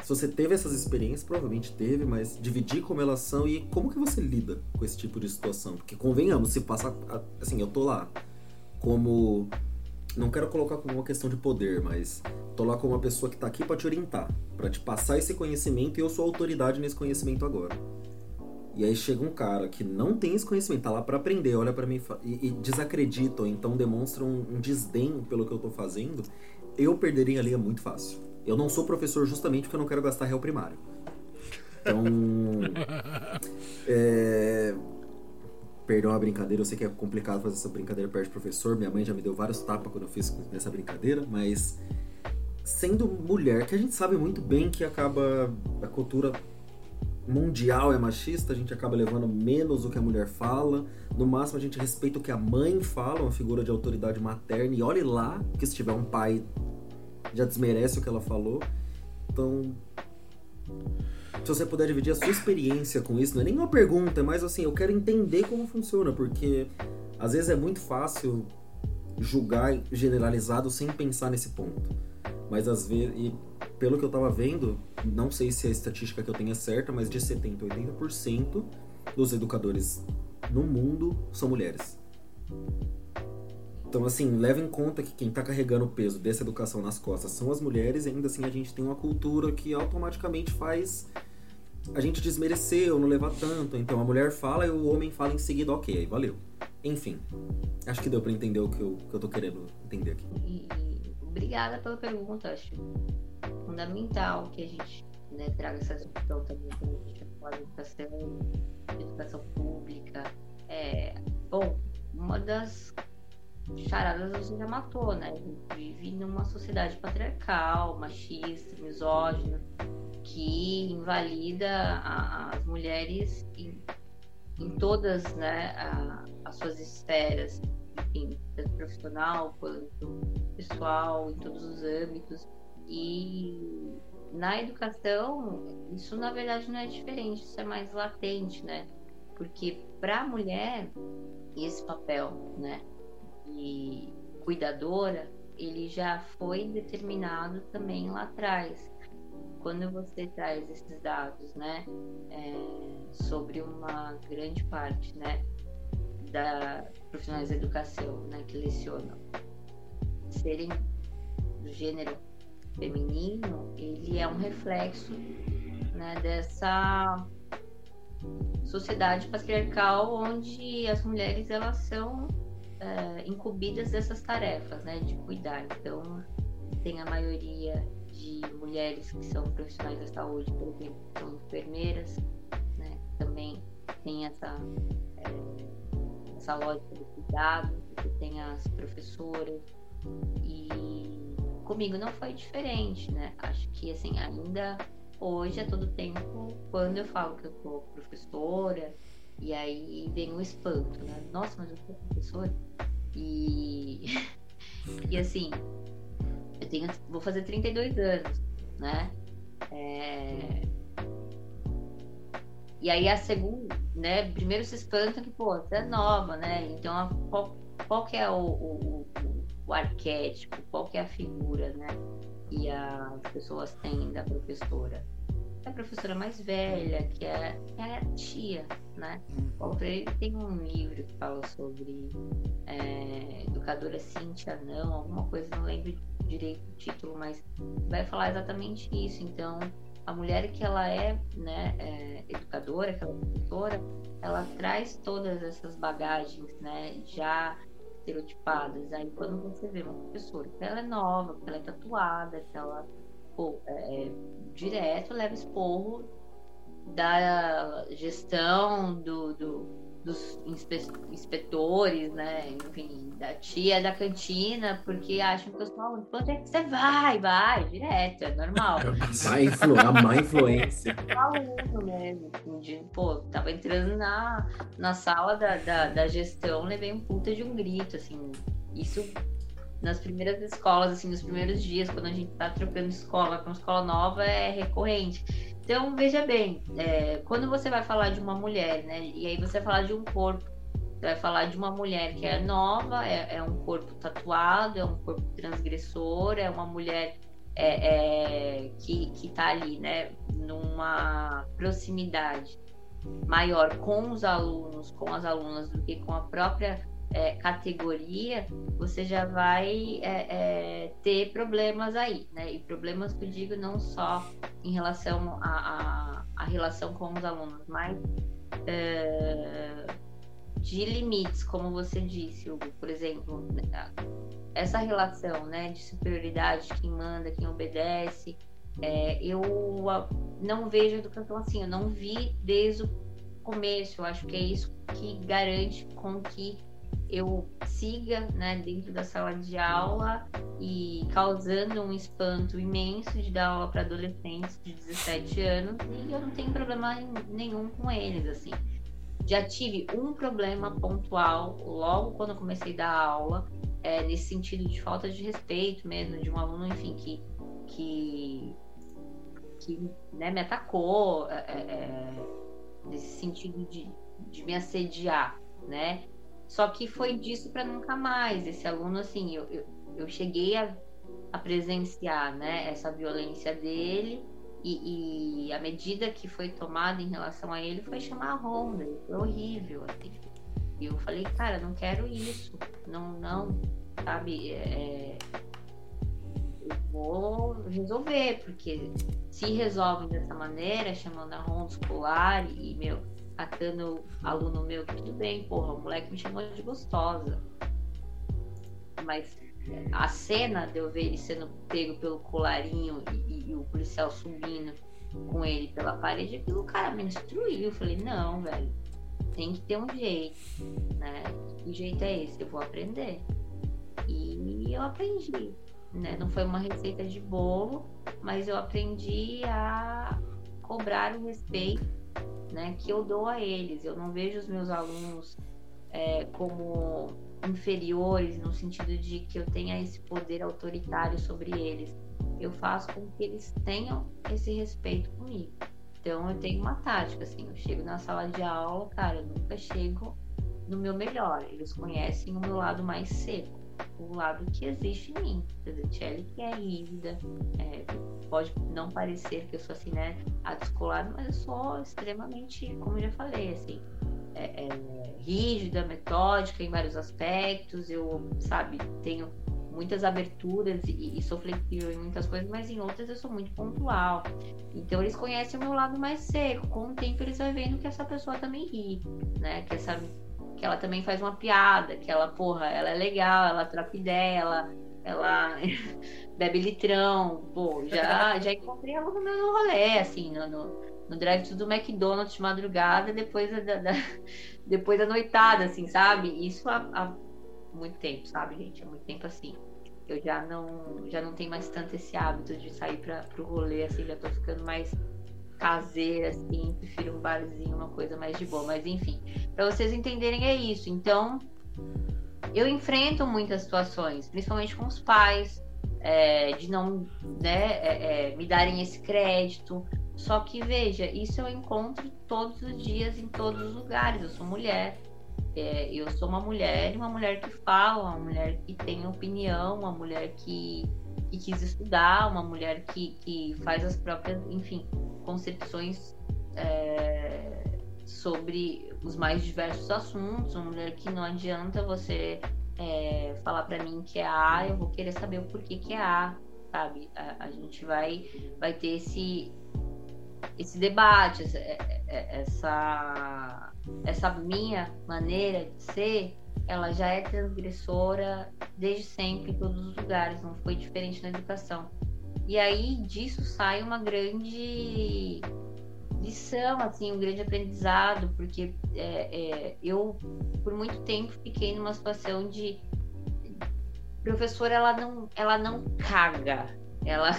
Se você teve essas experiências, provavelmente teve, mas dividir como elas são e como que você lida com esse tipo de situação? Porque convenhamos, se passar. Assim, eu tô lá como. Não quero colocar como uma questão de poder, mas tô lá como uma pessoa que tá aqui pra te orientar, pra te passar esse conhecimento e eu sou autoridade nesse conhecimento agora. E aí chega um cara que não tem esse conhecimento, tá lá pra aprender, olha pra mim e e, desacredita, ou então demonstra um, um desdém pelo que eu tô fazendo, eu perderia ali é muito fácil. Eu não sou professor justamente porque eu não quero gastar réu primário. Então. é... Perdão a brincadeira, eu sei que é complicado fazer essa brincadeira perto de professor. Minha mãe já me deu vários tapas quando eu fiz essa brincadeira, mas sendo mulher, que a gente sabe muito bem que acaba a cultura mundial é machista, a gente acaba levando menos o que a mulher fala. No máximo a gente respeita o que a mãe fala, uma figura de autoridade materna, e olhe lá, que se tiver um pai já desmerece o que ela falou. Então, se você puder dividir a sua experiência com isso, não é nem uma pergunta, é mais assim, eu quero entender como funciona, porque às vezes é muito fácil julgar generalizado sem pensar nesse ponto. Mas às vezes, e pelo que eu tava vendo, não sei se a estatística que eu tenho é certa, mas de 70% a 80% dos educadores no mundo são mulheres. Então, assim, leva em conta que quem tá carregando o peso dessa educação nas costas são as mulheres, e ainda assim a gente tem uma cultura que automaticamente faz a gente desmerecer ou não levar tanto. Então a mulher fala e o homem fala em seguida, ok, aí valeu. Enfim, acho que deu pra entender o que eu, que eu tô querendo entender aqui. E, e obrigada pela pergunta, acho fundamental que a gente né, traga essa discussão também quando a educação, de educação pública. É, bom, uma das charadas a gente já matou, né? A gente vive numa sociedade patriarcal, machista, misógina, que invalida a- as mulheres em, em todas né, a- as suas esferas, enfim, tanto profissional quanto pessoal, em todos os âmbitos. E na educação, isso na verdade não é diferente, isso é mais latente, né? Porque para a mulher, esse papel, né, cuidadora, ele já foi determinado também lá atrás. Quando você traz esses dados, né, é, sobre uma grande parte, né, da profissionais da educação, né, que lecionam, serem do gênero feminino, ele é um reflexo, né, dessa sociedade patriarcal onde as mulheres elas são é, incumbidas dessas tarefas, né, de cuidar. Então, tem a maioria de mulheres que são profissionais da saúde, por exemplo, são enfermeiras, né, também tem essa, é, essa lógica do cuidado, tem as professoras, e comigo não foi diferente, né? Acho que, assim, ainda hoje, a todo tempo, quando eu falo que eu sou professora, e aí vem o espanto, né? Nossa, mas eu sou professora? E, e assim, eu tenho, vou fazer 32 anos, né? É... E aí a segunda, né? Primeiro se espanta que, pô, você é nova, né? Então, a, qual, qual que é o, o, o, o, arquétipo, qual que é a figura, né? Que as pessoas têm da professora? É a professora mais velha, que é, que é a tia, né? Paulo Freire tem um livro que fala sobre é, educadora Cíntia não, alguma coisa, não lembro direito o título, mas vai falar exatamente isso. Então, a mulher que ela é, né, é, educadora, que ela é professora, ela traz todas essas bagagens, né, já estereotipadas. Aí quando você vê uma professora que ela é nova, que ela é tatuada, que ela pô, é, é direto leva esporro da gestão do, do dos inspetores, né? Enfim, da tia da cantina, porque acham que eu sou aluno. Quando é que você vai? Vai, direto, é normal. Vai influ a má influência. aluno mesmo. Assim, de, pô, tava entrando na, na sala da, da, da gestão, levei um puta de um grito, assim. Isso nas primeiras escolas, assim, nos primeiros dias, quando a gente tá trocando escola para uma escola nova, é recorrente. Então, veja bem, é, quando você vai falar de uma mulher, né? E aí você vai falar de um corpo, você vai falar de uma mulher que é nova, é, é um corpo tatuado, é um corpo transgressor, é uma mulher é, é, que, que tá ali, né? Numa proximidade maior com os alunos, com as alunas, do que com a própria é, categoria, você já vai é, é, ter problemas aí, né? E problemas que eu digo não só em relação à relação com os alunos, mas é, de limites, como você disse, Hugo, por exemplo, essa relação, né, de superioridade, quem manda, quem obedece, é, eu não vejo educação assim, eu não vi desde o começo, eu acho que é isso que garante com que eu siga né, dentro da sala de aula e causando um espanto imenso de dar aula para adolescentes de 17 anos e eu não tenho problema nenhum com eles, assim. Já tive um problema pontual logo quando eu comecei a dar aula, é, nesse sentido de falta de respeito mesmo, de um aluno, enfim, que, que, que né, me atacou, é, é, nesse sentido de, de me assediar, né? Só que foi disso para nunca mais. Esse aluno, assim, eu, eu, eu cheguei a, a, presenciar né, essa violência dele e, e, a medida que foi tomada em relação a ele foi chamar a ronda. Foi horrível, assim. E eu falei, cara, não quero isso. Não, não, sabe? É, eu vou resolver, porque se resolvem dessa maneira, chamando a ronda escolar e, meu, atacando aluno meu, tudo bem, porra, o moleque me chamou de gostosa. Mas a cena de eu ver ele sendo pego pelo colarinho e, e o policial subindo com ele pela parede, aquilo o cara me destruiu. Eu falei, não, velho, tem que ter um jeito, né? Que jeito é esse? Eu vou aprender. E eu aprendi, né? Não foi uma receita de bolo, mas eu aprendi a cobrar o respeito né, que eu dou a eles. Eu não vejo os meus alunos é, como inferiores no sentido de que eu tenha esse poder autoritário sobre eles. Eu faço com que eles tenham esse respeito comigo. Então eu tenho uma tática, assim, eu chego na sala de aula, cara, eu nunca chego no meu melhor. Eles conhecem o meu lado mais seco, o lado que existe em mim. A Zetchelle que é rígida, é, pode não parecer que eu sou assim, né, a descolada, mas eu sou extremamente, como eu já falei, assim, é, é, rígida, metódica em vários aspectos. Eu, sabe, tenho muitas aberturas e, e, sou flexível em muitas coisas, mas em outras eu sou muito pontual. Então eles conhecem o meu lado mais seco. Com o tempo eles vão vendo que essa pessoa também ri, né? Que essa que ela também faz uma piada, que ela, porra, ela é legal, ela troca ideia, ela, ela bebe litrão, pô, já, já encontrei ela no meu rolê, assim, no, no, no drive-thru do McDonald's de madrugada, depois da, da- depois da noitada, assim, sabe? Isso há, há muito tempo, sabe, gente? Há muito tempo assim. Eu já não, já não tenho mais tanto esse hábito de sair para pro rolê, assim, já tô ficando mais caseira, assim, prefiro um barzinho, uma coisa mais de boa. Mas enfim, para vocês entenderem é isso. Então, eu enfrento muitas situações, principalmente com os pais, é, de não né, é, é, me darem esse crédito. Só que veja, isso eu encontro todos os dias em todos os lugares. Eu sou mulher. é, eu sou uma mulher, uma mulher que fala, uma mulher que tem opinião, uma mulher que, que quis estudar, uma mulher que, que faz as próprias, enfim, concepções é, sobre os mais diversos assuntos, uma mulher que não adianta você é, falar para mim que é A, eu vou querer saber o porquê que é A, sabe? A, a gente vai, vai ter esse, esse debate, essa, é- é- essa, essa minha maneira de ser, ela já é transgressora desde sempre, em todos os lugares, não foi diferente na educação. E aí disso sai uma grande lição, assim, um grande aprendizado, porque é, é, eu, por muito tempo, fiquei numa situação de professora, ela não, ela não caga, ela,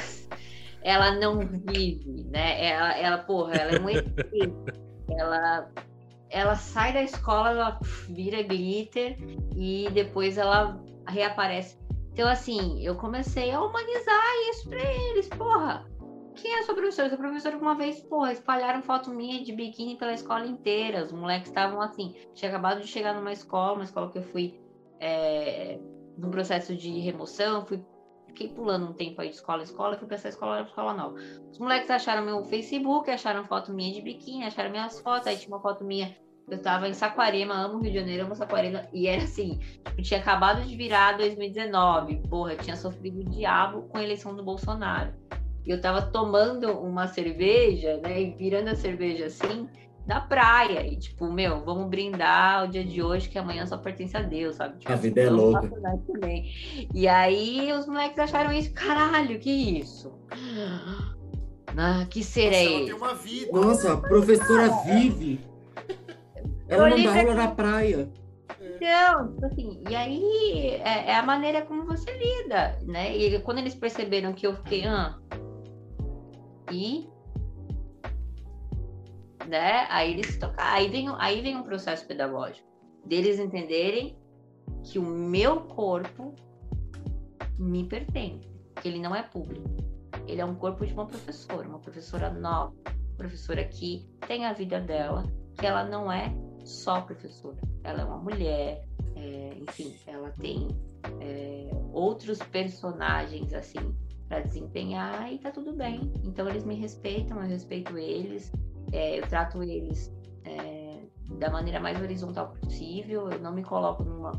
ela não vive, né? Ela, ela porra, ela é um ela, ela sai da escola, ela vira glitter e depois ela reaparece. Então, assim, eu comecei a humanizar isso pra eles, porra. Quem é sua professora? Sua professora, uma vez, porra, espalharam foto minha de biquíni pela escola inteira. Os moleques estavam assim. Tinha acabado de chegar numa escola, uma escola que eu fui é, num processo de remoção. Fui, fiquei pulando um tempo aí de escola a escola, fui pra essa escola, pra escola nova. Os moleques acharam meu Facebook, acharam foto minha de biquíni, acharam minhas fotos. Aí tinha uma foto minha. Eu tava em Saquarema, amo Rio de Janeiro, amo Saquarema. E era assim, tipo, tinha acabado de virar 2019. Porra, eu tinha sofrido o diabo com a eleição do Bolsonaro. E eu tava tomando uma cerveja, né? E virando a cerveja assim, na praia. E tipo, meu, vamos brindar o dia de hoje, que amanhã só pertence a Deus, sabe? Tipo, A vida é louca. E aí os moleques acharam isso, caralho, que isso? Ah, que ser Nossa, é ela tem esse? uma vida. Nossa, a professora vive. Ela não dá aula na praia. Então, tipo assim, e aí é, é a maneira como você lida, né? E quando eles perceberam que eu fiquei, ah, e né? Aí eles tocaram, aí vem, aí vem um processo pedagógico deles entenderem que o meu corpo me pertence, que ele não é público. Ele é um corpo de uma professora, uma professora nova, professora que tem a vida dela, que ela não é só professora. Ela é uma mulher, é, enfim, ela tem é, outros personagens assim para desempenhar e tá tudo bem. Então eles me respeitam, eu respeito eles, é, eu trato eles é, da maneira mais horizontal possível. Eu não me coloco numa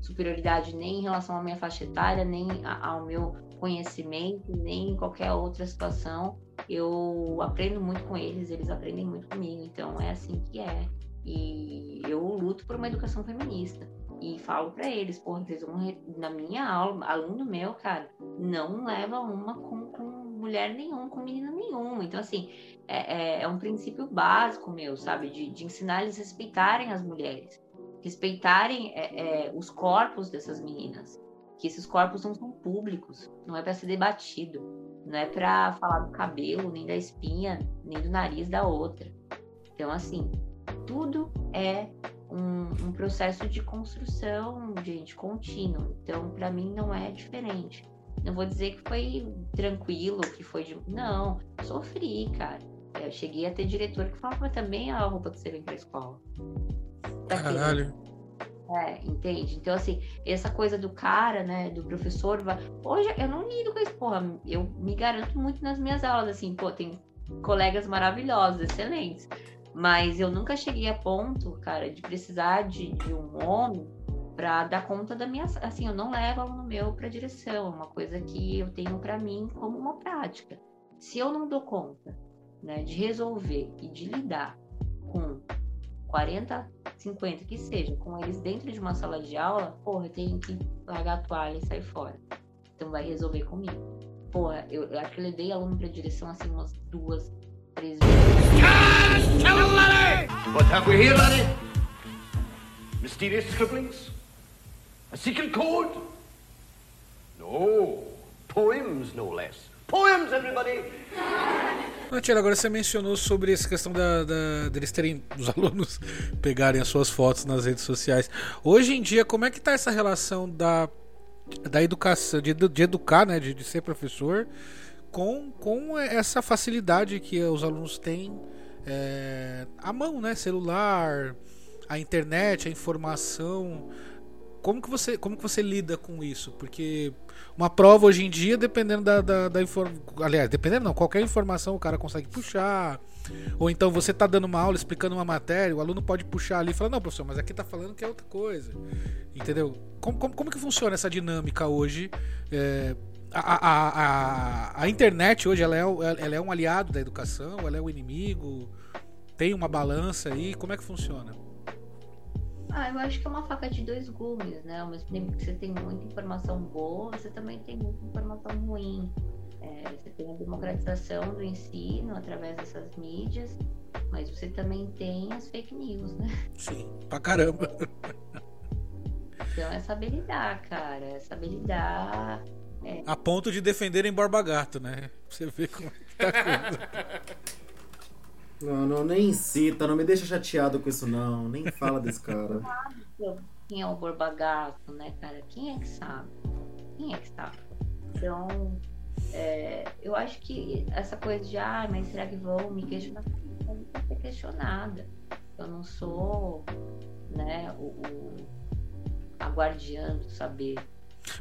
superioridade nem em relação à minha faixa etária, nem a- ao meu conhecimento, nem em qualquer outra situação. Eu aprendo muito com eles, eles aprendem muito comigo. Então é assim que é. E eu luto por uma educação feminista. E falo pra eles, porra, vocês vão na minha aula, aluno meu, cara, não leva uma com, com mulher nenhuma, com menina nenhuma. Então, assim, é, é- é um princípio básico meu, sabe? De, de ensinar eles a respeitarem as mulheres, respeitarem é, é, os corpos dessas meninas. Que esses corpos não são públicos, não é para ser debatido, não é para falar do cabelo, nem da espinha, nem do nariz da outra. Então, assim, tudo é um, um processo de construção, gente, contínuo. Então, para mim, não é diferente. Não vou dizer que foi tranquilo, que foi de. Não, sofri, cara. Eu cheguei a ter diretor que falava também a roupa que você vem pra escola. Caralho. É, entende? Então, assim, essa coisa do cara, né, do professor, hoje eu não lido com isso, porra, eu me garanto muito nas minhas aulas, assim, pô, tem colegas maravilhosos, excelentes, mas eu nunca cheguei a ponto, cara, de precisar de, de um homem pra dar conta da minha, assim, eu não levo aluno meu pra direção, é uma coisa que eu tenho pra mim como uma prática. Se eu não dou conta, né, de resolver e de lidar com 40, 50, que seja, com eles dentro de uma sala de aula, porra, eu tenho que largar a toalha e sair fora. Então vai resolver comigo. Porra, eu, eu acho que eu levei aluno pra direção assim umas duas, três vezes. What have we here, laddie? Mysterious scribblings? A secret code? No. Poems, no less. Poems, everybody! Natina, agora você mencionou sobre essa questão da, da- deles terem, os alunos pegarem as suas fotos nas redes sociais. Hoje em dia, como é que tá essa relação da, da educação, de, de educar, né, de, de ser professor, com, com essa facilidade que os alunos têm é, à mão, né, celular, a internet, a informação. Como que você, como que você lida com isso? Porque uma prova hoje em dia, dependendo da, da, da informação. Aliás, dependendo não, qualquer informação o cara consegue puxar. Ou então você tá dando uma aula explicando uma matéria, o aluno pode puxar ali e falar, não, professor, mas aqui tá falando que é outra coisa. Entendeu? Como, como, como que funciona essa dinâmica hoje? É, a, a, a, a internet hoje ela é, ela é um aliado da educação, ela é um inimigo, tem uma balança aí, como é que funciona? Ah, eu acho que é uma faca de dois gumes, né? Ao mesmo tempo que você tem muita informação boa, você também tem muita informação ruim. É, você tem a democratização do ensino através dessas mídias, mas você também tem as fake news, né? Sim, pra caramba. Então é saber lidar, cara. É saber lidar. A ponto de defenderem Borba Gato, né? Você vê como é que tá a coisa. Não, não, nem incita, não me deixa chateado com isso não, nem fala desse cara. Quem é o Borbagato, né, cara? Quem é que sabe? Quem é que sabe? Então, é, eu acho que essa coisa de, ah, mas será que vão me questionar? Eu não vou ser questionada. Eu não sou, né, o, o a guardiã do saber.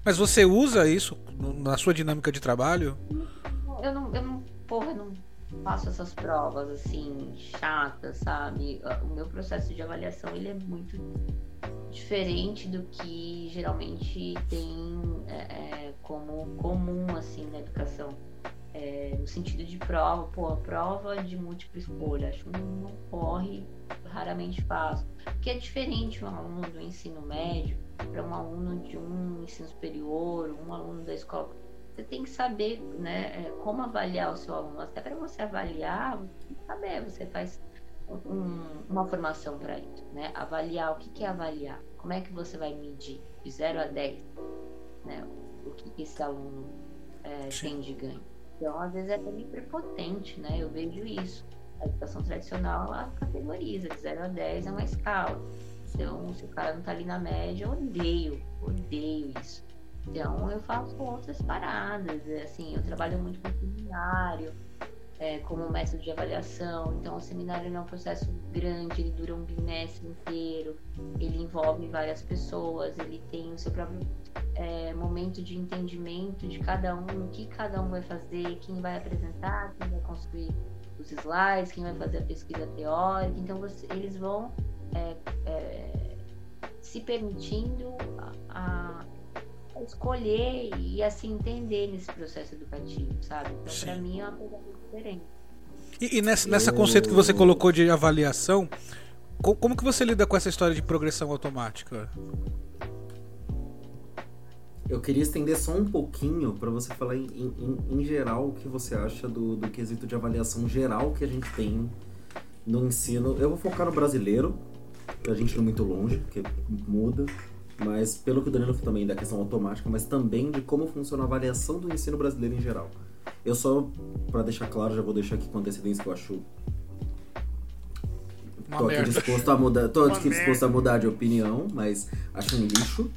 Mas você usa isso na sua dinâmica de trabalho? Eu não, eu não, porra, eu não faço essas provas assim, chatas, sabe? O meu processo de avaliação ele é muito diferente do que geralmente tem é, é, como comum assim na educação. É, no sentido de prova, pô, a prova de múltipla escolha, acho que não ocorre, raramente faço. Porque é diferente um aluno do ensino médio para um aluno de um ensino superior, um aluno da escola você tem que saber né, é, como avaliar o seu aluno. Até para você avaliar, você tem que saber, você faz um- uma formação para isso. Né? Avaliar, o que, que é avaliar? Como é que você vai medir de 0 a 10 né? o que, que esse aluno é, tem de ganho? Então, às vezes é meio prepotente, né? Eu vejo isso. A educação tradicional, ela categoriza, de 0 a 10 é uma escala. Então, se o cara não tá ali na média, eu odeio, odeio isso. Então eu faço outras paradas, é, assim, eu trabalho muito com seminário, é, como método de avaliação. Então o seminário é um processo grande, ele dura um bimestre inteiro, ele envolve várias pessoas, ele tem o seu próprio é, momento de entendimento de cada um, o que cada um vai fazer, quem vai apresentar, quem vai construir os slides, quem vai fazer a pesquisa teórica. Então você- eles vão é, é, se permitindo a, a escolher e assim entender nesse processo educativo, sabe? Então, para mim é uma coisa muito diferente. E, e nessa, nessa conceito que você colocou de avaliação, co- como que você lida com essa história de progressão automática? Eu queria estender só um pouquinho pra você falar em, em- em geral o que você acha do, do quesito de avaliação geral que a gente tem no ensino. Eu vou focar no brasileiro, pra gente ir muito longe, porque muda, mas pelo que o Danilo falou também da questão automática, mas também de como funciona a avaliação do ensino brasileiro em geral. Eu só, pra deixar claro, já vou deixar aqui com antecedência que eu acho Uma tô aqui merda. disposto a mudar, tô Uma aqui disposto a mudar de opinião, mas acho um lixo.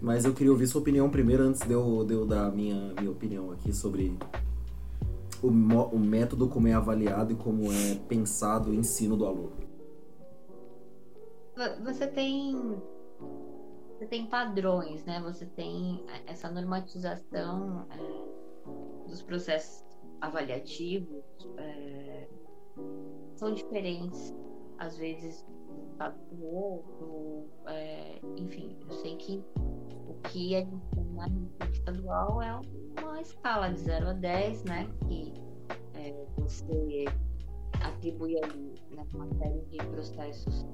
Mas eu queria ouvir sua opinião primeiro antes de eu, de eu dar a minha, minha opinião aqui sobre o, o método como é avaliado e como é pensado o ensino do aluno. Vo- Você tem você tem padrões, né? Você tem essa normatização é, dos processos avaliativos é, são diferentes às vezes um estado para o outro, é, enfim, eu sei que o que a gente tem na rede estadual é uma escala de 0 a 10, né? Que é, você atribui ali né, uma série de processos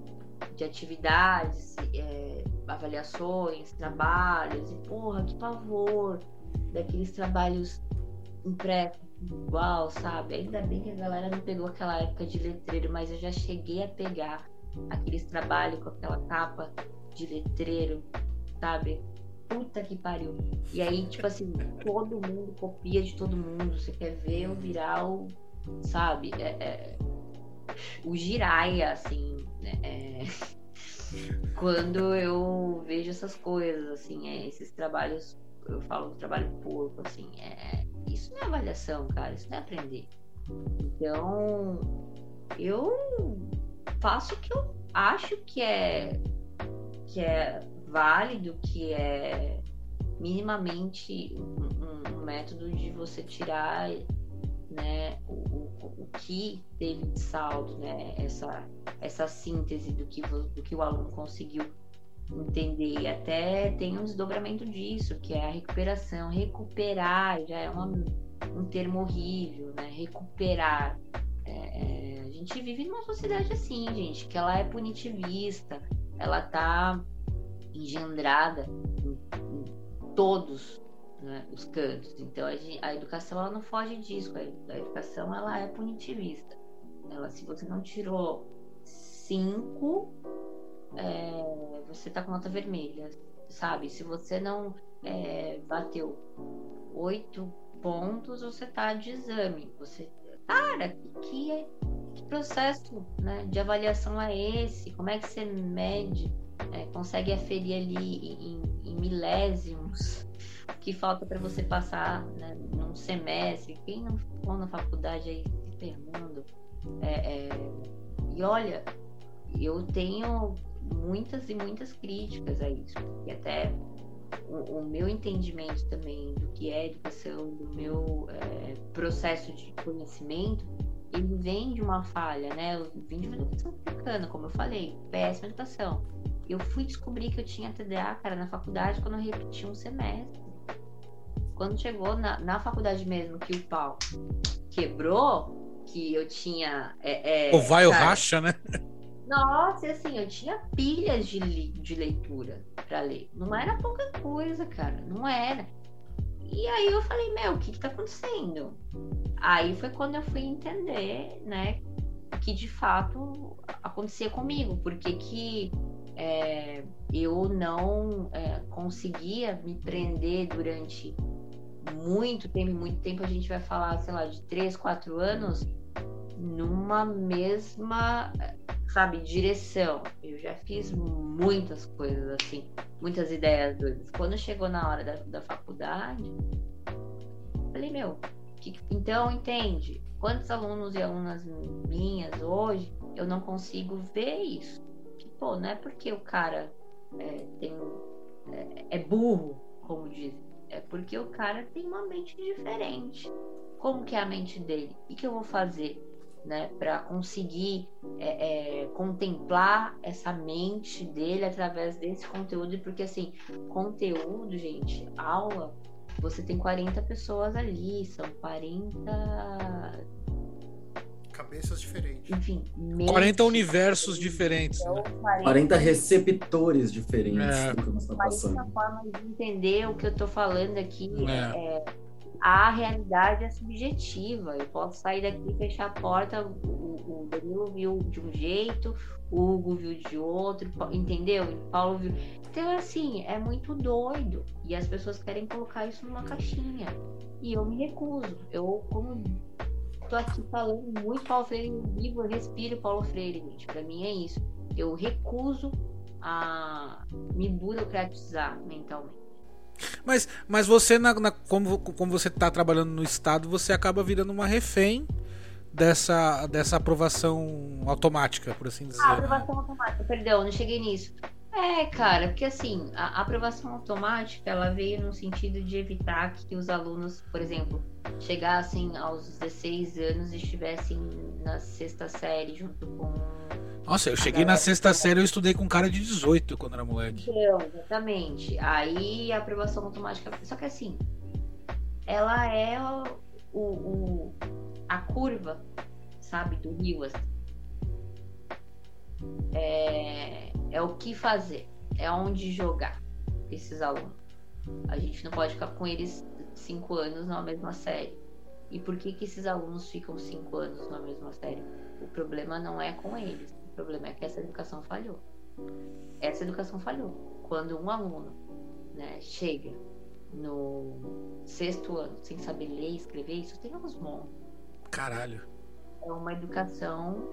de atividades, é, avaliações, trabalhos, e porra, que pavor daqueles trabalhos impressos igual, sabe? Ainda bem que a galera não pegou aquela época de letreiro, mas eu já cheguei a pegar aqueles trabalhos com aquela capa de letreiro, sabe? Puta que pariu. E aí, tipo assim, todo mundo copia de todo mundo. Você quer ver o viral, sabe? É, é, o giraia, assim, né? É, quando eu vejo essas coisas, assim, é, esses trabalhos, eu falo do trabalho porco, assim, é, isso não é avaliação, cara, isso não é aprender. Então, eu faço o que eu acho que é que é válido, que é minimamente um, um método de você tirar né, o, o, o, que teve de saldo, né, essa, essa síntese do que, do que o aluno conseguiu entender. E até tem um desdobramento disso, que é a recuperação. Recuperar já é uma, um termo horrível, né? Recuperar. É, é, a gente vive numa sociedade assim, gente, que ela é punitivista, ela tá engendrada em, em todos né, os cantos. Então a, a, educação ela não foge disso. A, a educação ela é punitivista. Ela, se você não tirou cinco, é, você tá com nota vermelha, sabe? Se você não é, bateu oito pontos, você tá de exame. Você, cara, que, que, processo né, de avaliação é esse? Como é que você mede? É, consegue aferir ali em, em milésimos que falta para você passar né, num semestre? Quem não ficou na faculdade aí se fermando? É, é, e olha, eu tenho muitas e muitas críticas a isso. E até o, o, meu entendimento também do que é educação, do meu é, processo de conhecimento, ele vem de uma falha, né? Eu vim de uma educação africana, como eu falei, péssima educação. Eu fui descobrir que eu tinha TDA, cara, na faculdade quando eu repeti um semestre. Quando chegou na, na faculdade mesmo que o pau quebrou, que eu tinha. É, é, o vai o racha, né? Nossa, assim, eu tinha pilhas de, de leitura para ler. Não era pouca coisa, cara. Não era. E aí eu falei, meu, o que, que tá acontecendo? Aí foi quando eu fui entender, né, que de fato acontecia comigo. Porque que é, eu não é, conseguia me prender durante muito tempo, muito tempo, a gente vai falar, sei lá, de 3, 4 anos, numa mesma sabe, direção. Eu já fiz muitas coisas assim, muitas ideias doidas. Quando chegou na hora da, da faculdade, falei, meu, que, então entende, quantos alunos e alunas minhas hoje eu não consigo ver isso? Pô, não é porque o cara é, tem, é, é burro, como dizem, é porque o cara tem uma mente diferente. Como que é a mente dele? O que eu vou fazer? né, para conseguir é, é, contemplar essa mente dele através desse conteúdo, porque assim, conteúdo, gente, aula, você tem 40 pessoas ali, são 40 cabeças diferentes. Enfim, 40 universos diferentes. Então, né? 40... 40 receptores diferentes é. do que você está passando. 40 formas de entender o que eu estou falando aqui. É. É, a realidade é subjetiva. Eu posso sair daqui e fechar a porta. O, o Danilo viu de um jeito, o Hugo viu de outro, entendeu? O Paulo viu. Então, assim, é muito doido. E as pessoas querem colocar isso numa caixinha. E eu me recuso. Eu, como tô aqui falando muito Paulo Freire, eu vivo, eu respiro Paulo Freire, gente. Pra mim é isso. Eu recuso a me burocratizar mentalmente. Mas, mas você, na, na, como, como você está trabalhando no Estado, você acaba virando uma refém dessa, dessa aprovação automática, por assim dizer. Ah, aprovação automática, perdão, não cheguei nisso. É, cara, porque assim, a aprovação automática ela veio no sentido de evitar que os alunos, por exemplo, chegassem aos 16 anos e estivessem na sexta série junto com nossa, eu cheguei na sexta série e estudei com um cara de 18 quando era moleque. Então, exatamente. Aí a aprovação automática. Só que assim, ela é o, o a curva, sabe, do rio. Assim. É, é o que fazer, é onde jogar esses alunos. A gente não pode ficar com eles cinco anos na mesma série. E por que, que esses alunos ficam cinco anos na mesma série? O problema não é com eles, o problema é que essa educação falhou. Essa educação falhou. Quando um aluno né, chega no sexto ano sem saber ler e escrever, isso tem uns montes. Caralho. É uma educação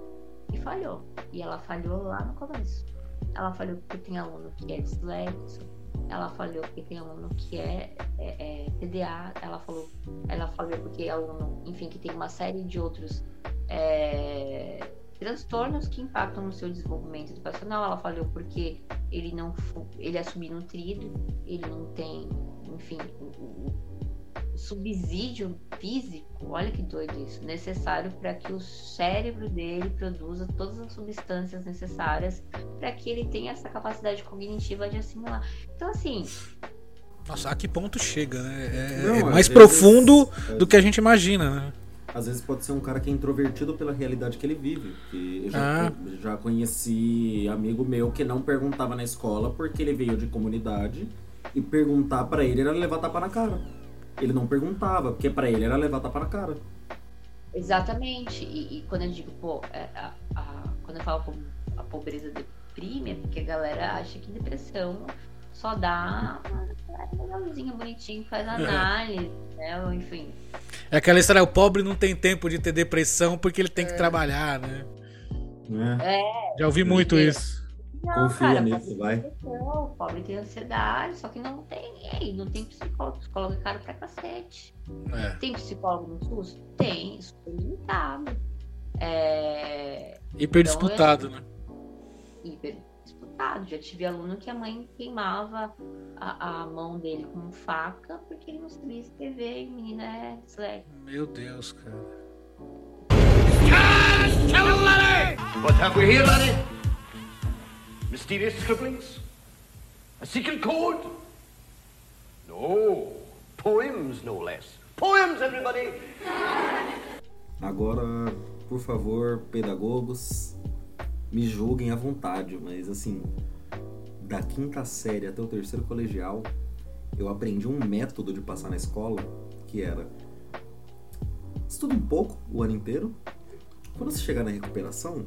que falhou. E ela falhou lá no começo. Ela falhou porque tem aluno que é dislexo, ela falhou porque tem aluno que é, é, é TDA, ela falou, ela falou porque aluno, enfim, que tem uma série de outros é, transtornos que impactam no seu desenvolvimento educacional. Ela falou porque ele não ele é subnutrido, ele não tem, enfim, o subsídio físico, olha que doido isso, necessário para que o cérebro dele produza todas as substâncias necessárias para que ele tenha essa capacidade cognitiva de assimilar. Então, assim. Nossa, a que ponto chega, né? É, Não, é mais vezes- profundo do que a gente imagina, né? Às vezes pode ser um cara que é introvertido pela realidade que ele vive. Que eu já, Ah. já conheci amigo meu que não perguntava na escola porque ele veio de comunidade e perguntar pra ele era levar tapa na cara. Ele não perguntava, porque pra ele era levar tapa na cara. Exatamente. E, e quando eu digo, pô, é, a- a- quando eu falo a pobreza deprime, é porque a galera acha que depressão só dá uma legalzinha bonitinho, faz análise, né? Ou, enfim. É aquela história, o pobre não tem tempo de ter depressão porque ele tem que trabalhar, né? Né? Já ouvi muito isso. Não, Confia cara, nisso, vai. depressão, o pobre tem ansiedade, só que não tem, e aí, não tem psicólogo. Psicólogo é caro pra cacete. É. Tem psicólogo no SUS? Tem, super limitado. É, Hiper disputado, né? hiper disputado. Já tive aluno que a mãe queimava a, a mão dele com faca porque ele não sabia escrever e o menino é disléxico. Meu Deus, cara. What have we here, laddie? Mysterious scribblings? A secret code? No. Poems, no less. Poems, everybody! Agora, por favor, pedagogos, me julguem à vontade, mas assim, da quinta série até o terceiro colegial, eu aprendi um método de passar na escola que era estuda um pouco o ano inteiro. Quando você chegar na recuperação,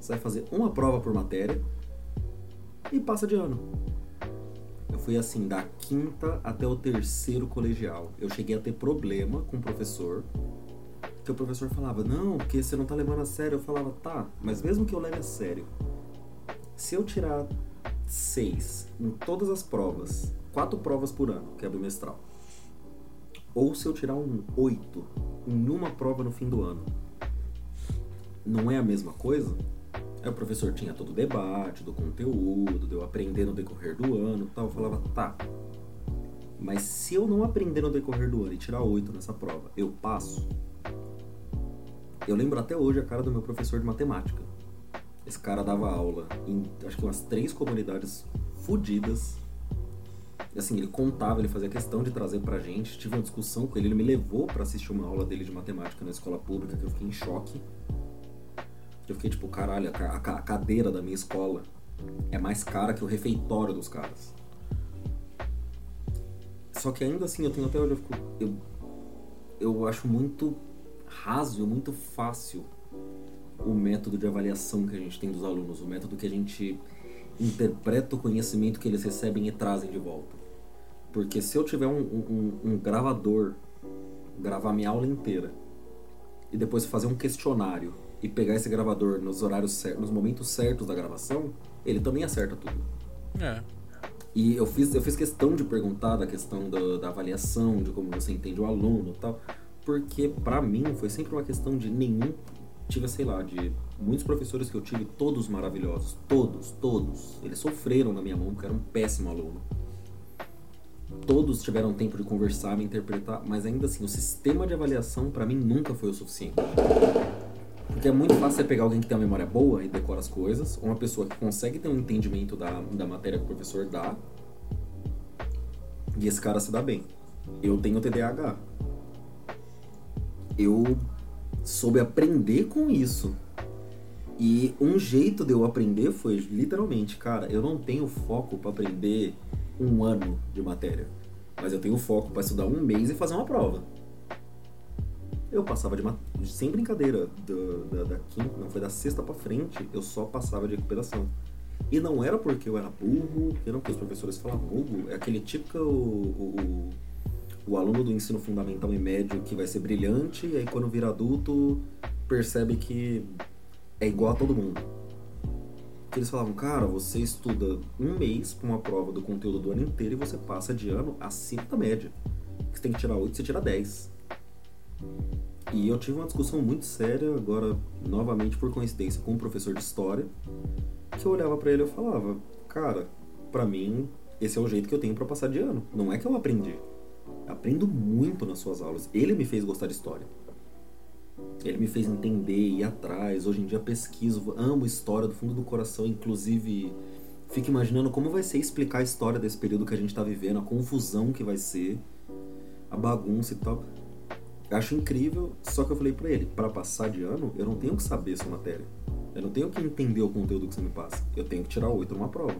você vai fazer uma prova por matéria e passa de ano. Eu fui assim da quinta até o terceiro colegial. Eu cheguei a ter problema com o professor que o professor falava, não, porque você não tá levando a sério. Eu falava, tá, mas mesmo que eu leve a sério, se eu tirar seis em todas as provas, quatro provas por ano, que é bimestral, ou se eu tirar um oito em uma prova no fim do ano, não é a mesma coisa? Aí o professor tinha todo o debate do conteúdo, de eu aprender no decorrer do ano tal. Eu falava, tá, mas se eu não aprender no decorrer do ano e tirar oito nessa prova, eu passo? Eu lembro até hoje a cara do meu professor de matemática. Esse cara dava aula em acho que umas três comunidades fodidas. Assim, ele contava, ele fazia questão de trazer pra gente. Tive uma discussão com ele, ele me levou pra assistir uma aula dele de matemática na escola pública, que eu fiquei em choque. Eu fiquei tipo, caralho, a, a ca- a cadeira da minha escola é mais cara que o refeitório dos caras. Só que ainda assim, eu tenho até eu, fico, eu, eu acho muito raso, muito fácil o método de avaliação que a gente tem dos alunos, o método que a gente interpreta o conhecimento que eles recebem e trazem de volta. Porque se eu tiver um, um- um gravador, gravar minha aula inteira, e depois fazer um questionário e pegar esse gravador nos horários certos, nos momentos certos da gravação, ele também acerta tudo. É. E eu fiz, eu fiz questão de perguntar da questão da, da avaliação, de como você entende o aluno e tal, porque pra mim foi sempre uma questão de nenhum. Tive, sei lá, de muitos professores que eu tive, todos maravilhosos, todos, todos. Eles sofreram na minha mão porque era um péssimo aluno. Todos tiveram tempo de conversar, me interpretar, mas ainda assim, o sistema de avaliação pra mim nunca foi o suficiente. Porque é muito fácil você pegar alguém que tem uma memória boa e decora as coisas, ou uma pessoa que consegue ter um entendimento da, da matéria que o professor dá, e esse cara se dá bem. Eu tenho TDAH. Eu soube aprender com isso. E um jeito de eu aprender foi literalmente, cara, eu não tenho foco pra aprender um ano de matéria, mas eu tenho foco pra estudar um mês e fazer uma prova. Eu passava de. Sem brincadeira, do- da, da quinta, não foi da sexta pra frente, eu só passava de recuperação. E não era porque eu era burro, que não porque os professores falam burro, é aquele típico o, o, o aluno do ensino fundamental e médio que vai ser brilhante, e aí quando vira adulto percebe que é igual a todo mundo. Que eles falavam, cara, você estuda um mês pra uma prova do conteúdo do ano inteiro e você passa de ano acima da média. Você tem que tirar 8, você tira 10. E eu tive uma discussão muito séria, agora, novamente por coincidência, com um professor de história, que eu olhava pra ele e eu falava, cara, pra mim, esse é o jeito que eu tenho pra passar de ano. Não é que eu aprendi. Aprendo muito nas suas aulas. Ele me fez gostar de história. Ele me fez entender, ir atrás. Hoje em dia pesquiso, amo história do fundo do coração, inclusive fico imaginando como vai ser explicar a história desse período que a gente tá vivendo, a confusão que vai ser, a bagunça e tal. Eu acho incrível, só que eu falei pra ele, para passar de ano, eu não tenho que saber essa matéria. Eu não tenho que entender o conteúdo que você me passa. Eu tenho que tirar oito numa prova.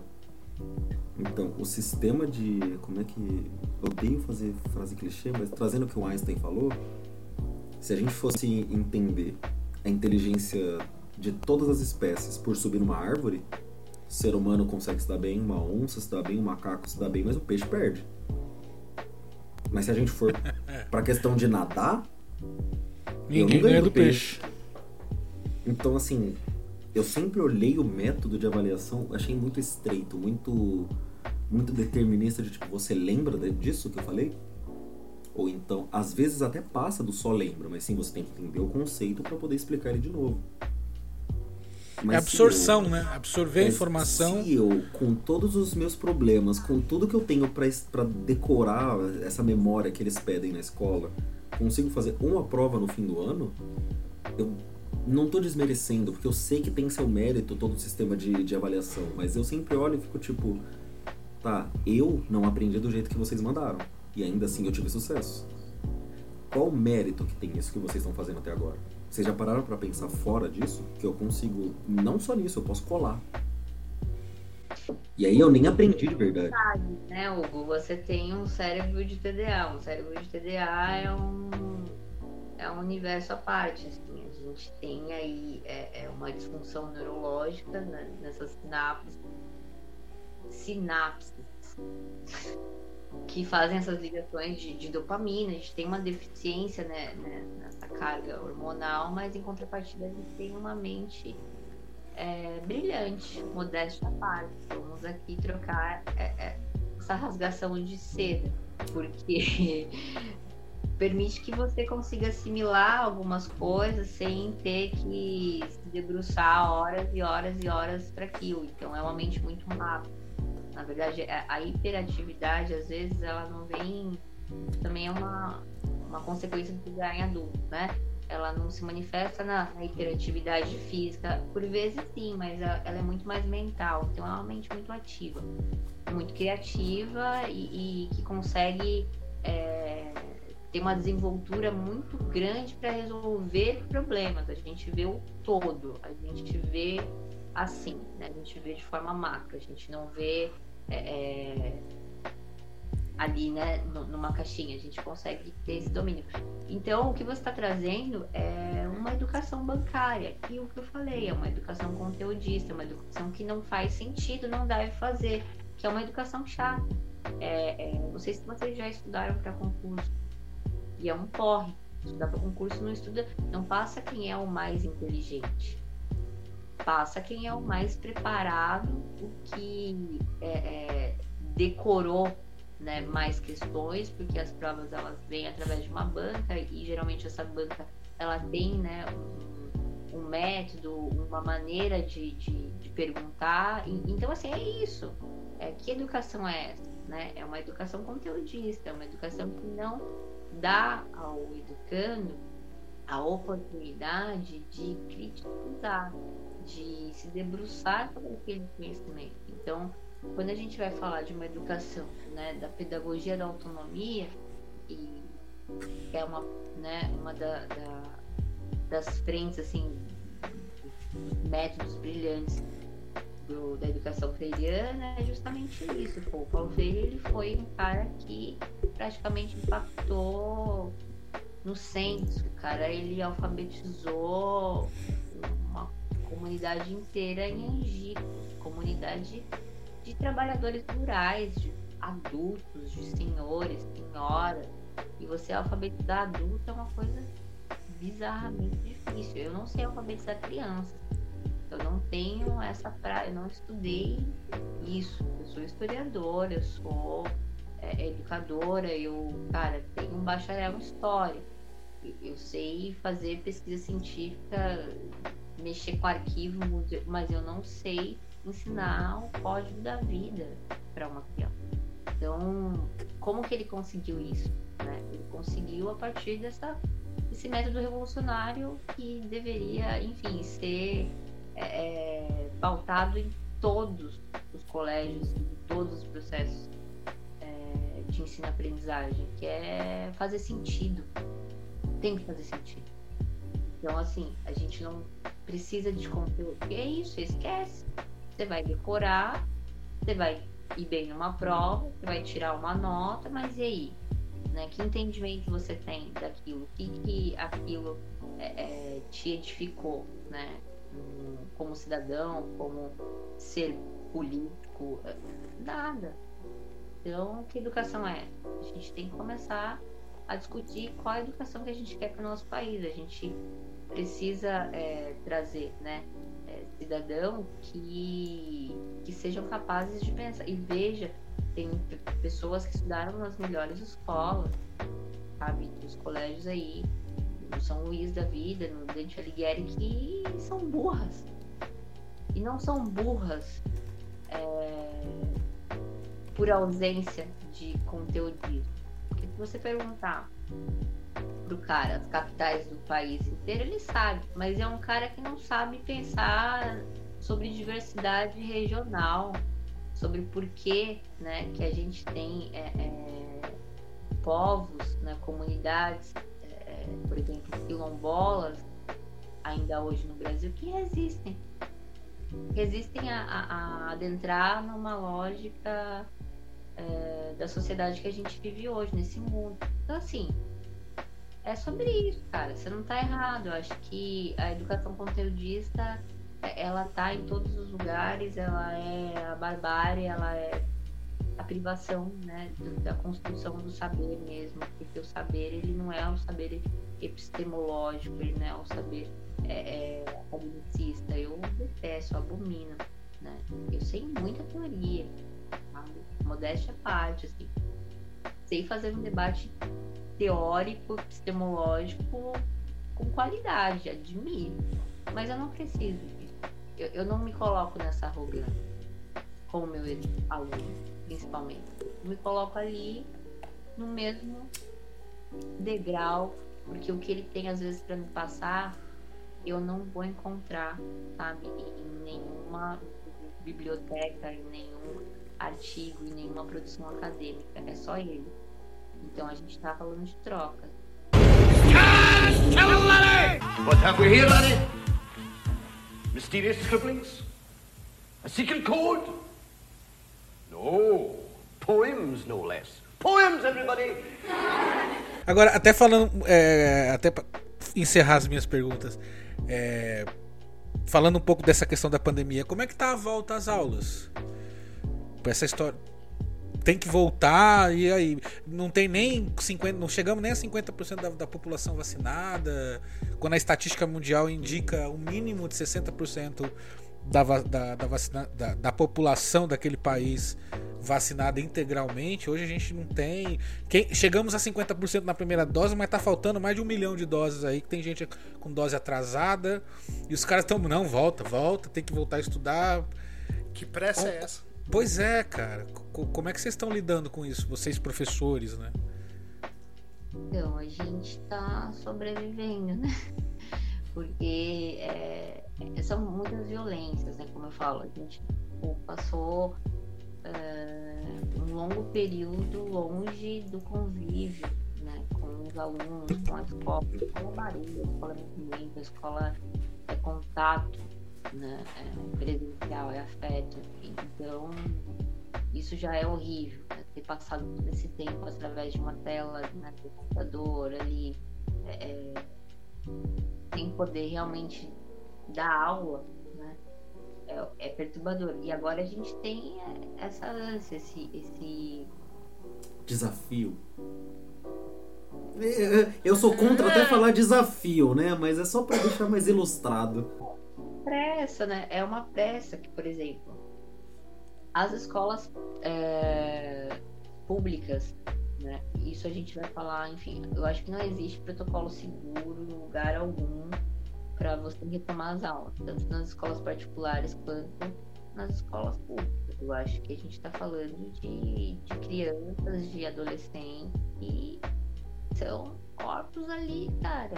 Então, o sistema de. Como é que. Odeio fazer frase clichê, mas trazendo o que o Einstein falou, se a gente fosse entender a inteligência de todas as espécies por subir numa árvore, o ser humano consegue se dar bem, uma onça se dá bem, um macaco se dá bem, mas o peixe perde. Mas se a gente for pra questão de nadar, Ninguém ganho ganha do do peixe. então, assim, eu sempre olhei o método de avaliação, achei muito estreito, muito muito determinista de tipo, você lembra disso que eu falei? Ou então, às vezes até passa do só lembra, mas sim você tem que entender o conceito para poder explicar ele de novo. É Mas se absorção, eu- né? Absorver a informação. Se eu, com todos os meus problemas, com tudo que eu tenho pra decorar essa memória que eles pedem na escola, consigo fazer uma prova no fim do ano, eu não tô desmerecendo, porque eu sei que tem seu mérito todo o sistema de, de avaliação, mas eu sempre olho e fico tipo, tá, eu não aprendi do jeito que vocês mandaram, e ainda assim eu tive sucesso. Qual o mérito que tem isso que vocês estão fazendo até agora? Vocês já pararam pra pensar fora disso? Que eu consigo, não só nisso, eu posso colar. E aí eu nem aprendi de verdade. né, Hugo? Você tem um cérebro de TDA. Um cérebro de TDA é um, é um universo à parte. Assim. A gente tem aí é, é uma disfunção neurológica né, nessas sinapses. Sinapses. Que fazem essas ligações de, de dopamina. A gente tem uma deficiência né, né, nessa carga hormonal, mas em contrapartida a gente tem uma mente é, brilhante, modéstia à parte. Vamos aqui trocar é, é, essa rasgação de seda, porque permite que você consiga assimilar algumas coisas sem ter que se debruçar horas e horas e horas para aquilo. Então é uma mente muito rápida. Na verdade, a a hiperatividade, às vezes, ela não vem. Também é uma, uma consequência do ganho adulto, né? ela não se manifesta na, na hiperatividade física, por vezes sim, mas a- ela é muito mais mental, então é uma mente muito ativa, muito criativa e, e que consegue é, ter uma desenvoltura muito grande para resolver problemas. A gente vê o todo, a gente vê assim, né? a gente vê de forma macro, a gente não vê é, é, ali, né, nu- numa caixinha, a gente consegue ter esse domínio. Então, o que você está trazendo é uma educação bancária. E o que eu falei, é uma educação conteudista, uma educação que não faz sentido, não deve fazer, que é uma educação chata. É, é, não sei se vocês já estudaram para concurso. E é um porre. Estudar para concurso não estuda, não passa quem é o mais inteligente. Passa quem é o mais preparado, o que é, é, decorou né, mais questões, porque as provas elas vêm através de uma banca e geralmente essa banca ela tem né, um, um método, uma maneira de, de, de perguntar. E- então, assim, é isso. É, que educação é essa? Né? É uma educação conteudista, é uma educação que não dá ao educando a oportunidade de criticar, de se debruçar sobre aquele conhecimento. Então, quando a gente vai falar de uma educação, né, da pedagogia da autonomia, e é uma, né, uma da- da- das frentes, assim, dos métodos brilhantes do- da educação freiriana, é justamente isso. Pô, o Paulo Freire ele foi um cara que praticamente impactou no censo. O cara ele alfabetizou comunidade inteira em Angico, comunidade de trabalhadores rurais, de adultos, de senhores, senhoras. E você alfabetizar adulto é uma coisa bizarramente difícil. Eu não sei alfabetizar crianças. Eu não tenho essa praia, eu não estudei isso. Eu sou historiadora, eu sou é, educadora, eu, cara, tenho um bacharel em história. Eu sei fazer pesquisa científica, mexer com arquivo, mas eu não sei ensinar o código da vida para uma criança. Então, como que ele conseguiu isso? Né? Ele conseguiu a partir dessa, desse método revolucionário que deveria, enfim, ser é, é pautado em todos os colégios, em todos os processos é, de ensino-aprendizagem, que é fazer sentido. Tem que fazer sentido. Então, assim, a gente não precisa de conteúdo. E é isso, esquece. Você vai decorar, você vai ir bem numa prova, você vai tirar uma nota, mas e aí? Né? Que entendimento você tem daquilo? O que, que aquilo é, é, te edificou, né? Como cidadão, como ser político, é, nada. Então, que educação é? A gente tem que começar a discutir qual a educação que a gente quer para o nosso país. A gente precisa é, trazer, né? É, cidadão que, que sejam capazes de pensar. E veja, tem pessoas que estudaram nas melhores escolas, sabe? Os colégios aí, no São Luís da Vida, no Dante Alighieri, que são burras. E não são burras é, por ausência de conteúdo. Porque se você perguntar pro cara as capitais do país inteiro, ele sabe, mas é um cara que não sabe pensar sobre diversidade regional, sobre por que, né, que a gente tem é, é, povos, né, comunidades, é, por exemplo, quilombolas, ainda hoje no Brasil, que resistem. Resistem a, a, a adentrar numa lógica é, da sociedade que a gente vive hoje, nesse mundo. Então, assim, é sobre isso, cara. Você não tá errado. Eu acho que a educação conteudista, é, ela tá em todos os lugares, ela é a barbárie, ela é a privação, né, da construção do saber mesmo, porque o saber, ele não é um saber epistemológico, ele não é um saber é, é. Eu detesto, abomino, né. Eu sei muita teoria, sabe? modéstia à parte, assim. Sei fazer um debate teórico, epistemológico com qualidade, admiro. Mas eu não preciso disso. Eu, eu não me coloco nessa arrogância com o meu aluno, principalmente. Eu me coloco ali no mesmo degrau, porque o que ele tem às vezes para me passar, eu não vou encontrar, sabe, em nenhuma biblioteca, em nenhum artigo, em nenhuma produção acadêmica. É só ele. Então a gente tá falando de troca. What have we here, laddie? Mysterious scribblings? A secret code? No. Poems, no less. Poems, everybody! Agora, até falando. É, até pra encerrar as minhas perguntas. É, falando um pouco dessa questão da pandemia, como é que tá a volta às aulas? Essa história tem que voltar e aí não tem nem 50, não chegamos nem a 50% da, da população vacinada, quando a estatística mundial indica o um mínimo de 60% da, da, da, vacina, da, da, população daquele país vacinada integralmente. Hoje a gente não tem. Quem, chegamos a 50% na primeira dose, mas tá faltando mais de um milhão de doses aí, que tem gente com dose atrasada. E os caras estão. Não, volta, volta, tem que voltar a estudar. Que pressa é essa? Pois é, cara. Como é que vocês estão lidando com isso, vocês professores, né? Então, a gente tá sobrevivendo, né? Porque é, são muitas violências, né? Como eu falo, a gente passou é, um longo período longe do convívio, né? Com os alunos, com a escola, a escola barulho, a escola é movimento, a escola é contato, né? É presencial, é afeto. Então, isso já é horrível, né? ter passado todo esse tempo através de uma tela né, do computador ali, é, é, sem poder realmente dar aula, né? É, é perturbador. E agora a gente tem é, essa ânsia, esse, esse Desafio. Eu sou contra até falar desafio, né? Mas é só pra deixar mais ilustrado. Pressa, né? É uma pressa que, por exemplo, as escolas é, públicas, né? Isso a gente vai falar, enfim, eu acho que não existe protocolo seguro em lugar algum para você retomar as aulas, tanto nas escolas particulares quanto nas escolas públicas. Eu acho que a gente está falando de, de crianças, de adolescentes que são corpos ali, cara,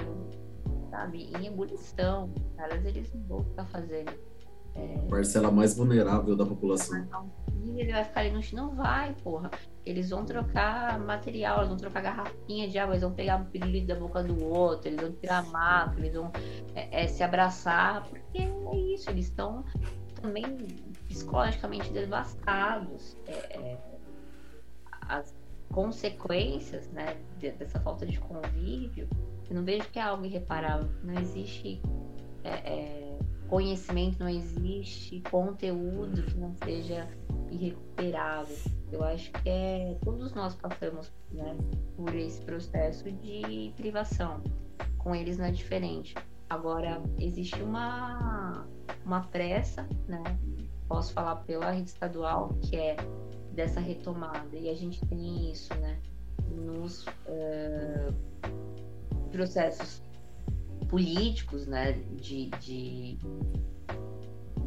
sabe, em ebulição. Os caras, eles não vão ficar fazendo Parcela mais vulnerável da população. ele vai ficar ali no chão. Não vai, porra. Eles vão trocar material, eles vão trocar garrafinha de água, eles vão pegar um pirulito da boca do outro, eles vão tirar mato, eles vão é, é, se abraçar, porque é isso, eles estão também psicologicamente devastados. É, é, as consequências né, de- dessa falta de convívio, eu não vejo que é algo irreparável. Não existe é, é, conhecimento, não existe conteúdo que não seja irrecuperável. Eu acho que é todos nós passamos né, por esse processo de privação. Com eles não é diferente. Agora existe uma uma pressa, né? Posso falar pela rede estadual que é dessa retomada e a gente tem isso, né? Nos eh, processos políticos, né? De, de,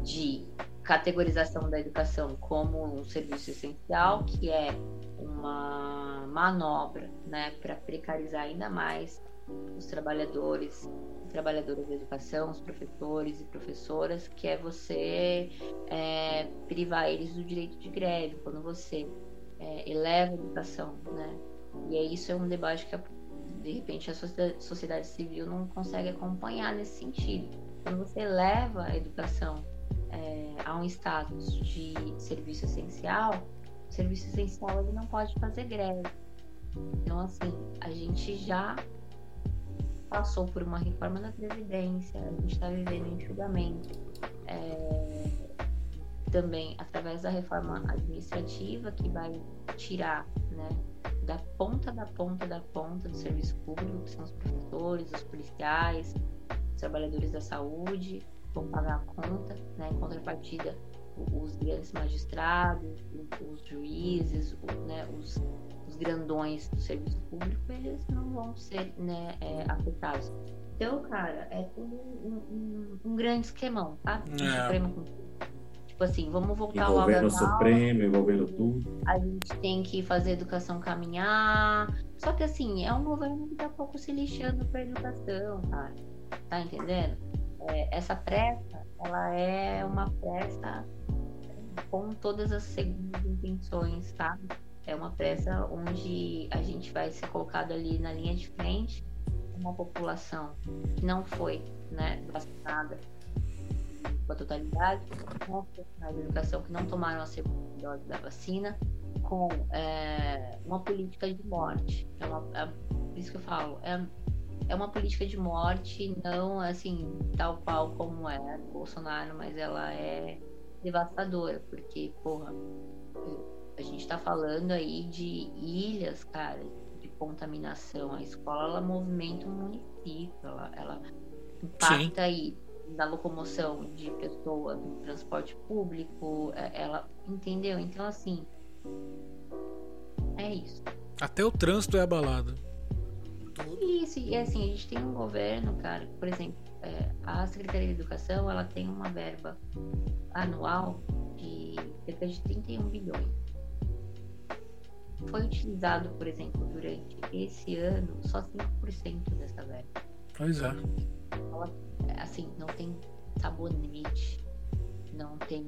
de categorização da educação como um serviço essencial, que é uma manobra, né? Para precarizar ainda mais os trabalhadores trabalhadoras da educação, os professores e professoras, que é você é, privar eles do direito de greve, quando você é, eleva a educação, né? E aí isso é um debate que, de repente, a sociedade, civil não consegue acompanhar nesse sentido. Quando você eleva a educação é, a um status de serviço essencial, o serviço essencial ele não pode fazer greve. Então, assim, a gente já passou por uma reforma da Previdência, a gente está vivendo enxugamento. É, também através da reforma administrativa, que vai tirar né, da ponta da ponta da ponta do serviço público, que são os professores, os policiais, os trabalhadores da saúde, vão pagar a conta, né, em contrapartida os grandes magistrados, os juízes, né, os, os grandões do serviço público, eles não vão ser né, é, afetados. Então, cara, é um, um, um grande esquemão, tá? É. Supremo Tipo assim, vamos voltar logo Envolvendo o Supremo, envolvendo tudo. a gente tem que fazer a educação caminhar. Só que assim, é um governo que tá pouco se lixando pra educação, cara. Tá entendendo? É, essa pressa, ela é uma pressa com todas as segundas intenções, tá? É uma pressa onde a gente vai ser colocado ali na linha de frente uma população que não foi né, vacinada com a totalidade, com profissionais de educação que não tomaram a segunda dose da vacina, com é, uma política de morte. É, uma, é por isso que eu falo, é, é uma política de morte, não assim, tal qual como é Bolsonaro, mas ela é devastadora, porque, porra, a gente tá falando aí de ilhas, cara, de contaminação. A escola, ela movimenta um município, ela, ela impacta aí na locomoção de pessoas no transporte público, é- ela entendeu? Então assim é isso. Até o trânsito é abalado. Isso, e assim, a gente tem um governo, cara, por exemplo, é, a Secretaria de Educação, ela tem uma verba anual de cerca de 31 bilhões. Foi utilizado, por exemplo, durante esse ano, só 5% dessa verba. Pois é. Assim, não tem sabonete, não tem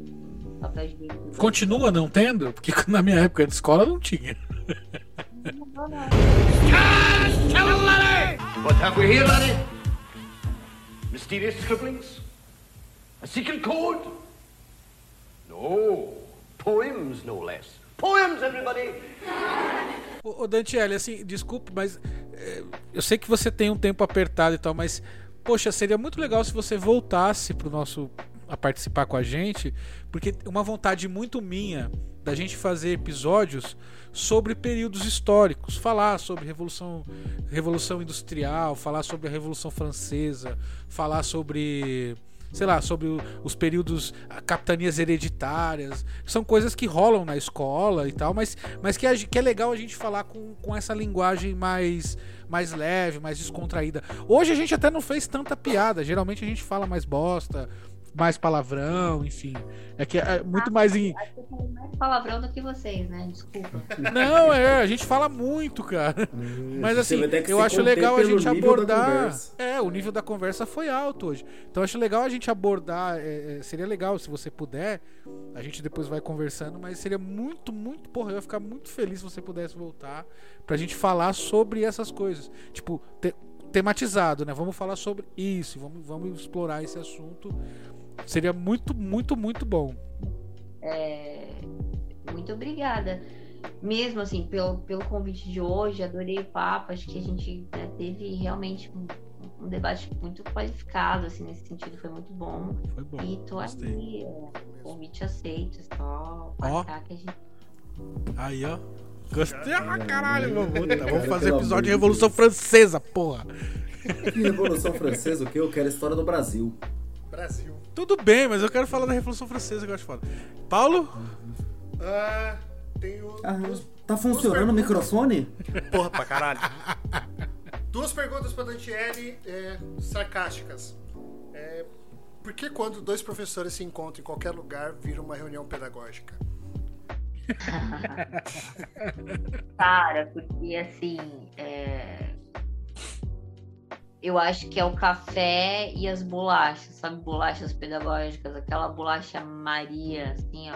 papel higiênico. Continua não tendo? Porque na minha época de escola não tinha. Não, não. What have we here, laddie? Mysterious scribblings? A secret code? No. Poems, no less. Poems, everybody! Ô, Dantiele, assim, desculpe, mas é, eu sei que você tem um tempo apertado e tal, mas poxa, seria muito legal se você voltasse pro nosso a participar com a gente, porque uma vontade muito minha da gente fazer episódios sobre períodos históricos, falar sobre revolução revolução industrial, falar sobre a revolução francesa, falar sobre sei lá, sobre o- os períodos ah, capitanias hereditárias, são coisas que rolam na escola e tal, mas, mas que, gen- que é legal a gente falar com, com essa linguagem mais, mais leve, mais descontraída. Hoje a gente até não fez tanta piada, geralmente a gente fala mais bosta, mais palavrão, enfim. É que é muito mais em. Acho que eu falei mais palavrão do que vocês, né? Desculpa. Não, é, a gente fala muito, cara. Mas Você assim, ter eu acho legal a gente abordar. É, o nível da conversa foi alto hoje. Então eu acho legal a gente abordar. é, é, seria legal se você puder. A gente depois vai conversando, mas seria muito, muito. Porra, eu ia ficar muito feliz se você pudesse voltar pra gente falar sobre essas coisas. Tipo, te- tematizado, né? Vamos falar sobre isso, vamos, vamos explorar esse assunto. Seria muito, muito, muito bom. É, muito obrigada. Mesmo assim, pelo, pelo convite de hoje, adorei o papo. Acho que a gente né, teve realmente um, um debate muito qualificado, assim, nesse sentido, foi muito bom. Foi bom. E tô gostei. aí, é, convite aceito, é só Ó. marcar que a gente. Aí, ó. Gostei pra caralho, meu puta. Vamos fazer episódio de de Revolução Francesa, porra. Que Revolução Francesa, o que? Eu quero a história do Brasil. Brasil. Tudo bem, mas eu quero falar da Revolução Francesa que eu acho foda. Paulo? Ah, tenho Ah, duas, tá funcionando o microfone? porra pra caralho. Duas perguntas pra Dantiele é, sarcásticas. É, por que quando dois professores se encontram em qualquer lugar vira uma reunião pedagógica? Cara, porque assim. é, Eu acho que é o café e as bolachas, sabe? Bolachas pedagógicas, aquela bolacha Maria, assim, ó.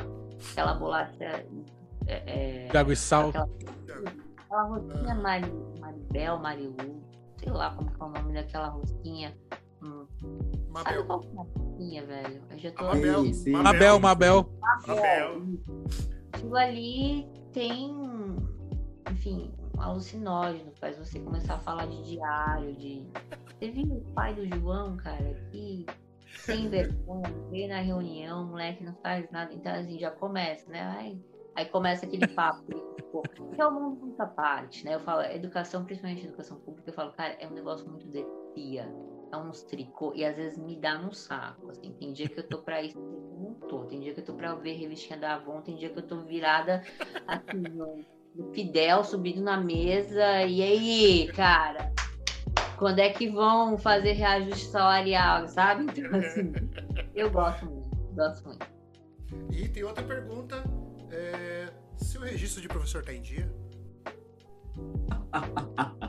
Aquela bolacha. É, é, e sal. aquela, aquela rosquinha Mari, Maribel, Marilu, sei lá como que é o nome daquela rosquinha. Hum, sabe Mabel. qual que é a rosquinha, velho? Eu já tô. Mabel. Sim. Mabel, Mabel. Mabel. Aquilo ali tem, enfim, um alucinógeno, faz você começar a falar de diário, de. Você viu o pai do João, cara, que sem vergonha, veio na reunião, o moleque não faz nada, então assim, já começa, né? Aí, aí começa aquele papo, tipo, que é o mundo muito à parte, né? Eu falo, educação, principalmente educação pública, eu falo, cara, é um negócio muito de tia, é uns tricô, e às vezes me dá no saco, assim, tem dia que eu tô pra isso, não tô, tem dia que eu tô pra ver revistinha da Avon, tem dia que eu tô virada, assim, no, no Fidel, subindo na mesa, e aí, cara, quando é que vão fazer reajuste salarial, sabe? Então, assim, eu gosto muito, gosto muito. E tem outra pergunta. é, se o registro de professor tá em dia?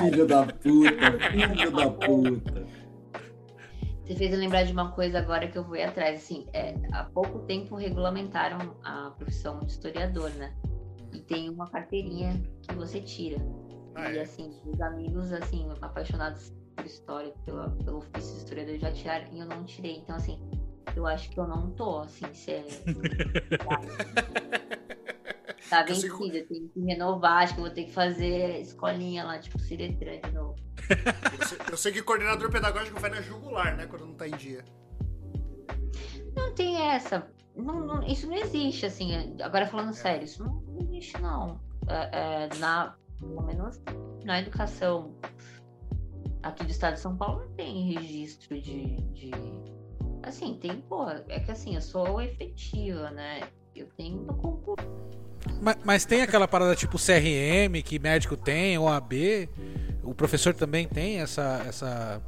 Filho da puta, filho da puta. Você fez eu lembrar de uma coisa agora que eu vou ir atrás. Assim, é, há pouco tempo regulamentaram a profissão de historiador, né? E tem uma carteirinha que você tira. Ah, e é? assim, os amigos, assim, apaixonados por história, pela, pelo ofício de historiador, já tiraram e eu não tirei. Então, assim, eu acho que eu não tô, assim, se é. Tá Eu sigo- vencida, tem que renovar, acho que eu vou ter que fazer escolinha lá, tipo, Ciretran de novo. Eu sei, eu sei que coordenador pedagógico vai na jugular, né? Quando não tá em dia. Não tem essa. não- não- isso não existe, assim. Agora falando sério, isso não, não existe, não. É, é, na, pelo menos na educação aqui do estado de São Paulo não tem registro de. de assim, tem, pô, é que assim, eu sou efetiva, né? Eu tenho no concurso. Mas, mas tem aquela parada tipo CRM que médico tem, OAB. O professor também tem essa, essa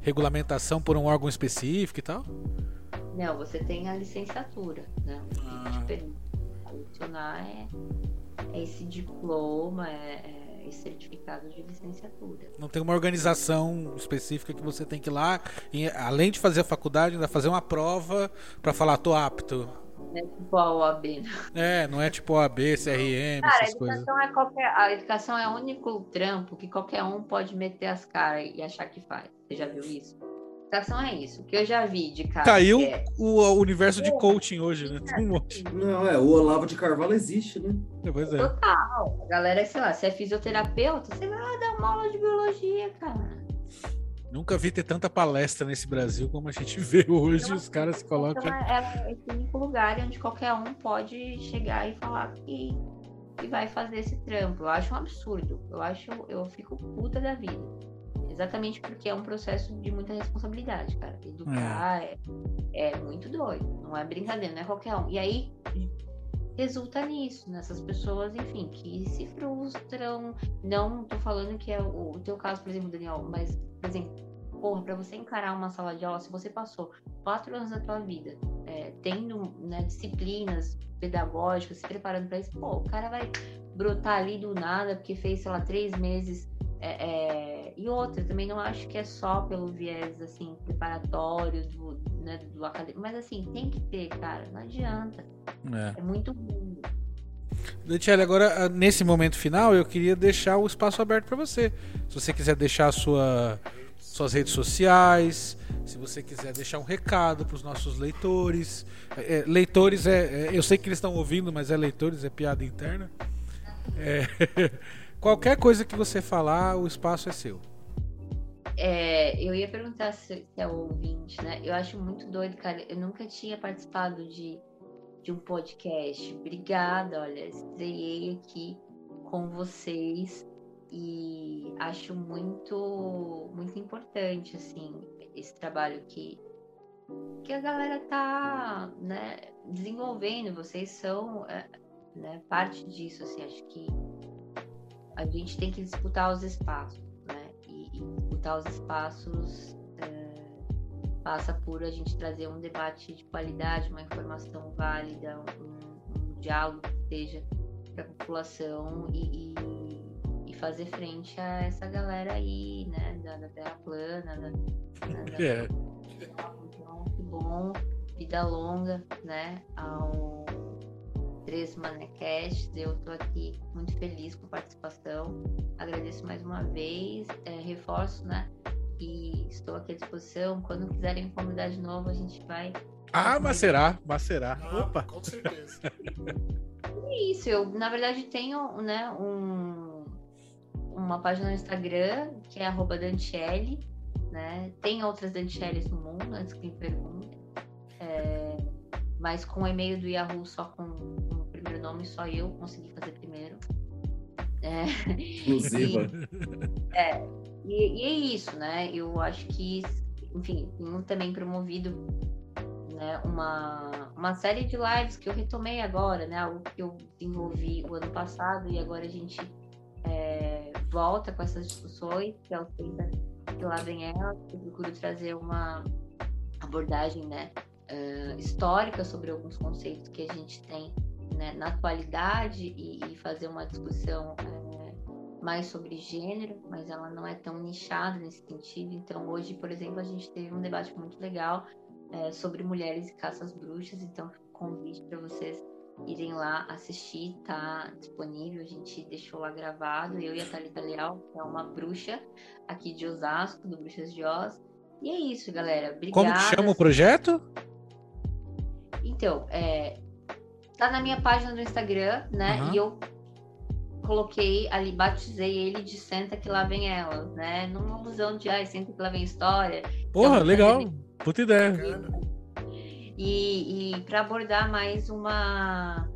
regulamentação por um órgão específico e tal? Não, você tem a licenciatura, né? Ah. lecionar é, é esse diploma, é, é esse certificado de licenciatura. Não tem uma organização específica que você tem que ir lá, e, além de fazer a faculdade, ainda fazer uma prova pra falar, tô apto. Não é tipo a OAB, né? É, não é tipo OAB, CRM, Cara, a essas coisas. educação, é qualquer, a educação é o único trampo que qualquer um pode meter as caras e achar que faz. Você já viu isso? Educação é isso. O que eu já vi de cara. Caiu é- o, o universo de coaching hoje, né? Tem um monte. Não, é, o Olavo de Carvalho existe, né? Pois é. Total. A galera, sei lá, se é fisioterapeuta, você vai lá dar uma aula de biologia, cara. Nunca vi ter tanta palestra nesse Brasil como a gente vê hoje. Os caras se colocam. Então, é, é esse único lugar onde qualquer um pode chegar e falar que, que vai fazer esse trampo. Eu acho um absurdo. Eu acho, eu fico puta da vida. Exatamente porque é um processo de muita responsabilidade, cara. Educar é, é muito doido. Não é brincadeira, não é qualquer um. E aí resulta nisso, nessas pessoas, enfim, que se frustram. Não tô falando que é o, teu caso, por exemplo, Daniel, mas, por exemplo, porra, pra você encarar uma sala de aula, se você passou quatro anos da tua vida é, tendo né, disciplinas pedagógicas, se preparando para isso, pô, o cara vai brotar ali do nada porque fez, sei lá, três meses. É, é, e outra, também não acho que é só pelo viés assim, preparatório do, né, do acadêmico, mas assim, tem que ter, cara, não adianta. É. É muito ruim. Detiele, agora, ah, nesse momento final, eu queria deixar o espaço aberto para você. Se você quiser deixar sua, suas redes sociais, se você quiser deixar um recado para os nossos leitores. É, é, leitores é, é- Eu sei que eles estão ouvindo, mas é leitores, é piada interna. É, qualquer coisa que você falar, o espaço é seu. É, eu ia perguntar se, se é ouvinte, né? Eu acho muito doido, cara. Eu nunca tinha participado de, de um podcast. Obrigada, olha, estreiei aqui com vocês e acho muito, muito importante, assim, esse trabalho que, que a galera tá, né, desenvolvendo. Vocês são, é, né, parte disso, assim, acho que a gente tem que disputar os espaços, né? E, e disputar os espaços é, passa por a gente trazer um debate de qualidade, uma informação válida, um, um diálogo que seja para a população e, e- e fazer frente a essa galera aí, né? Da, da Terra plana, da, da- da- É. então, que bom, vida longa, né? Ao Três Manecast. Eu tô aqui muito feliz com a participação. Agradeço mais uma vez. é, reforço, né? E estou aqui à disposição. Quando quiserem me convidar de novo, a gente vai. Ah, mas será, mas será. Ah, Opa! Com certeza. É isso. Eu, na verdade, tenho, né? Um, uma página no Instagram que é arroba Dantiele, né? Tem outras Dantielles no mundo, antes que me perguntem. É, mas com o e-mail do Yahoo só com, nome, só eu consegui fazer primeiro. É, Exclusiva. e, e é isso, né? Eu acho que, enfim, tenho também promovido né, uma, uma série de lives que eu retomei agora, né? Algo que eu desenvolvi o ano passado e agora a gente é, volta com essas discussões, que é o que lá vem ela, eu procuro trazer uma abordagem, né? eh, histórica sobre alguns conceitos que a gente tem né, na atualidade e, e fazer uma discussão eh, mais sobre gênero, mas ela não é tão nichada nesse sentido. Então, hoje, por exemplo, a gente teve um debate muito legal eh, sobre mulheres e caças bruxas. Então, convite para vocês irem lá assistir, tá disponível. A gente deixou lá gravado, eu e a Thalita Leal, que é uma bruxa aqui de Osasco, do Bruxas de Oz. E é isso, galera. Obrigada. Como que chama o projeto? Então, é, tá na minha página do Instagram, né? Aham. E eu coloquei ali, batizei ele de Senta que lá vem elas, né? Numa alusão de, ai, Senta que lá vem história. Porra, Então, legal. Puta ideia. E, e para abordar mais uma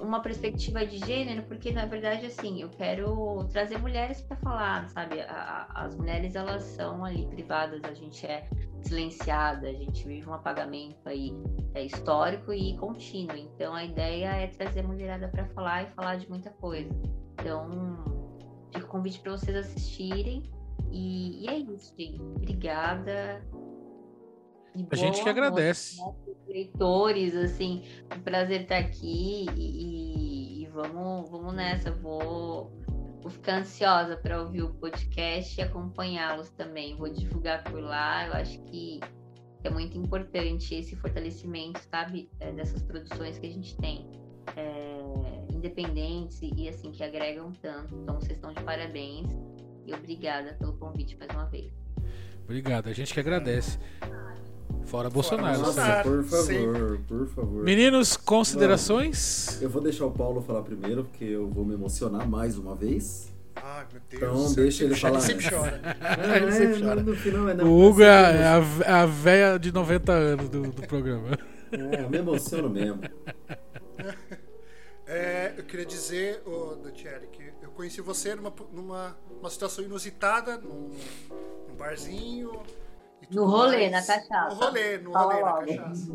uma perspectiva de gênero, porque na verdade assim, eu quero trazer mulheres para falar, sabe? A- a- as mulheres elas são ali privadas, a gente é silenciada, a gente vive um apagamento aí é, histórico e contínuo. Então a ideia é trazer a mulherada para falar e falar de muita coisa. Então, fica o convite para vocês assistirem. E, e é isso, gente. Obrigada. E A gente que agradece. noite, leitores, assim, um prazer estar aqui e, e- vamos, vamos nessa. Vou, vou ficar ansiosa para ouvir o podcast e acompanhá-los também. Vou divulgar por lá. Eu acho que é muito importante esse fortalecimento, sabe, é, dessas produções que a gente tem. é, independentes e, assim, que agregam tanto. Então, vocês estão de parabéns e obrigada pelo convite mais uma vez. obrigado. A gente que agradece. Fora Bolsonaro. Nossa, por favor, sempre. por favor. Meninos, considerações? Eu vou deixar o Paulo falar primeiro, porque eu vou me emocionar mais uma vez. Ai, meu Deus. Então, deixa ele sempre- falar sempre antes. chora. Não, Ele sempre é, chora. no, final é não, O Hugo é a, sempre é a, é a véia de 90 anos do, do programa. É, eu me emociono mesmo. É, eu queria dizer, ô, Dantieri, que eu conheci você numa, numa uma situação inusitada, num, num barzinho. No rolê, mais. na cachaça. No rolê, no Fala rolê, na cachaça.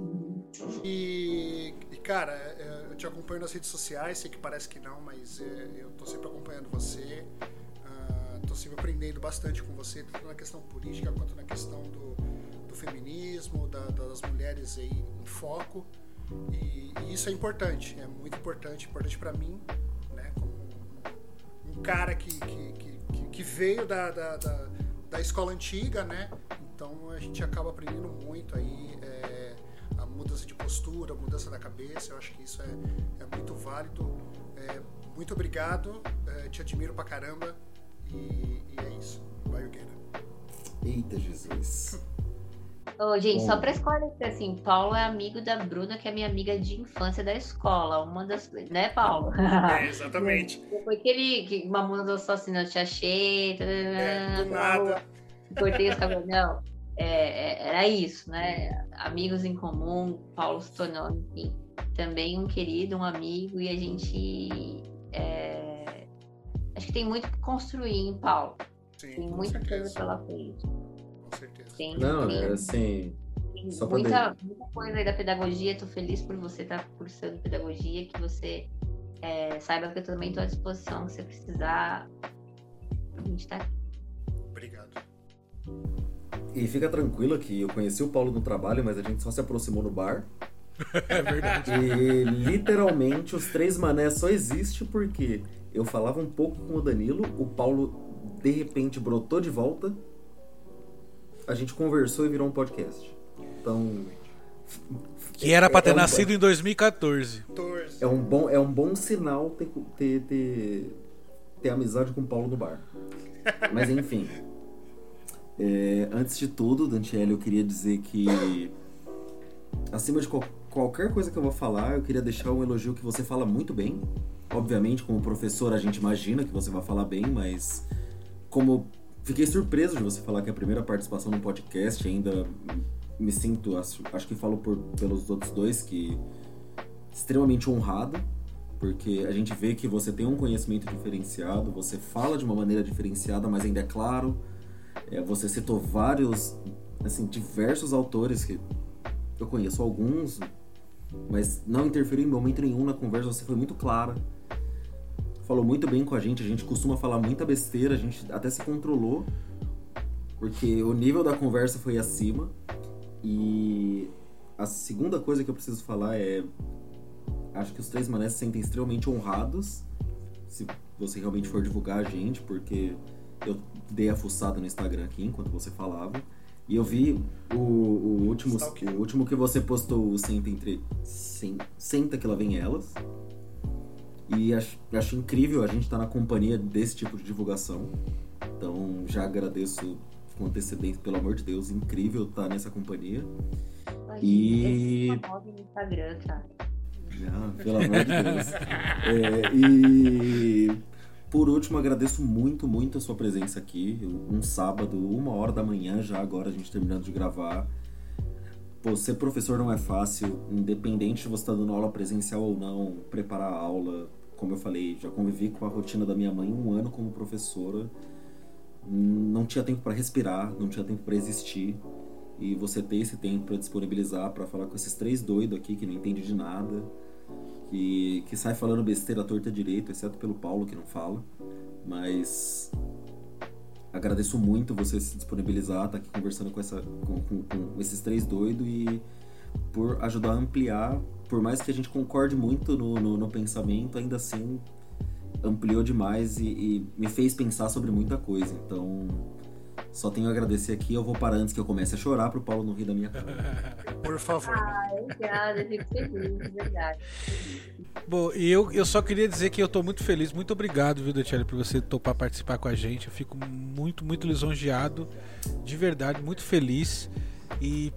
E, e, cara, é, eu te acompanho nas redes sociais, sei que parece que não, mas é, eu tô sempre acompanhando você. ah, tô sempre aprendendo bastante com você, tanto na questão política quanto na questão do, do feminismo, da- das mulheres aí em foco. E, e isso é importante, é muito importante, importante para mim, né? Como um, cara que, que, que, que- que veio da, da, da, da escola antiga, né? Então a gente acaba aprendendo muito aí é, a mudança de postura, a mudança da cabeça. Eu acho que isso é, é muito válido. É, muito obrigado, é, te admiro pra caramba e, e é isso. Vai, Ugueira. Eita, Jesus. Ô, gente, só Bom. pra esclarecer, assim, Paulo é amigo da Bruna, que é minha amiga de infância da escola. Uma das. Né, Paulo? É, exatamente. Foi aquele que Mamonas Assassinas te achei. É, do nada. Cortei os cabelos. Não, é, é, era isso, né? Amigos em comum, Paulo se tornou, enfim, também um querido, um amigo, e a gente. é, acho que tem muito que construir em Paulo. Sim, Tem com muita coisa certeza. pela frente. Com certeza. Tem, Não, tem- é assim. tem muita, muita coisa aí da pedagogia. Tô feliz por você estar cursando pedagogia, que você é, saiba que eu também estou à disposição. Se você precisar, a gente tá aqui. Obrigado. E fica tranquilo que eu conheci o Paulo no trabalho, mas a gente só se aproximou no bar. É verdade. E literalmente os três manés só existe porque eu falava um pouco com o Danilo, o Paulo de repente brotou de volta, a gente conversou e virou um podcast. Então. Que era pra ter é um- nascido em 2014. 14. É um bom, é um bom sinal ter, ter, ter, ter amizade com o Paulo no bar. Mas enfim. É, antes de tudo, Dantiele, eu queria dizer que. Acima de qual- qualquer coisa que eu vou falar, eu queria deixar um elogio que você fala muito bem. Obviamente, como professor, a gente imagina que você vai falar bem, mas como fiquei surpreso de você falar que é a primeira participação no podcast, ainda me sinto, acho, acho que falo por, pelos outros dois, que extremamente honrado, porque a gente vê que você tem um conhecimento diferenciado, você fala de uma maneira diferenciada, mas ainda é claro. É, você citou vários, assim, diversos autores que eu conheço alguns, mas não interferiu em momento nenhum na conversa, você foi muito clara. Falou muito bem com a gente, a gente costuma falar muita besteira, a gente até se controlou, porque o nível da conversa foi acima. E a segunda coisa que eu preciso falar é. Acho que os três manés se sentem extremamente honrados se você realmente for divulgar a gente, porque eu dei a fuçada no Instagram aqui enquanto você falava. E eu vi o, o último, Stalker. o último que você postou, o Senta entre. Sen- Senta que lá vem elas. E acho, acho incrível a gente estar na companhia desse tipo de divulgação. Então já agradeço com antecedência, pelo amor de Deus, incrível estar nessa companhia. E- Esse famoso no Instagram, cara. Ah, pelo amor de Deus. É, e por último, agradeço muito, muito a sua presença aqui. Um sábado, uma hora da manhã, já agora a gente terminando de gravar. Pô, ser professor não é fácil, independente de você estar dando aula presencial ou não, preparar a aula. Como eu falei, já convivi com a rotina da minha mãe um ano como professora. Não tinha tempo para respirar, não tinha tempo para existir. E você ter esse tempo para disponibilizar para falar com esses três doidos aqui que não entende de nada, que, que sai falando besteira torta direito, exceto pelo Paulo que não fala. Mas agradeço muito você se disponibilizar, estar aqui conversando com, essa, com, com- com esses três doidos e por ajudar a ampliar, por mais que a gente concorde muito no, no, no pensamento, ainda assim ampliou demais e, e me fez pensar sobre muita coisa. Então, Só tenho a agradecer aqui. Eu vou parar antes que eu comece a chorar pro Paulo não rir da minha cara. Por favor. Ah, obrigada, eu fico feliz, de verdade. Bom, e eu, eu só queria dizer que eu tô muito feliz. Muito obrigado, viu, Detiele, por você topar participar com a gente. Eu fico muito, muito lisonjeado. De verdade, muito feliz. E.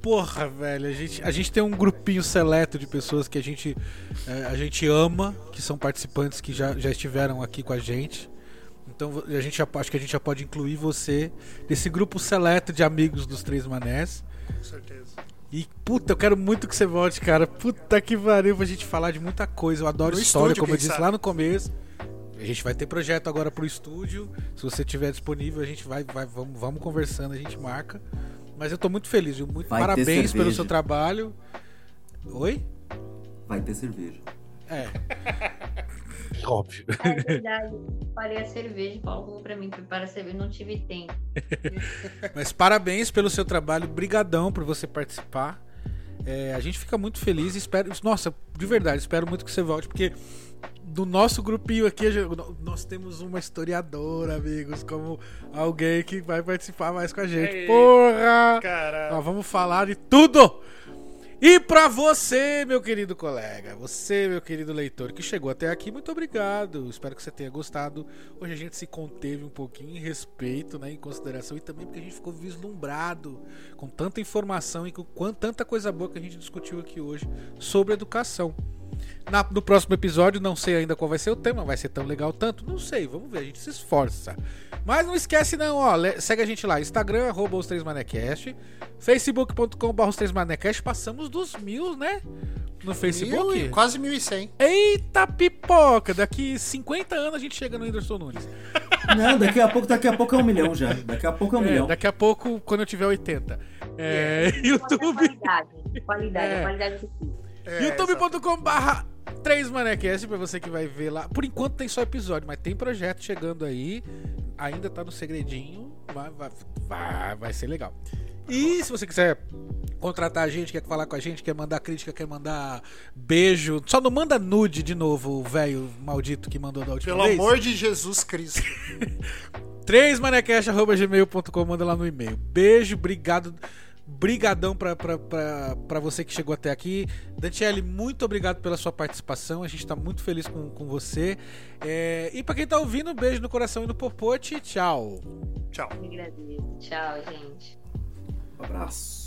Porra, velho, a gente, a gente tem um grupinho seleto de pessoas que a gente, eh, a gente ama, que são participantes que já, já estiveram aqui com a gente. Então a gente já, acho que a gente já pode incluir você nesse grupo seleto de amigos dos Três Manés. Com certeza. E puta, eu quero muito que você volte, cara. Puta que pariu pra gente falar de muita coisa. Eu adoro No história, estúdio, como eu disse sabe? lá no começo. A gente vai ter projeto agora pro estúdio. Se você tiver disponível, a gente vai, vai vamos, vamos conversando, a gente marca. Mas eu tô muito feliz, viu? Muito Vai parabéns pelo seu trabalho. Oi? Vai ter cerveja. É. Óbvio. É verdade. Parei a cerveja, Paulo falou pra mim, prepara a cerveja, não tive tempo. Mas parabéns pelo seu trabalho, brigadão por você participar. É, a gente fica muito feliz e espero, nossa, de verdade, espero muito que você volte, porque do nosso grupinho aqui, nós temos uma historiadora, amigos, como alguém que vai participar mais com a gente. Ei, Porra! Caralho. Nós vamos falar de tudo! E pra você, meu querido colega, você, meu querido leitor, que chegou até aqui, muito obrigado. Espero que você tenha gostado. Hoje a gente se conteve um pouquinho em respeito, né, em consideração e também porque a gente ficou vislumbrado com tanta informação e com tanta coisa boa que a gente discutiu aqui hoje sobre educação. Na- no próximo episódio, não sei ainda qual vai ser o tema, vai ser tão legal tanto, não sei, vamos ver, a gente se esforça. Mas não esquece não, ó, segue a gente lá, Instagram, arroba os 3manecast, facebook.com.br os 3manecast, passamos dos mil, né? No Mil Facebook. e- quase 1.100. Eita pipoca, daqui 50 anos a gente chega no Whindersson Nunes. Não, daqui a pouco, daqui a pouco é um milhão já. Daqui a pouco é um É, milhão. daqui a pouco, quando eu tiver 80. É, YouTube. Qualidade, qualidade, É. qualidade. É, youtube.com barra 3manecast pra você que vai ver lá. Por enquanto tem só episódio, mas tem projeto chegando aí. Ainda tá no segredinho. Vai, vai, vai, vai ser legal. E se você quiser contratar a gente, quer falar com a gente, quer mandar crítica, quer mandar beijo, só não manda nude de novo, o velho maldito que mandou da última Pelo vez. amor de Jesus Cristo. 3manecast.gmail.com, manda lá no e-mail. Beijo, obrigado. Brigadão para você que chegou até aqui. Dantiele, muito obrigado pela sua participação. A gente está muito feliz com, com você. É, e para quem está ouvindo, um beijo no coração e no popote. Tchau. Tchau. Tchau, gente. Um abraço.